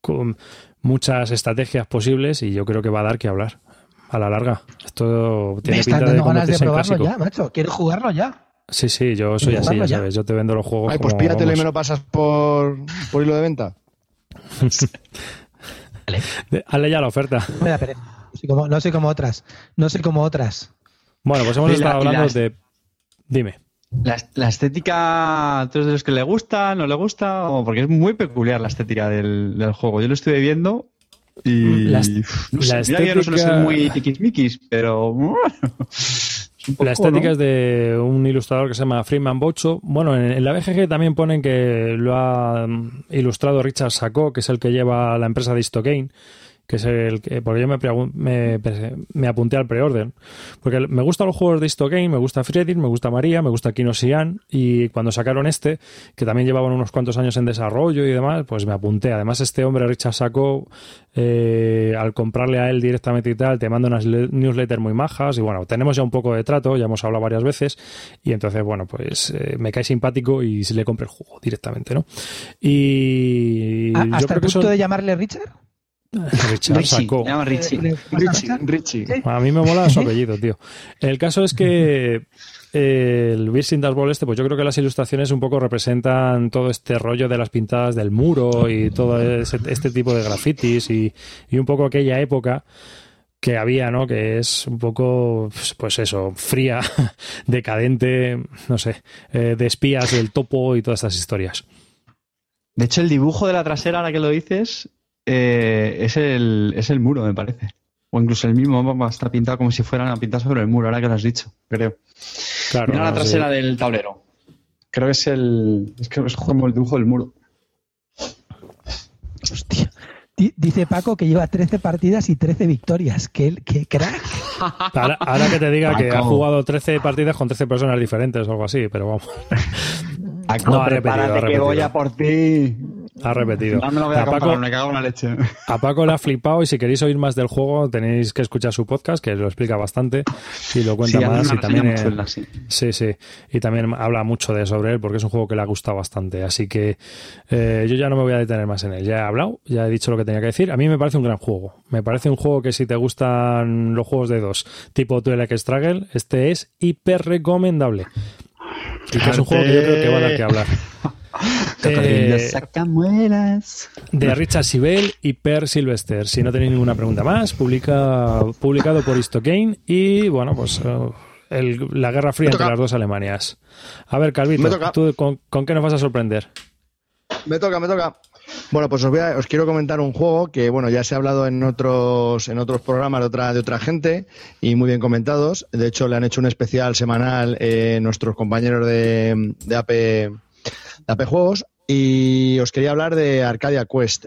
con muchas estrategias posibles y yo creo que va a dar que hablar a la larga. Esto Me tiene están pinta de dando ganas de convertirse en probarlo clásico. ya, macho. Quiero jugarlo ya. Sí, sí, yo soy así, ya sabes. Yo te vendo los juegos Ay, pues como, pídatelo y me lo pasas por, por hilo de venta. De- Hazle ya la oferta. Me da pereza. No soy como, no soy como otras. No soy como otras. Bueno, pues hemos Y estado hablando las- de... Dime. La, la estética, ¿tú eres de los que le gusta, no le gusta? O porque es muy peculiar la estética del, del juego. Yo lo estuve viendo y. La- uf, no la sé, mira que yo no suelo ser estética- muy tiquismiquis, pero. poco, La estética ¿no? es de un ilustrador que se llama Freeman Bocho. Bueno, en, en la BGG también ponen que lo ha mm, ilustrado Richard Sacco, que es el que lleva la empresa de Istogame, que es el que, porque yo me, me, me apunté al preorden. Porque me gustan los juegos de Istogame, me gusta Friedrich, me gusta María, me gusta Kino Sian, y cuando sacaron este, que también llevaban unos cuantos años en desarrollo y demás, pues me apunté. Además, este hombre, Richard Sacco, eh, al comprarle a él directamente y tal, te manda unas le- newsletters muy majas y bueno, tenemos ya un poco de trato, ya hemos hablado varias veces y entonces, bueno, pues eh, me cae simpático y se le compro el juego directamente, ¿no? Y yo ¿Hasta creo el que punto son... de llamarle Richard? Richie, Richard Sacco. se llama Richie. ¿Le- le- Richie, Richard? Richie. Sí. A mí me mola su apellido, tío. El caso es que eh, el Virgin Das Ball este, pues yo creo que las ilustraciones un poco representan todo este rollo de las pintadas del muro y todo ese- este tipo de grafitis y, y un poco aquella época que había, ¿no? Que es un poco, pues, pues eso, fría, decadente, no sé, eh, de espías del topo y todas estas historias. De hecho, el dibujo de la trasera, ahora que lo dices, eh, es, el, es el muro, me parece. O incluso el mismo mapa está pintado como si fueran a pintar sobre el muro, ahora que lo has dicho, creo. Claro, Mira la trasera sí. del tablero. Creo que es el. Es que es como el dibujo del muro. Hostia. Di- Dice Paco que lleva 13 partidas y 13 victorias. ¡Qué, qué crack! Ahora, ahora que te diga que ha jugado 13 partidas con 13 personas diferentes o algo así, pero vamos, Paco, No, ha repetido, prepárate ha que voy a por ti. Ha repetido. No me lo voy a A Paco- me cago en la leche. A Paco le ha flipado y si queréis oír más del juego tenéis que escuchar su podcast que lo explica bastante y lo cuenta Sí, más y también eh, sí. sí sí y también habla mucho de sobre él porque es un juego que le ha gustado bastante así que eh, yo ya no me voy a detener más en él ya he hablado ya he dicho lo que tenía que decir a mí me parece un gran juego me parece un juego que si te gustan los juegos de dos tipo Twilight Struggle este es hiper recomendable y que es un juego que yo creo que va a dar que hablar Eh, sacamuelas. de Richard Sibel y Per Sylvester. Si no tenéis ninguna pregunta más, publica, publicado por Istokane y bueno, pues eh, el- la guerra fría entre las dos Alemanias. A ver, Calvito. ¿tú con, con qué nos vas a sorprender? Me toca, me toca. Bueno, pues os, voy a- os quiero comentar un juego que, bueno, ya se ha hablado en otros, en otros programas de otra, de otra gente y muy bien comentados. De hecho, le han hecho un especial semanal eh, nuestros compañeros de, de AP, de AP Juegos. Y os quería hablar de Arcadia Quest.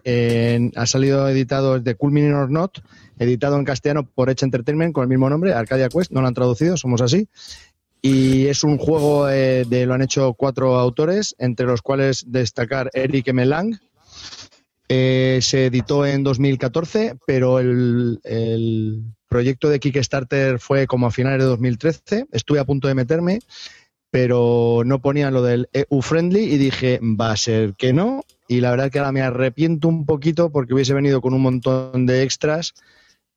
Ha salido editado de Mini or Not, editado en castellano por Edge Entertainment con el mismo nombre, Arcadia Quest. No lo han traducido, somos así. Y es un juego eh, de lo han hecho cuatro autores, entre los cuales destacar Eric M. Lang. Eh, se editó en 2014, pero el, el proyecto de Kickstarter fue como a finales de 2013. Estuve a punto de meterme, pero no ponían lo del EU friendly y dije, va a ser que no. Y la verdad que ahora me arrepiento un poquito porque hubiese venido con un montón de extras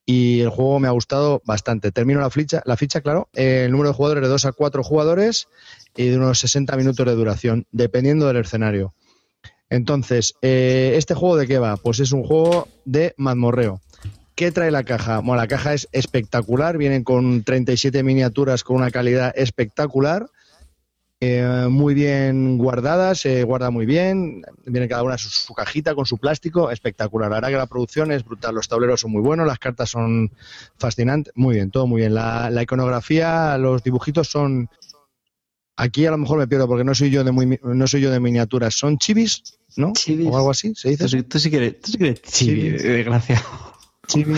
y el juego me ha gustado bastante. Termino la ficha, la ficha claro, el número de jugadores de 2 a 4 jugadores y de unos 60 minutos de duración, dependiendo del escenario. Entonces, eh, ¿este juego de qué va? Pues es un juego de mazmorreo. ¿Qué trae la caja? Bueno, la caja es espectacular, vienen con 37 miniaturas con una calidad espectacular, eh, muy bien guardadas, se guarda muy bien, viene cada una su, su cajita con su plástico, espectacular. La verdad que la producción es brutal, los tableros son muy buenos, las cartas son fascinantes, muy bien, todo muy bien. La, la iconografía, los dibujitos son... Aquí a lo mejor me pierdo porque no soy yo de muy, no soy yo de miniaturas, son chivis, ¿no? Chivis. O algo así, se dice. Tú, sí- tú sí que eres, tú sí que eres chibi, Chibi. desgraciado. Chibi.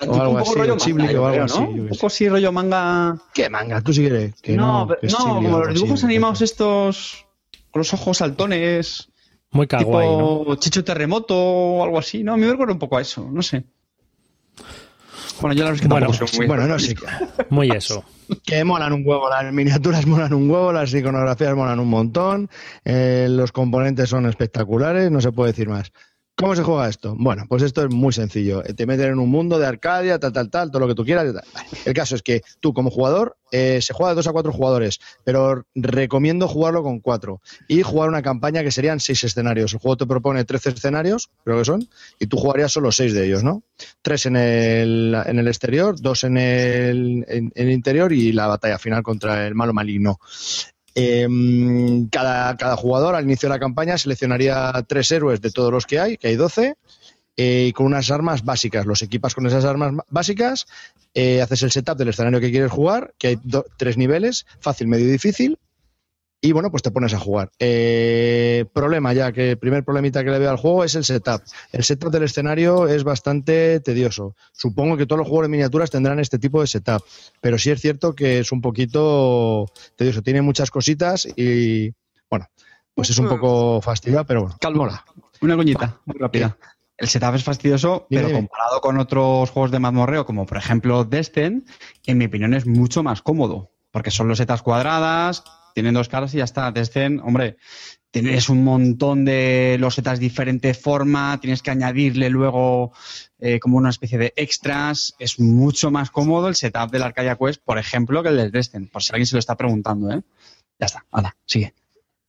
Tipo algo así, rollo o manga, o algo así, Un poco así rollo manga. ¿Qué manga? ¿Tú sí quieres? Que no, no, o como los dibujos animados estos con los ojos saltones, Muy kawaii, tipo ¿no? Chicho Terremoto o algo así. No, a mí me recuerda un poco a eso, no sé. Bueno, yo la verdad es que Bueno, tampoco muy Bueno, no sé. Muy eso. Que molan un huevo, las miniaturas molan un huevo, las iconografías molan un montón, eh, los componentes son espectaculares, no se puede decir más. ¿Cómo se juega esto? Bueno, pues esto es muy sencillo. Eh, Te meten en un mundo de Arcadia, tal, tal, tal, todo lo que tú quieras. El caso es que tú, como jugador, eh, se juega de dos a cuatro jugadores, pero recomiendo jugarlo con cuatro y jugar una campaña que serían seis escenarios. El juego te propone 13 escenarios, creo que son, y tú jugarías solo seis de ellos, ¿no? Tres en el, en el exterior, dos en el, en el interior y la batalla final contra el malo maligno. Em, cada, cada jugador al inicio de la campaña seleccionaría tres héroes de todos los que hay, que hay 12, eh, y con unas armas básicas. Los equipas con esas armas ma- básicas, eh, haces el setup del escenario que quieres jugar, que hay tres niveles, fácil, medio y difícil, y bueno, pues te pones a jugar. Eh, problema ya, que el primer problemita que le veo al juego es el setup. El setup del escenario es bastante tedioso. Supongo que todos los juegos de miniaturas tendrán este tipo de setup, pero sí es cierto que es un poquito tedioso. Tiene muchas cositas y bueno, pues es un poco fastidiado, pero bueno. Calvo. mola. Una coñita, muy rápida. El setup es fastidioso, Dime, pero dime. comparado con otros juegos de mazmorreo, como por ejemplo Destin, en mi opinión es mucho más cómodo, porque son losetas cuadradas, tienen dos caras y ya está. Destin, hombre, tienes un montón de losetas de diferente forma, tienes que añadirle luego eh, como una especie de extras. Es mucho más cómodo el setup del Arcadia Quest, por ejemplo, que el del Destin, por si alguien se lo está preguntando, ¿eh? Ya está, anda, sigue.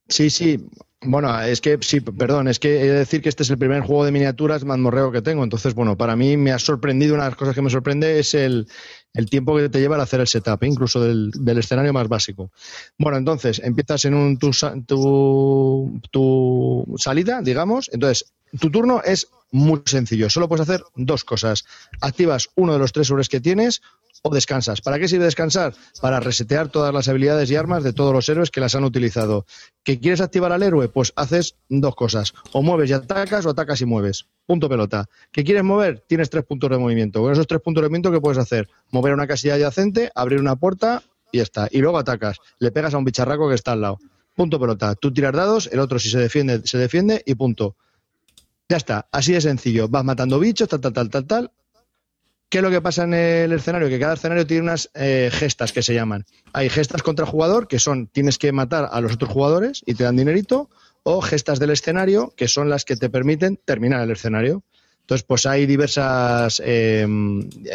Sí, sí. Bueno, es que sí, perdón, es que he de decir que este es el primer juego de miniaturas mazmorreo que tengo. Entonces, bueno, para mí me ha sorprendido, una de las cosas que me sorprende es el, el tiempo que te lleva al hacer el setup, ¿eh? incluso del, escenario más básico. Bueno, entonces, empiezas en un, tu, tu, tu salida, digamos. Entonces, tu turno es muy sencillo. Solo puedes hacer dos cosas. Activas uno de los tres héroes que tienes o descansas. ¿Para qué sirve descansar? Para resetear todas las habilidades y armas de todos los héroes que las han utilizado. ¿Que quieres activar al héroe? Pues haces dos cosas. O mueves y atacas o atacas y mueves. Punto pelota. ¿Que quieres mover? Tienes tres puntos de movimiento. Con esos tres puntos de movimiento, ¿qué puedes hacer? Mover una casilla adyacente, abrir una puerta y ya está. Y luego atacas. Le pegas a un bicharraco que está al lado. Punto pelota. Tú tiras dados, el otro si se defiende, se defiende y punto. Ya está. Así de sencillo. Vas matando bichos, tal, tal, tal, tal, tal. ¿Qué es lo que pasa en el escenario? Que cada escenario tiene unas eh, gestas que se llaman. Hay gestas contra jugador, que son tienes que matar a los otros jugadores y te dan dinerito, o gestas del escenario, que son las que te permiten terminar el escenario. Entonces, pues hay diversas, eh,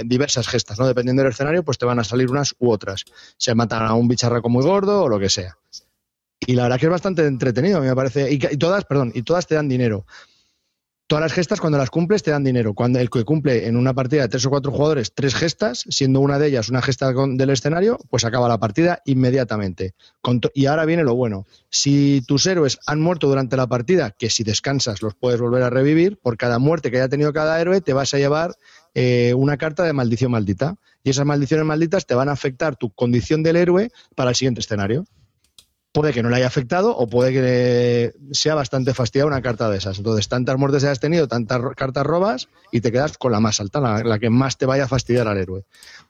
diversas gestas, ¿no? Dependiendo del escenario, pues te van a salir unas u otras. Se matan a un bicharraco muy gordo o lo que sea. Y la verdad que es bastante entretenido, a mí me parece. Y, todas, perdón, y todas te dan dinero. Todas las gestas, cuando las cumples, te dan dinero. Cuando el que cumple en una partida de tres o cuatro jugadores tres gestas, siendo una de ellas una gesta del escenario, pues acaba la partida inmediatamente. Y ahora viene lo bueno. Si tus héroes han muerto durante la partida, que si descansas los puedes volver a revivir, por cada muerte que haya tenido cada héroe, te vas a llevar eh, una carta de maldición maldita. Y esas maldiciones malditas te van a afectar tu condición del héroe para el siguiente escenario. Puede que no le haya afectado o puede que sea bastante fastidiada una carta de esas. Entonces, tantas muertes hayas tenido, tantas cartas robas y te quedas con la más alta, la, que más te vaya a fastidiar al héroe.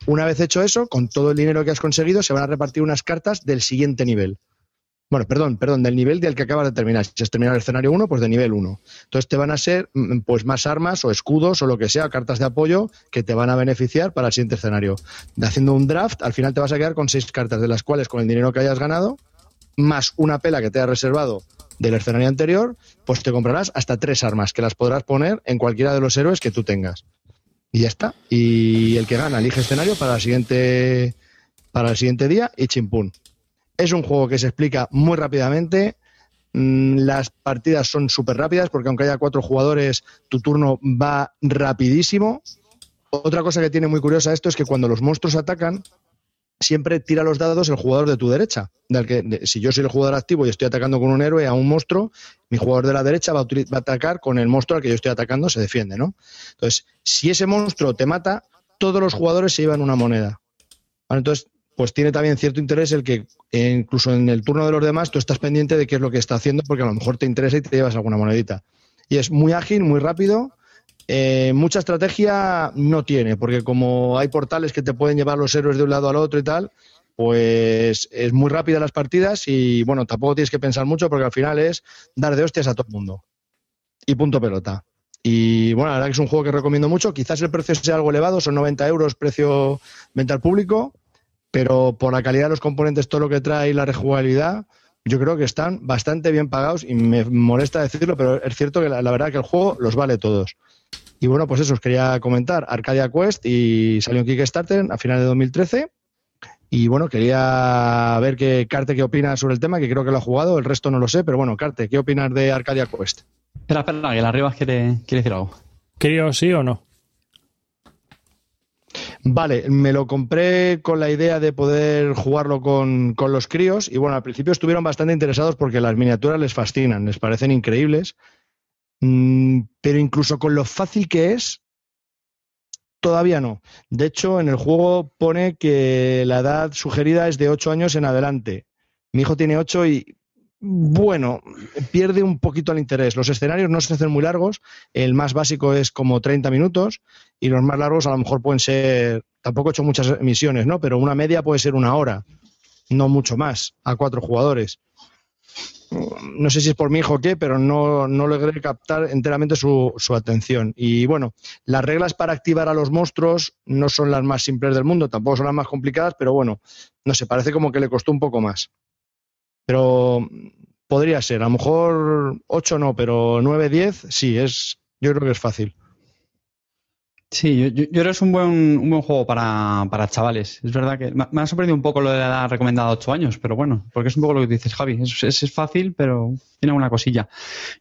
Una vez hecho eso, con todo el dinero que has conseguido, se van a repartir unas cartas del siguiente nivel. Bueno, perdón, perdón, del nivel del que acabas de terminar. Si has terminado el escenario 1, pues de nivel 1. Entonces te van a ser mm, pues más armas o escudos o lo que sea, cartas de apoyo que te van a beneficiar para el siguiente escenario. Haciendo un draft, al final te vas a quedar con seis cartas, de las cuales con el dinero que hayas ganado más una pela que te has reservado del escenario anterior, pues te comprarás hasta tres armas que las podrás poner en cualquiera de los héroes que tú tengas. Y ya está. Y el que gana elige escenario para el siguiente, para el siguiente día y chimpún. Es un juego que se explica muy rápidamente. Mm, las partidas son súper rápidas porque aunque haya cuatro jugadores, tu turno va rapidísimo. Otra cosa que tiene muy curiosa esto es que cuando los monstruos atacan, siempre tira los dados el jugador de tu derecha. Del que, si yo soy el jugador activo y estoy atacando con un héroe a un monstruo, mi jugador de la derecha va a, atacar con el monstruo al que yo estoy atacando, se defiende, ¿no? Entonces, si ese monstruo te mata, todos los jugadores se llevan una moneda. entonces, pues tiene también cierto interés el que eh, incluso en el turno de los demás tú estás pendiente de qué es lo que está haciendo porque a lo mejor te interesa y te llevas alguna monedita. Y es muy ágil, muy rápido eh, mucha estrategia no tiene, porque como hay portales que te pueden llevar los héroes de un lado al otro y tal, pues es muy rápida las partidas y bueno, tampoco tienes que pensar mucho porque al final es dar de hostias a todo el mundo. Y punto pelota. Y bueno, la verdad que es un juego que recomiendo mucho. Quizás el precio sea algo elevado, son 90 euros precio venta al público, pero por la calidad de los componentes, todo lo que trae y la rejugabilidad, yo creo que están bastante bien pagados y me molesta decirlo, pero es cierto que la, la verdad que el juego los vale todos. Y bueno, pues eso os quería comentar. Arcadia Quest y salió en Kickstarter a finales de 2013. Y bueno, quería ver qué Carte qué opina sobre el tema, que creo que lo ha jugado, el resto no lo sé, pero bueno, Carte, ¿qué opinas de Arcadia Quest? Espera, espera, que la arriba quiere, quiere decir algo. ¿Quería sí o no? Vale, me lo compré con la idea de poder jugarlo con, con, los críos y bueno, al principio estuvieron bastante interesados porque las miniaturas les fascinan, les parecen increíbles Mm, pero incluso con lo fácil que es, todavía no. De hecho, en el juego pone que la edad sugerida es de 8 años en adelante. Mi hijo tiene 8 y, bueno, pierde un poquito el interés. Los escenarios no se hacen muy largos. El más básico es como 30 minutos y los más largos a lo mejor pueden ser, tampoco he hecho muchas misiones, ¿no? Pero una media puede ser una hora, no mucho más, a cuatro jugadores no sé si es por mi hijo o qué, pero no, logré captar enteramente su, su, atención. Y bueno, las reglas para activar a los monstruos no son las más simples del mundo, tampoco son las más complicadas, pero bueno, no sé, parece como que le costó un poco más. Pero podría ser, a lo mejor 8 no, pero 9, 10 sí, es, yo creo que es fácil. Sí, yo, creo que es un buen, un buen juego para, para chavales. Es verdad que me, ha sorprendido un poco lo de la edad recomendada 8 años, pero bueno, porque es un poco lo que dices, Javi. Es, es, fácil, pero tiene alguna cosilla.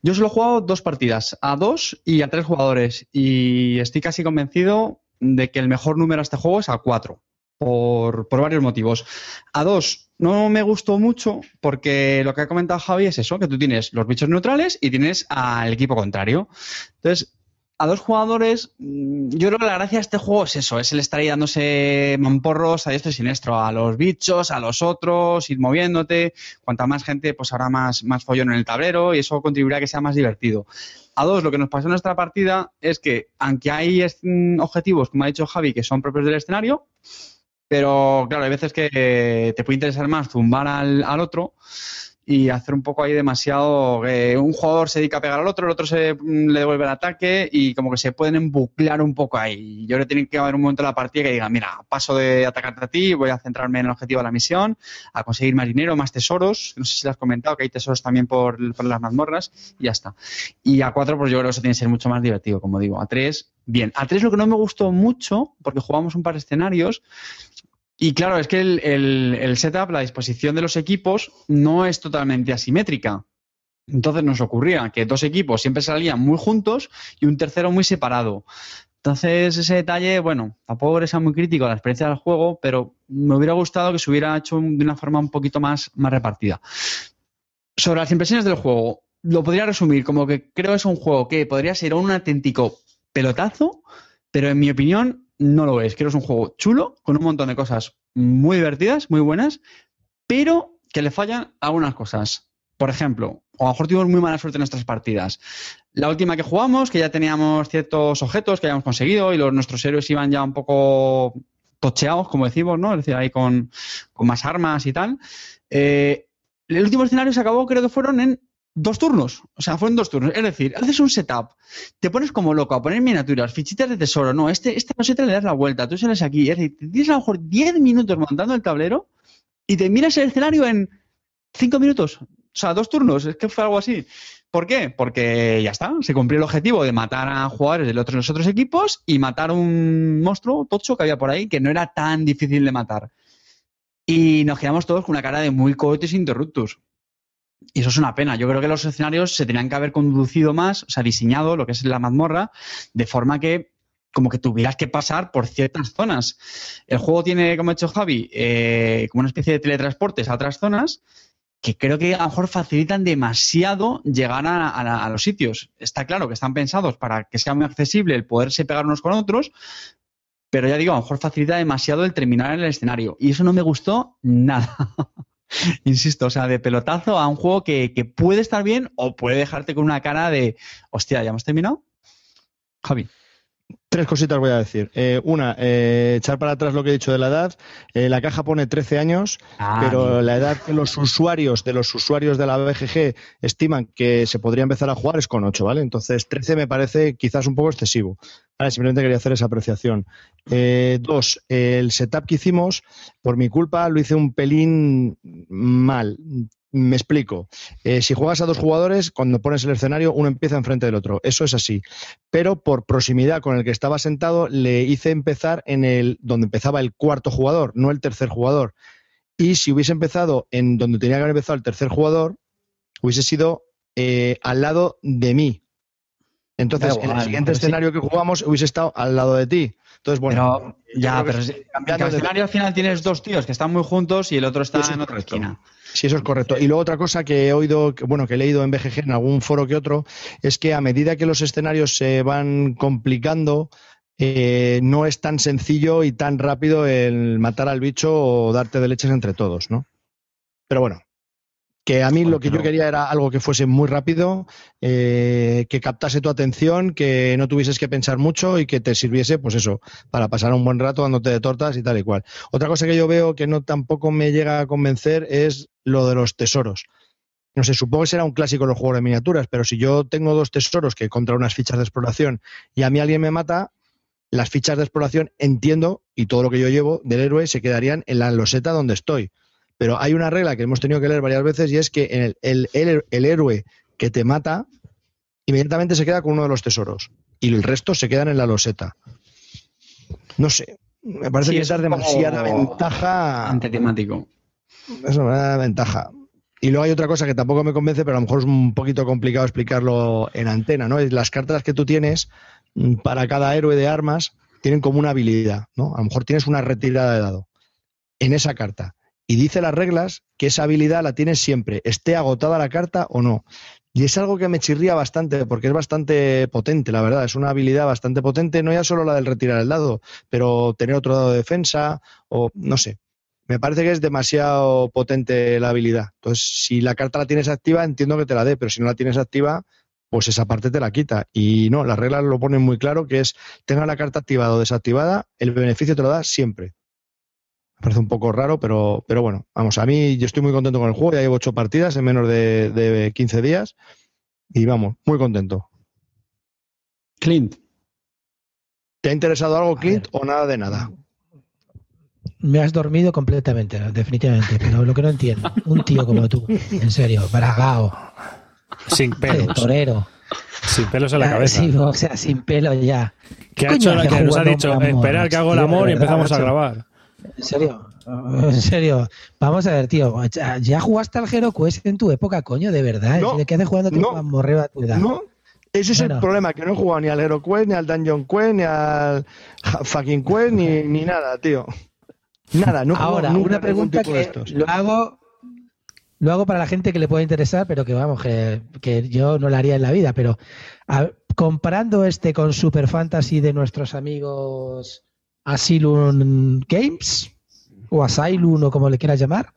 Yo solo he jugado dos partidas, a dos y a tres jugadores, y estoy casi convencido de que el mejor número a este juego es a cuatro, por, varios motivos. A dos no me gustó mucho porque lo que ha comentado Javi es eso, que tú tienes los bichos neutrales y tienes al equipo contrario. Entonces, a dos jugadores, mm, yo creo que la gracia de este juego es eso, es el estar ahí dándose mamporros a esto y siniestro, a los bichos, a los otros, ir moviéndote. Cuanta más gente, pues habrá más, más follón en el tablero y eso contribuirá a que sea más divertido. A dos, lo que nos pasó en nuestra partida es que, aunque hay mm, objetivos, como ha dicho Javi, que son propios del escenario, pero claro, hay veces que te puede interesar más zumbar al, al otro y hacer un poco ahí demasiado que un jugador se dedica a pegar al otro, el otro se mm, le devuelve el ataque y como que se pueden embuclar un poco ahí. Yo le tiene que haber un momento en la partida que diga, mira, paso de atacarte a ti, voy a centrarme en el objetivo de la misión, a conseguir más dinero, más tesoros, no sé si lo has comentado, que hay tesoros también por, las mazmorras y ya está. Y a cuatro, pues yo creo que eso tiene que ser mucho más divertido, como digo. A tres, bien. A tres lo que no me gustó mucho, porque jugamos un par de escenarios, y claro, es que el, setup, la disposición de los equipos no es totalmente asimétrica. Entonces nos ocurría que dos equipos siempre salían muy juntos y un tercero muy separado. Entonces ese detalle, bueno, tampoco sea muy crítico a la experiencia del juego, pero me hubiera gustado que se hubiera hecho de una forma un poquito más, más repartida. Sobre las impresiones del juego, lo podría resumir como que creo que es un juego que podría ser un auténtico pelotazo, pero en mi opinión no lo es. Creo que es un juego chulo, con un montón de cosas muy divertidas, muy buenas, pero que le fallan algunas cosas. Por ejemplo, o a lo mejor tuvimos muy mala suerte en nuestras partidas. La última que jugamos, que ya teníamos ciertos objetos que habíamos conseguido y los, nuestros héroes iban ya un poco tocheados, como decimos, ¿no? Es decir, ahí con, con más armas y tal. Eh, el último escenario se acabó, creo que fueron en dos turnos. O sea, fueron dos turnos. Es decir, haces un setup, te pones como loco a poner miniaturas, fichitas de tesoro. No, este, este no le das la vuelta, tú sales aquí. Es decir, tienes a lo mejor 10 minutos montando el tablero y te miras el escenario en 5 minutos. O sea, dos turnos. Es que fue algo así. ¿Por qué? Porque ya está, se cumplió el objetivo de matar a jugadores de los otros equipos y matar un monstruo tocho que había por ahí que no era tan difícil de matar. Y nos quedamos todos con una cara de muy cohetes interruptus. Y eso es una pena. Yo creo que los escenarios se tenían que haber conducido más, o sea, diseñado lo que es la mazmorra, de forma que como que tuvieras que pasar por ciertas zonas. El juego tiene, como ha hecho Javi, eh, como una especie de teletransportes a otras zonas que creo que a lo mejor facilitan demasiado llegar a, los sitios. Está claro que están pensados para que sea muy accesible el poderse pegar unos con otros, pero ya digo, a lo mejor facilita demasiado el terminar en el escenario. Y eso no me gustó nada. Insisto, o sea, de pelotazo a un juego que, puede estar bien o puede dejarte con una cara de, hostia, ¿ya hemos terminado? Javi. Tres cositas voy a decir. Eh, una, eh, echar para atrás lo que he dicho de la edad. Eh, la caja pone 13 años, ah, pero la edad que los usuarios de los usuarios de la BGG estiman que se podría empezar a jugar es con 8, ¿vale? Entonces 13 me parece quizás un poco excesivo. Vale, simplemente quería hacer esa apreciación. dos, el setup que hicimos, por mi culpa, lo hice un pelín mal. Me explico. Eh, si juegas a dos jugadores, cuando pones el escenario, uno empieza enfrente del otro. Eso es así. Pero por proximidad con el que estaba sentado, le hice empezar en el donde empezaba el cuarto jugador, no el tercer jugador. Y si hubiese empezado en donde tenía que haber empezado el tercer jugador, hubiese sido eh, al lado de mí. Entonces, en el siguiente escenario que jugamos hubiese estado al lado de ti. Entonces, bueno. ya, pero en el escenario al final tienes dos tíos que están muy juntos y el otro está en otra esquina. Sí, eso es correcto. Y luego otra cosa que he oído, bueno, que he leído en BGG en algún foro que otro, es que a medida que los escenarios se van complicando, eh, no es tan sencillo y tan rápido el matar al bicho o darte de leches entre todos, ¿no? Pero bueno, que a mí lo que yo quería era algo que fuese muy rápido, eh, que captase tu atención, que no tuvieses que pensar mucho y que te sirviese, pues eso, para pasar un buen rato dándote de tortas y tal y cual. Otra cosa que yo veo que no tampoco me llega a convencer es lo de los tesoros. No sé, supongo que será un clásico los juegos de miniaturas, pero si yo tengo dos tesoros que contra unas fichas de exploración y a mí alguien me mata, las fichas de exploración entiendo y todo lo que yo llevo del héroe se quedarían en la loseta donde estoy. Pero hay una regla que hemos tenido que leer varias veces y es que el, héroe que te mata inmediatamente se queda con uno de los tesoros y el resto se quedan en la loseta. No sé, me parece que es dar demasiada ventaja. Antitemático. Me da ventaja. Y luego hay otra cosa que tampoco me convence, pero a lo mejor es un poquito complicado explicarlo en antena, ¿no? Es las cartas que tú tienes mm, para cada héroe de armas tienen como una habilidad, ¿no? A lo mejor tienes una retirada de dado en esa carta y dice las reglas que esa habilidad la tienes siempre, esté agotada la carta o no. Y es algo que me chirría bastante, porque es bastante potente, la verdad. Es una habilidad bastante potente, no ya solo la del retirar el dado, pero tener otro dado de defensa, o no sé. Me parece que es demasiado potente la habilidad. Entonces, si la carta la tienes activa, entiendo que te la dé, pero si no la tienes activa, pues esa parte te la quita. Y no, las reglas lo ponen muy claro, que es tenga la carta activada o desactivada, el beneficio te lo da siempre. Me parece un poco raro, pero, pero bueno, vamos, a mí yo estoy muy contento con el juego, ya llevo ocho partidas en menos de, de 15 días y vamos, muy contento. Clint. ¿Te ha interesado algo, Clint, o nada de nada? Me has dormido completamente, definitivamente, pero lo que no entiendo, un tío como tú, en serio, bragao. Sin pelos. torero. Sin pelos en la cabeza. Sí, o sea, sin pelo ya. ¿Qué, ha hecho la que nos ha dicho? Esperar que hago el amor y empezamos a grabar. En serio, en serio. Vamos a ver, tío. ¿Ya jugaste al Hero Quest en tu época, coño? De verdad. ¿De qué haces jugando no, a tu edad? No. Ese es el problema, que no he jugado ni al Hero Quest, ni al Dungeon Quest, ni al fucking Quest, ni, ni nada, tío. Nada, no Ahora, una pregunta que lo hago, lo hago para la gente que le pueda interesar, pero que vamos, que, que yo no lo haría en la vida. Pero comparando este con Super Fantasy de nuestros amigos Asylum Games o Asylum o como le quieras llamar.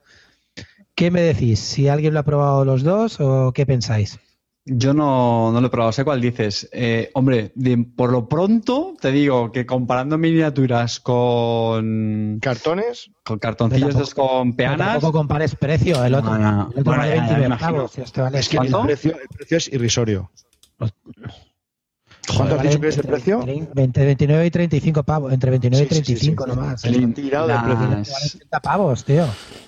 ¿Qué me decís? ¿Si alguien lo ha probado los dos o qué pensáis? Yo no, no lo he probado, sé cuál dices. Eh, hombre, de- por lo pronto te digo que comparando miniaturas con, ¿Cartones? con cartoncillos estos con peanas, tampoco compares precio, el otro, No, no. el otro Bueno, vale ya, ya 20 me imagino. pavos, y este vale Es que el 15. precio, el precio es irrisorio. ¿Cuánto has dicho que es el entre precio? 20, 29 y 35 pavos, entre 29 Sí, y sí, sí, 35 sí, sí. nomás. El ¿eh? tirado de precio. Vale 30 pavos, tío.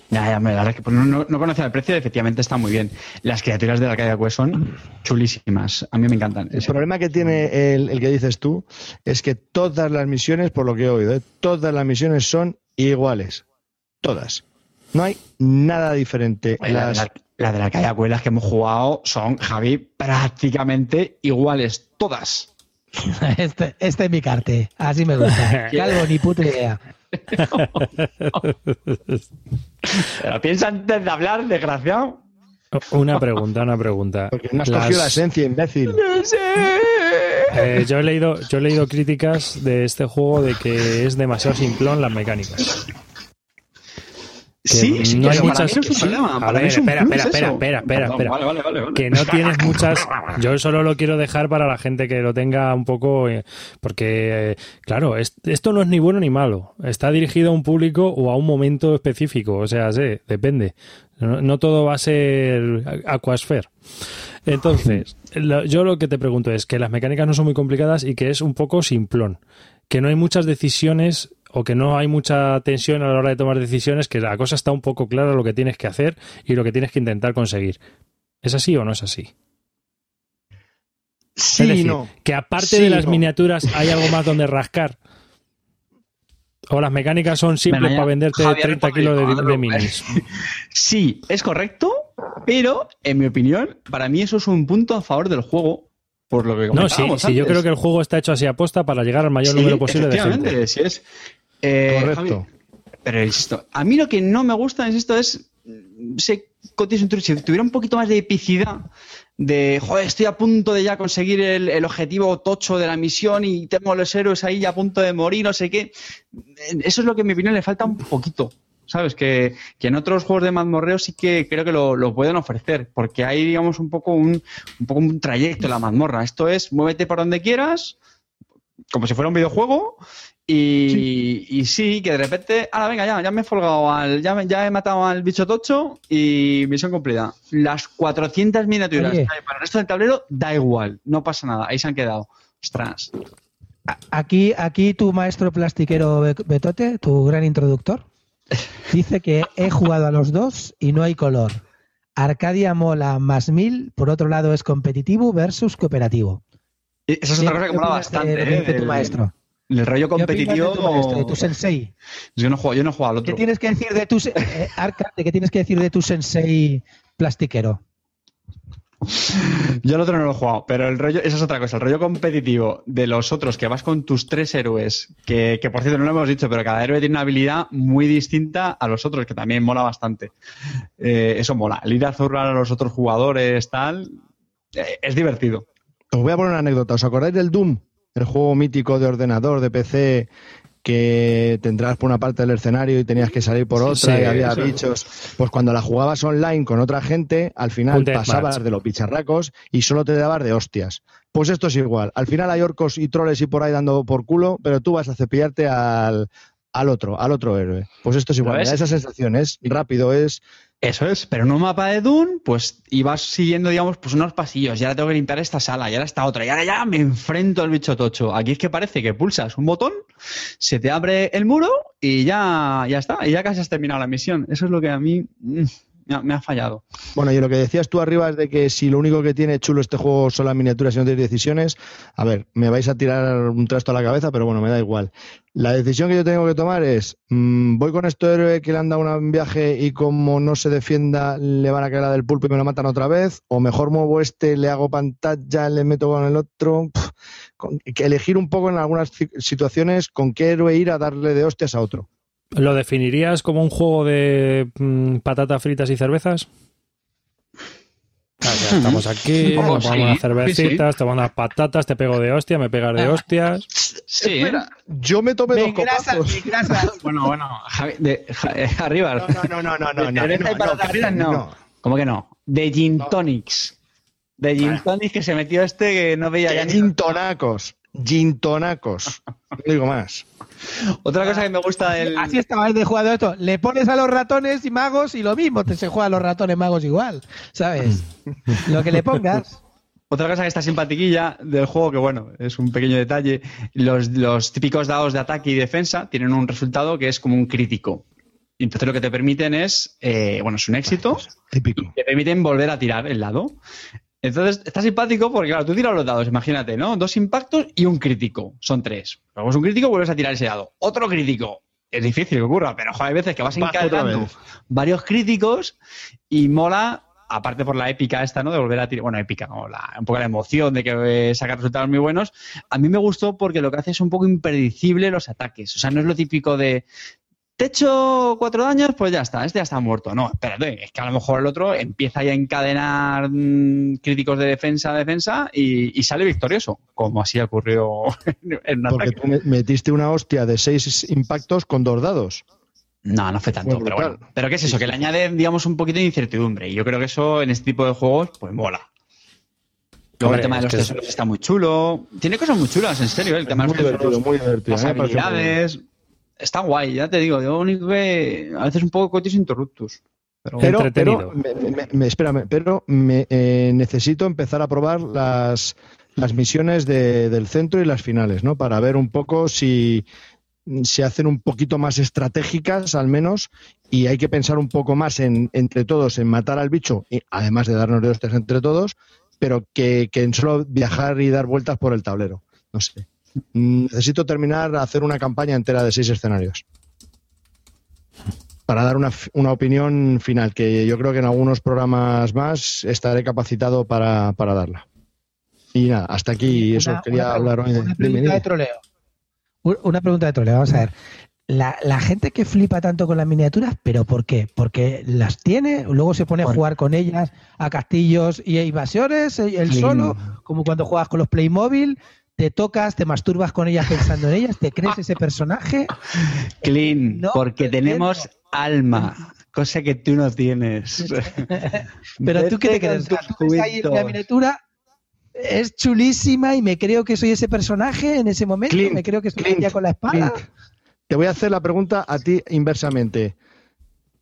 Ya, ya, la verdad es que pues, no, no, no conocía el precio, efectivamente está muy bien. Las criaturas de la calle Quest son chulísimas. A mí me encantan. El problema que tiene el, el que dices tú es que todas las misiones, por lo que he oído, ¿eh? todas las misiones son iguales. Todas. No hay nada diferente. Oye, La, Las- la- la de la calle Quest, las que hemos jugado, son, Javi, prácticamente iguales. Todas. Este, este es mi carte, así me gusta. Calvo, ni puta idea. Pero piensa antes de hablar, desgraciado. Una pregunta, una pregunta. Porque no has Las- cogido la esencia, imbécil. eh, yo he leído, yo he leído críticas de este juego de que es demasiado simplón las mecánicas. Sí, sí, no hay eso para muchas- mí no es un problema. A Para ver, mí es un espera, espera, espera, espera, espera, espera. Vale, vale, vale, vale. que no tienes muchas. Yo solo lo quiero dejar para la gente que lo tenga un poco. eh, Porque, eh, claro, es- esto no es ni bueno ni malo. Está dirigido a un público o a un momento específico. O sea, sí, depende. No, no todo va a ser Aquasphere. Entonces, lo- yo lo que te pregunto es que las mecánicas no son muy complicadas y que es un poco simplón. Que no hay muchas decisiones o que no hay mucha tensión a la hora de tomar decisiones, que la cosa está un poco clara lo que tienes que hacer y lo que tienes que intentar conseguir. ¿Es así o no es así? Sí es decir, y no. que aparte Sí de las no. miniaturas hay algo más donde rascar. O las mecánicas son simples para venderte Javier, 30 responde kilos de, de preocupes. minis. Sí, es correcto, pero en mi opinión, para mí eso es un punto a favor del juego. Por lo que No, sí, sí, yo creo que el juego está hecho así aposta para llegar al mayor Sí, número posible de efectivamente, gente. sí es. Eh, Correcto. Javi, pero insisto, a mí lo que no me gusta es esto es si tuviera un poquito más de epicidad de joder, estoy a punto de ya conseguir el, el objetivo tocho de la misión y tengo a los héroes ahí ya a punto de morir, no sé qué. Eso es lo que en mi opinión le falta un poquito. ¿Sabes? Que, que en otros juegos de mazmorreo sí que creo que lo, lo pueden ofrecer, porque hay, digamos, un poco un, un poco un trayecto en la mazmorra. Esto es, muévete por donde quieras, como si fuera un videojuego, y y sí, que de repente, ahora venga, ya, ya me he folgado al, ya, me- ya he matado al bicho tocho y misión cumplida. Las 400 miniaturas Oye. que hay para el resto del tablero, da igual, no pasa nada, ahí se han quedado. Ostras. Aquí, aquí tu maestro plastiquero Be- Betote, tu gran introductor, dice que he jugado a los dos y no hay color. Arcadia mola más mil, por otro lado es competitivo versus cooperativo. Y Esa es otra cosa que ¿Qué mola de bastante. ¿eh? dice tu Del- maestro? El rollo ¿Qué de competitivo. tu maestro, de tu sensei? Yo no juego, yo no he jugado al ¿Qué otro. tienes que decir de tu eh, Arcade, qué tienes que decir de tu sensei plastiquero? Yo el otro no lo he jugado, pero el rollo, esa es otra cosa, el rollo competitivo de los otros, que vas con tus tres héroes, que, que por cierto no lo hemos dicho, pero cada héroe tiene una habilidad muy distinta a los otros, que también mola bastante. Eh, eso mola, el ir a zurrar a los otros jugadores, tal, eh, es divertido. Os voy a poner una anécdota. ¿Os acordáis del Doom? El juego mítico de ordenador, de PC, que tendrás por una parte del escenario y tenías que salir por otra Sí, y había eso. bichos. Pues cuando la jugabas online con otra gente, al final pasabas de los bicharracos y solo te dabas de hostias. Pues esto es igual. Al final hay orcos y troles y por ahí dando por culo, pero tú vas a cepillarte al, al otro, al otro héroe. Pues esto es igual. ves? Me da esa sensación, es rápido, es Eso es, pero en un mapa de Dune, pues ibas siguiendo, digamos, pues unos pasillos, y ahora tengo que limpiar esta sala, y ahora esta otra, y ahora ya me enfrento al bicho tocho. Aquí es que parece que pulsas un botón, se te abre el muro y ya, ya está, y ya casi has terminado la misión. Eso es lo que a mí mm, me ha, fallado. Bueno, y lo que decías tú arriba es de que si lo único que tiene chulo este juego son las miniaturas y no tienes decisiones, a ver, me vais a tirar un trasto a la cabeza, pero bueno, me da igual. La decisión que yo tengo que tomar es, mm, voy con este héroe que le han dado un viaje y como no se defienda le van a caer la del pulpo y me lo matan otra vez, o mejor muevo este, le hago pantalla, le meto con el otro. Que elegir un poco en algunas ci- situaciones con qué héroe ir a darle de hostias a otro. ¿Lo definirías como un juego de mm, patatas fritas y cervezas? Ah, ya estamos aquí, poco nos sí, unas sí, cervecitas, te pongo unas patatas, te pego de hostia, me pegas de hostias. Sí. Espera, yo me tomé Me dos engrasa, copazos. me engrasa. Bueno, bueno, Javi- de, Ja- eh, arriba. No, no, no, no, no, De no, cerveza no, y para no. ¿Cómo que no? De gin tonics. De gin tonics que se metió este que no veía ya Que ni... Gintonacos. Gintonacos. No digo más. Otra cosa que me gusta del... Así estaba el de jugado esto. Le pones a los ratones y magos y lo mismo, te se juega a los ratones magos igual, ¿sabes? Lo que le pongas. Otra cosa que está simpatiquilla del juego, que bueno, es un pequeño detalle, los, los típicos dados de ataque y defensa tienen un resultado que es como un crítico. Y entonces lo que te permiten es, eh, bueno, es un éxito, Típico. te permiten volver a tirar el dado. Entonces está simpático porque, claro, tú tiras los dados, imagínate, ¿no? Dos impactos y un crítico, son tres. Luego es un crítico, vuelves a tirar ese dado. Otro crítico. Es difícil que ocurra, pero joder, hay veces que vas encadenando vez. varios críticos y mola, aparte por la épica esta, ¿no? De volver a tirar, bueno, épica, o la- un poco la emoción de que eh, saca resultados muy buenos. A mí me gustó porque lo que hace es un poco impredecible los ataques. O sea, no es lo típico de te he hecho cuatro daños, pues ya está, este ya está muerto. No, espérate, es que a lo mejor el otro empieza ya a encadenar mm, críticos de defensa a defensa y, y sale victorioso, como así ocurrió en un Porque ataque. tú me- metiste una hostia de seis impactos con dos dados. No, no fue tanto, pero bueno. Pero ¿qué es eso? Que le añade, digamos, un poquito de incertidumbre. Y yo creo que eso en este tipo de juegos, pues mola. Luego el tema de los tesoros está muy chulo. Tiene cosas muy chulas, en serio. El tema de Muy los tesoros, divertido, muy divertido. las muy habilidades. Está guay, ya te digo. Yo único que a veces un poco coches interruptus. Pero Pero, Entretenido. pero me, me- me- espérame, pero me, eh, necesito empezar a probar las, las misiones de- del centro y las finales, ¿no? Para ver un poco si se hacen un poquito más estratégicas, al menos, y hay que pensar un poco más en, entre todos en matar al bicho, y, además de darnos de hostias entre todos, pero que, que en solo viajar y dar vueltas por el tablero. No sé. Mm, Necesito terminar a hacer una campaña entera de seis escenarios para dar una, una opinión final, que yo creo que en algunos programas más estaré capacitado para, para darla. Y nada, hasta aquí eso. Una- Quería una hablar hoy de... Una pregunta de troleo. Un- Una pregunta de troleo, vamos a ver. La, la gente que flipa tanto con las miniaturas, ¿pero por qué? ¿Porque las tiene? Luego se pone a jugar con ellas a castillos y a invasiones, Sí. solo, como cuando juegas con los Playmobil, te tocas, te masturbas con ellas pensando en ellas, te crees ese personaje. Clean, No, porque entiendo. tenemos alma, cosa que tú no tienes. Pero tú qué te crees, ahí la cuentos. miniatura, es chulísima y me creo que soy ese personaje en ese momento, Clint, me creo que estoy Clint, con la espada. Clint, te voy a hacer la pregunta a ti inversamente.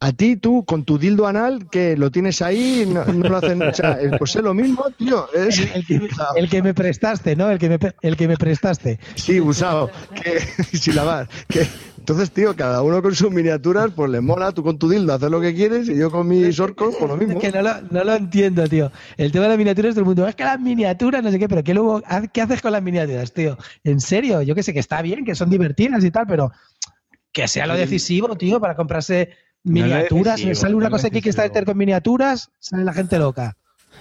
A ti, tú, con tu dildo anal, que lo tienes ahí, no, no lo hacen. O sea, eh, pues es lo mismo, tío. Es, El que, me, el que me prestaste, ¿no? El que me, el que me prestaste. Sí, usado. Que, sin lavar. Que, entonces, tío, cada uno con sus miniaturas, pues le mola. Tú con tu dildo haces lo que quieres y yo con mis orcos, pues lo mismo. Es que no lo, no lo entiendo, tío. El tema de las miniaturas, todo el mundo, es que las miniaturas, no sé qué, pero ¿qué, luego, ¿qué haces con las miniaturas, tío? En serio, yo que sé que está bien, que son divertidas y tal, pero que sea lo decisivo, tío, para comprarse miniaturas. sale no una es cosa que decisivo. Kickstarter con miniaturas, sale la gente loca.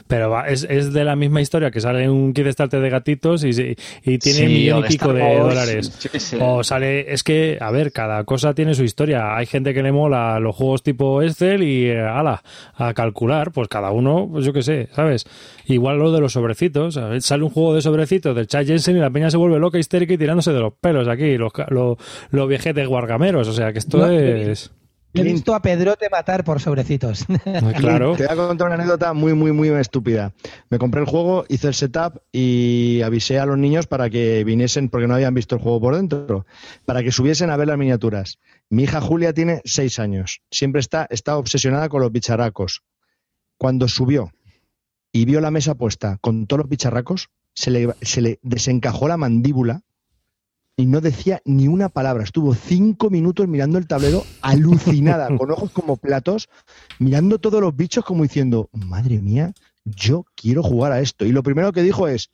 Pero va, es, es de la misma historia que sale un Kickstarter de gatitos y, y tiene Sí, millón y pico de dólares. O sale, es que, a ver, cada cosa tiene su historia. Hay gente que le mola los juegos tipo Excel y, eh, ala, a calcular, pues cada uno, pues yo qué sé, ¿sabes? Igual lo de los sobrecitos. a ver, Sale un juego de sobrecitos del Chad Jensen y la peña se vuelve loca, histérica y tirándose de los pelos aquí, los, los, los viejetes guargameros. O sea, que esto No, es... He visto a Pedrote matar por sobrecitos. Claro. Te voy a contar una anécdota muy, muy, muy estúpida. Me compré el juego, hice el setup y avisé a los niños para que viniesen, porque no habían visto el juego por dentro, para que subiesen a ver las miniaturas. Mi hija Julia tiene seis años. Siempre está, está obsesionada con los bicharracos. Cuando subió y vio la mesa puesta con todos los bicharracos, se le, se le desencajó la mandíbula y no decía ni una palabra. Estuvo cinco minutos mirando el tablero alucinada, con ojos como platos, mirando todos los bichos como diciendo, madre mía, yo quiero jugar a esto. Y lo primero que dijo es,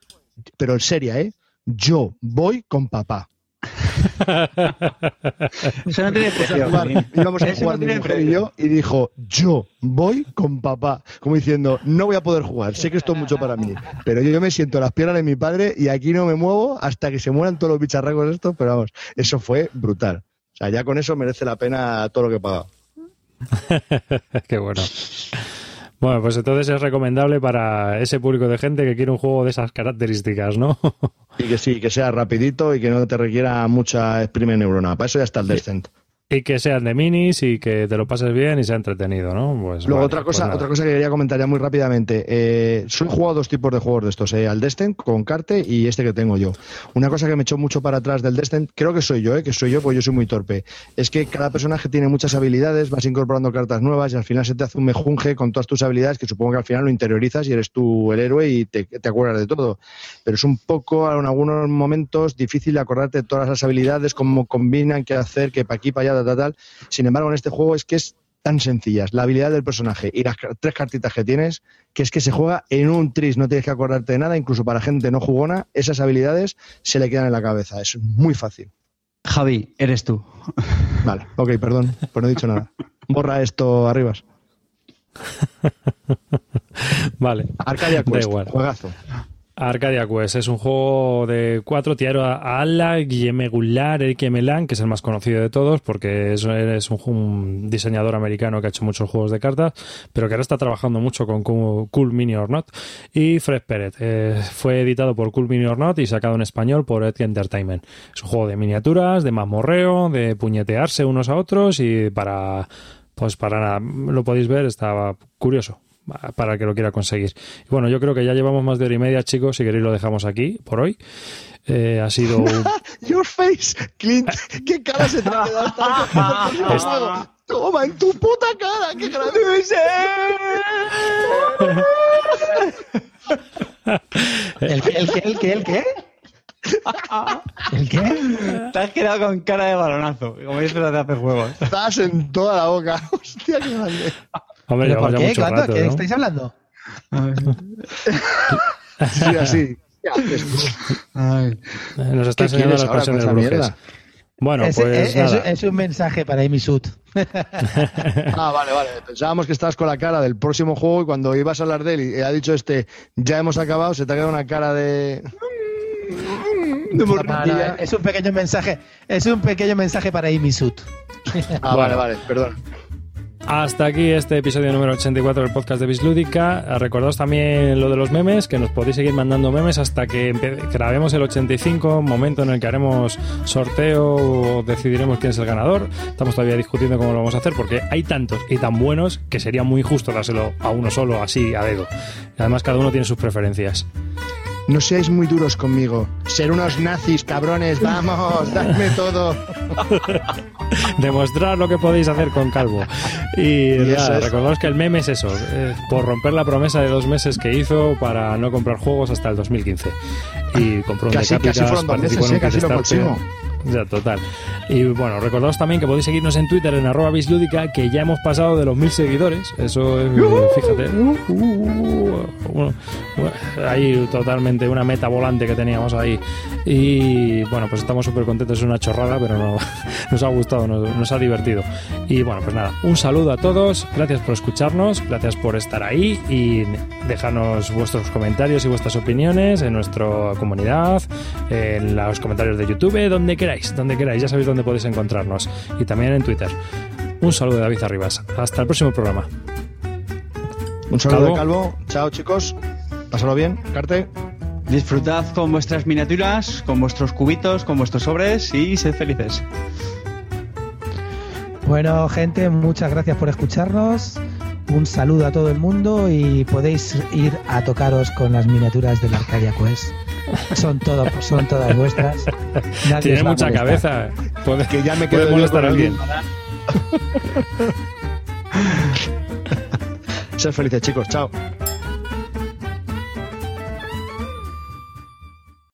pero en serio, ¿eh? Yo voy con papá. Eso no tiene precio. íbamos a jugar mi mujer y yo y dijo, yo voy con papá. Como diciendo, no voy a poder jugar, sé que esto es mucho para mí, pero yo, yo me siento en las piernas de mi padre y aquí no me muevo hasta que se mueran todos los bicharracos estos, pero vamos, eso fue brutal. O sea, ya con eso merece la pena todo lo que he pagado. Qué bueno. Bueno, pues entonces es recomendable para ese público de gente que quiere un juego de esas características, ¿no? Y que sí, que sea rapidito y que no te requiera mucha exprime neurona. Para eso ya está el Descent. Y que sean de minis y que te lo pases bien y sea entretenido, ¿no? Pues Luego vale, otra pues cosa, otra cosa que quería comentar ya muy rápidamente. Eh, solo he jugado dos tipos de juegos de estos, eh, al Descent con Carte y este que tengo yo. Una cosa que me echó mucho para atrás del Descent, creo que soy yo, eh, que soy yo, porque yo soy muy torpe, es que cada personaje tiene muchas habilidades, vas incorporando cartas nuevas y al final se te hace un mejunje con todas tus habilidades que supongo que al final lo interiorizas y eres tú el héroe y te, te acuerdas de todo. Pero es un poco, en algunos momentos, difícil acordarte de todas las habilidades, cómo combinan, qué hacer, que para aquí, para allá, tal, tal. Sin embargo, en este juego es que es tan sencillas, la habilidad del personaje y las tres cartitas que tienes, que es que se juega en un tris, no tienes que acordarte de nada, incluso para gente no jugona, esas habilidades se le quedan en la cabeza, es muy fácil. Javi, eres tú. Vale, ok, perdón, pues no he dicho nada. Borra esto arribas. Vale. Arcadia Quest, juegazo. Arcadia Quest es un juego de cuatro. Tiaro a Alla, Guillem Goulart, Eric Melan, que es el más conocido de todos, porque es, es un, diseñador americano que ha hecho muchos juegos de cartas, pero que ahora está trabajando mucho con Cool Mini or Not. Y Fred Pérez. eh, fue editado por Cool Mini or Not y sacado en español por Etsy Entertainment. Es un juego de miniaturas, de mazmorreo, de puñetearse unos a otros y para. Pues para nada, lo podéis ver, estaba curioso para el que lo quiera conseguir. Y bueno, yo creo que ya llevamos más de hora y media, chicos. Si queréis, lo dejamos aquí por hoy. Eh, ha sido un- Your face, Clint, qué cara se te ha quedado. Toma, en tu puta cara, qué grande ¿El qué? ¿El qué? ¿El qué? ¿El qué? ¿El qué? Te has quedado con cara de balonazo, como dices de hace juegos. Estás en toda la boca. Hostia, qué grande. Hombre, ¿Pero llevamos por qué? mucho ¿Cuándo? rato, ¿Qué ¿no? estáis hablando? Sí, así. Ay. Eh, Nos está ¿Qué enseñando las pasiones mierda? Bueno, es, pues es- es- nada. es un mensaje para Amy Sud. Ah, vale, vale. Pensábamos que estabas con la cara del próximo juego y cuando ibas a hablar de él y ha dicho este, ya hemos acabado, se te ha quedado una cara de... de No, no, morrilla. es un pequeño mensaje. Es un pequeño mensaje para Amy Sud. Ah, vale, vale, perdón. Hasta aquí este episodio número 84 del podcast de Bislúdica. Recordaos también lo de los memes, que nos podéis seguir mandando memes hasta que grabemos el 85, momento en el que haremos sorteo o decidiremos quién es el ganador. Estamos todavía discutiendo cómo lo vamos a hacer porque hay tantos y tan buenos que sería muy injusto dárselo a uno solo, así a dedo. Además cada uno tiene sus preferencias. No seáis muy duros conmigo. Ser unos nazis, cabrones, vamos, dadme todo. Demostrar lo que podéis hacer con Calvo. Y, Y es. recordaos que el meme es eso, eh, por romper la promesa de dos meses que hizo para no comprar juegos hasta el 2015. Y compró un Casi- Decapitas, casi fueron dos meses, eh, casi lo. Ya, total. Y bueno, recordaos también que podéis seguirnos en Twitter en arroba bislúdica, que ya hemos pasado de los mil seguidores. Eso es, fíjate. Uh, uh, uh, uh, ahí totalmente una meta volante que teníamos ahí. Y bueno, pues estamos súper contentos. Es una chorrada, pero no, nos ha gustado, nos, nos ha divertido. Y bueno, pues nada, un saludo a todos. Gracias por escucharnos, gracias por estar ahí y dejarnos vuestros comentarios y vuestras opiniones en nuestra comunidad, en los comentarios de YouTube, donde queráis, donde queráis. Ya sabéis dónde podéis encontrarnos. Y también en Twitter. Un saludo de David Arribas. Hasta el próximo programa. Un saludo Calvo. de Calvo. Chao, chicos. Pásalo bien. Carte. Disfrutad con vuestras miniaturas, con vuestros cubitos, con vuestros sobres y sed felices. Bueno, gente, muchas gracias por escucharnos. Un saludo a todo el mundo y podéis ir a tocaros con las miniaturas de la Arcadia Quest. Son, todo, son todas vuestras. Nadie Tiene mucha molestar. cabeza. Puede, Que ya me puede molestar a alguien. Sed felices, chicos. Chao.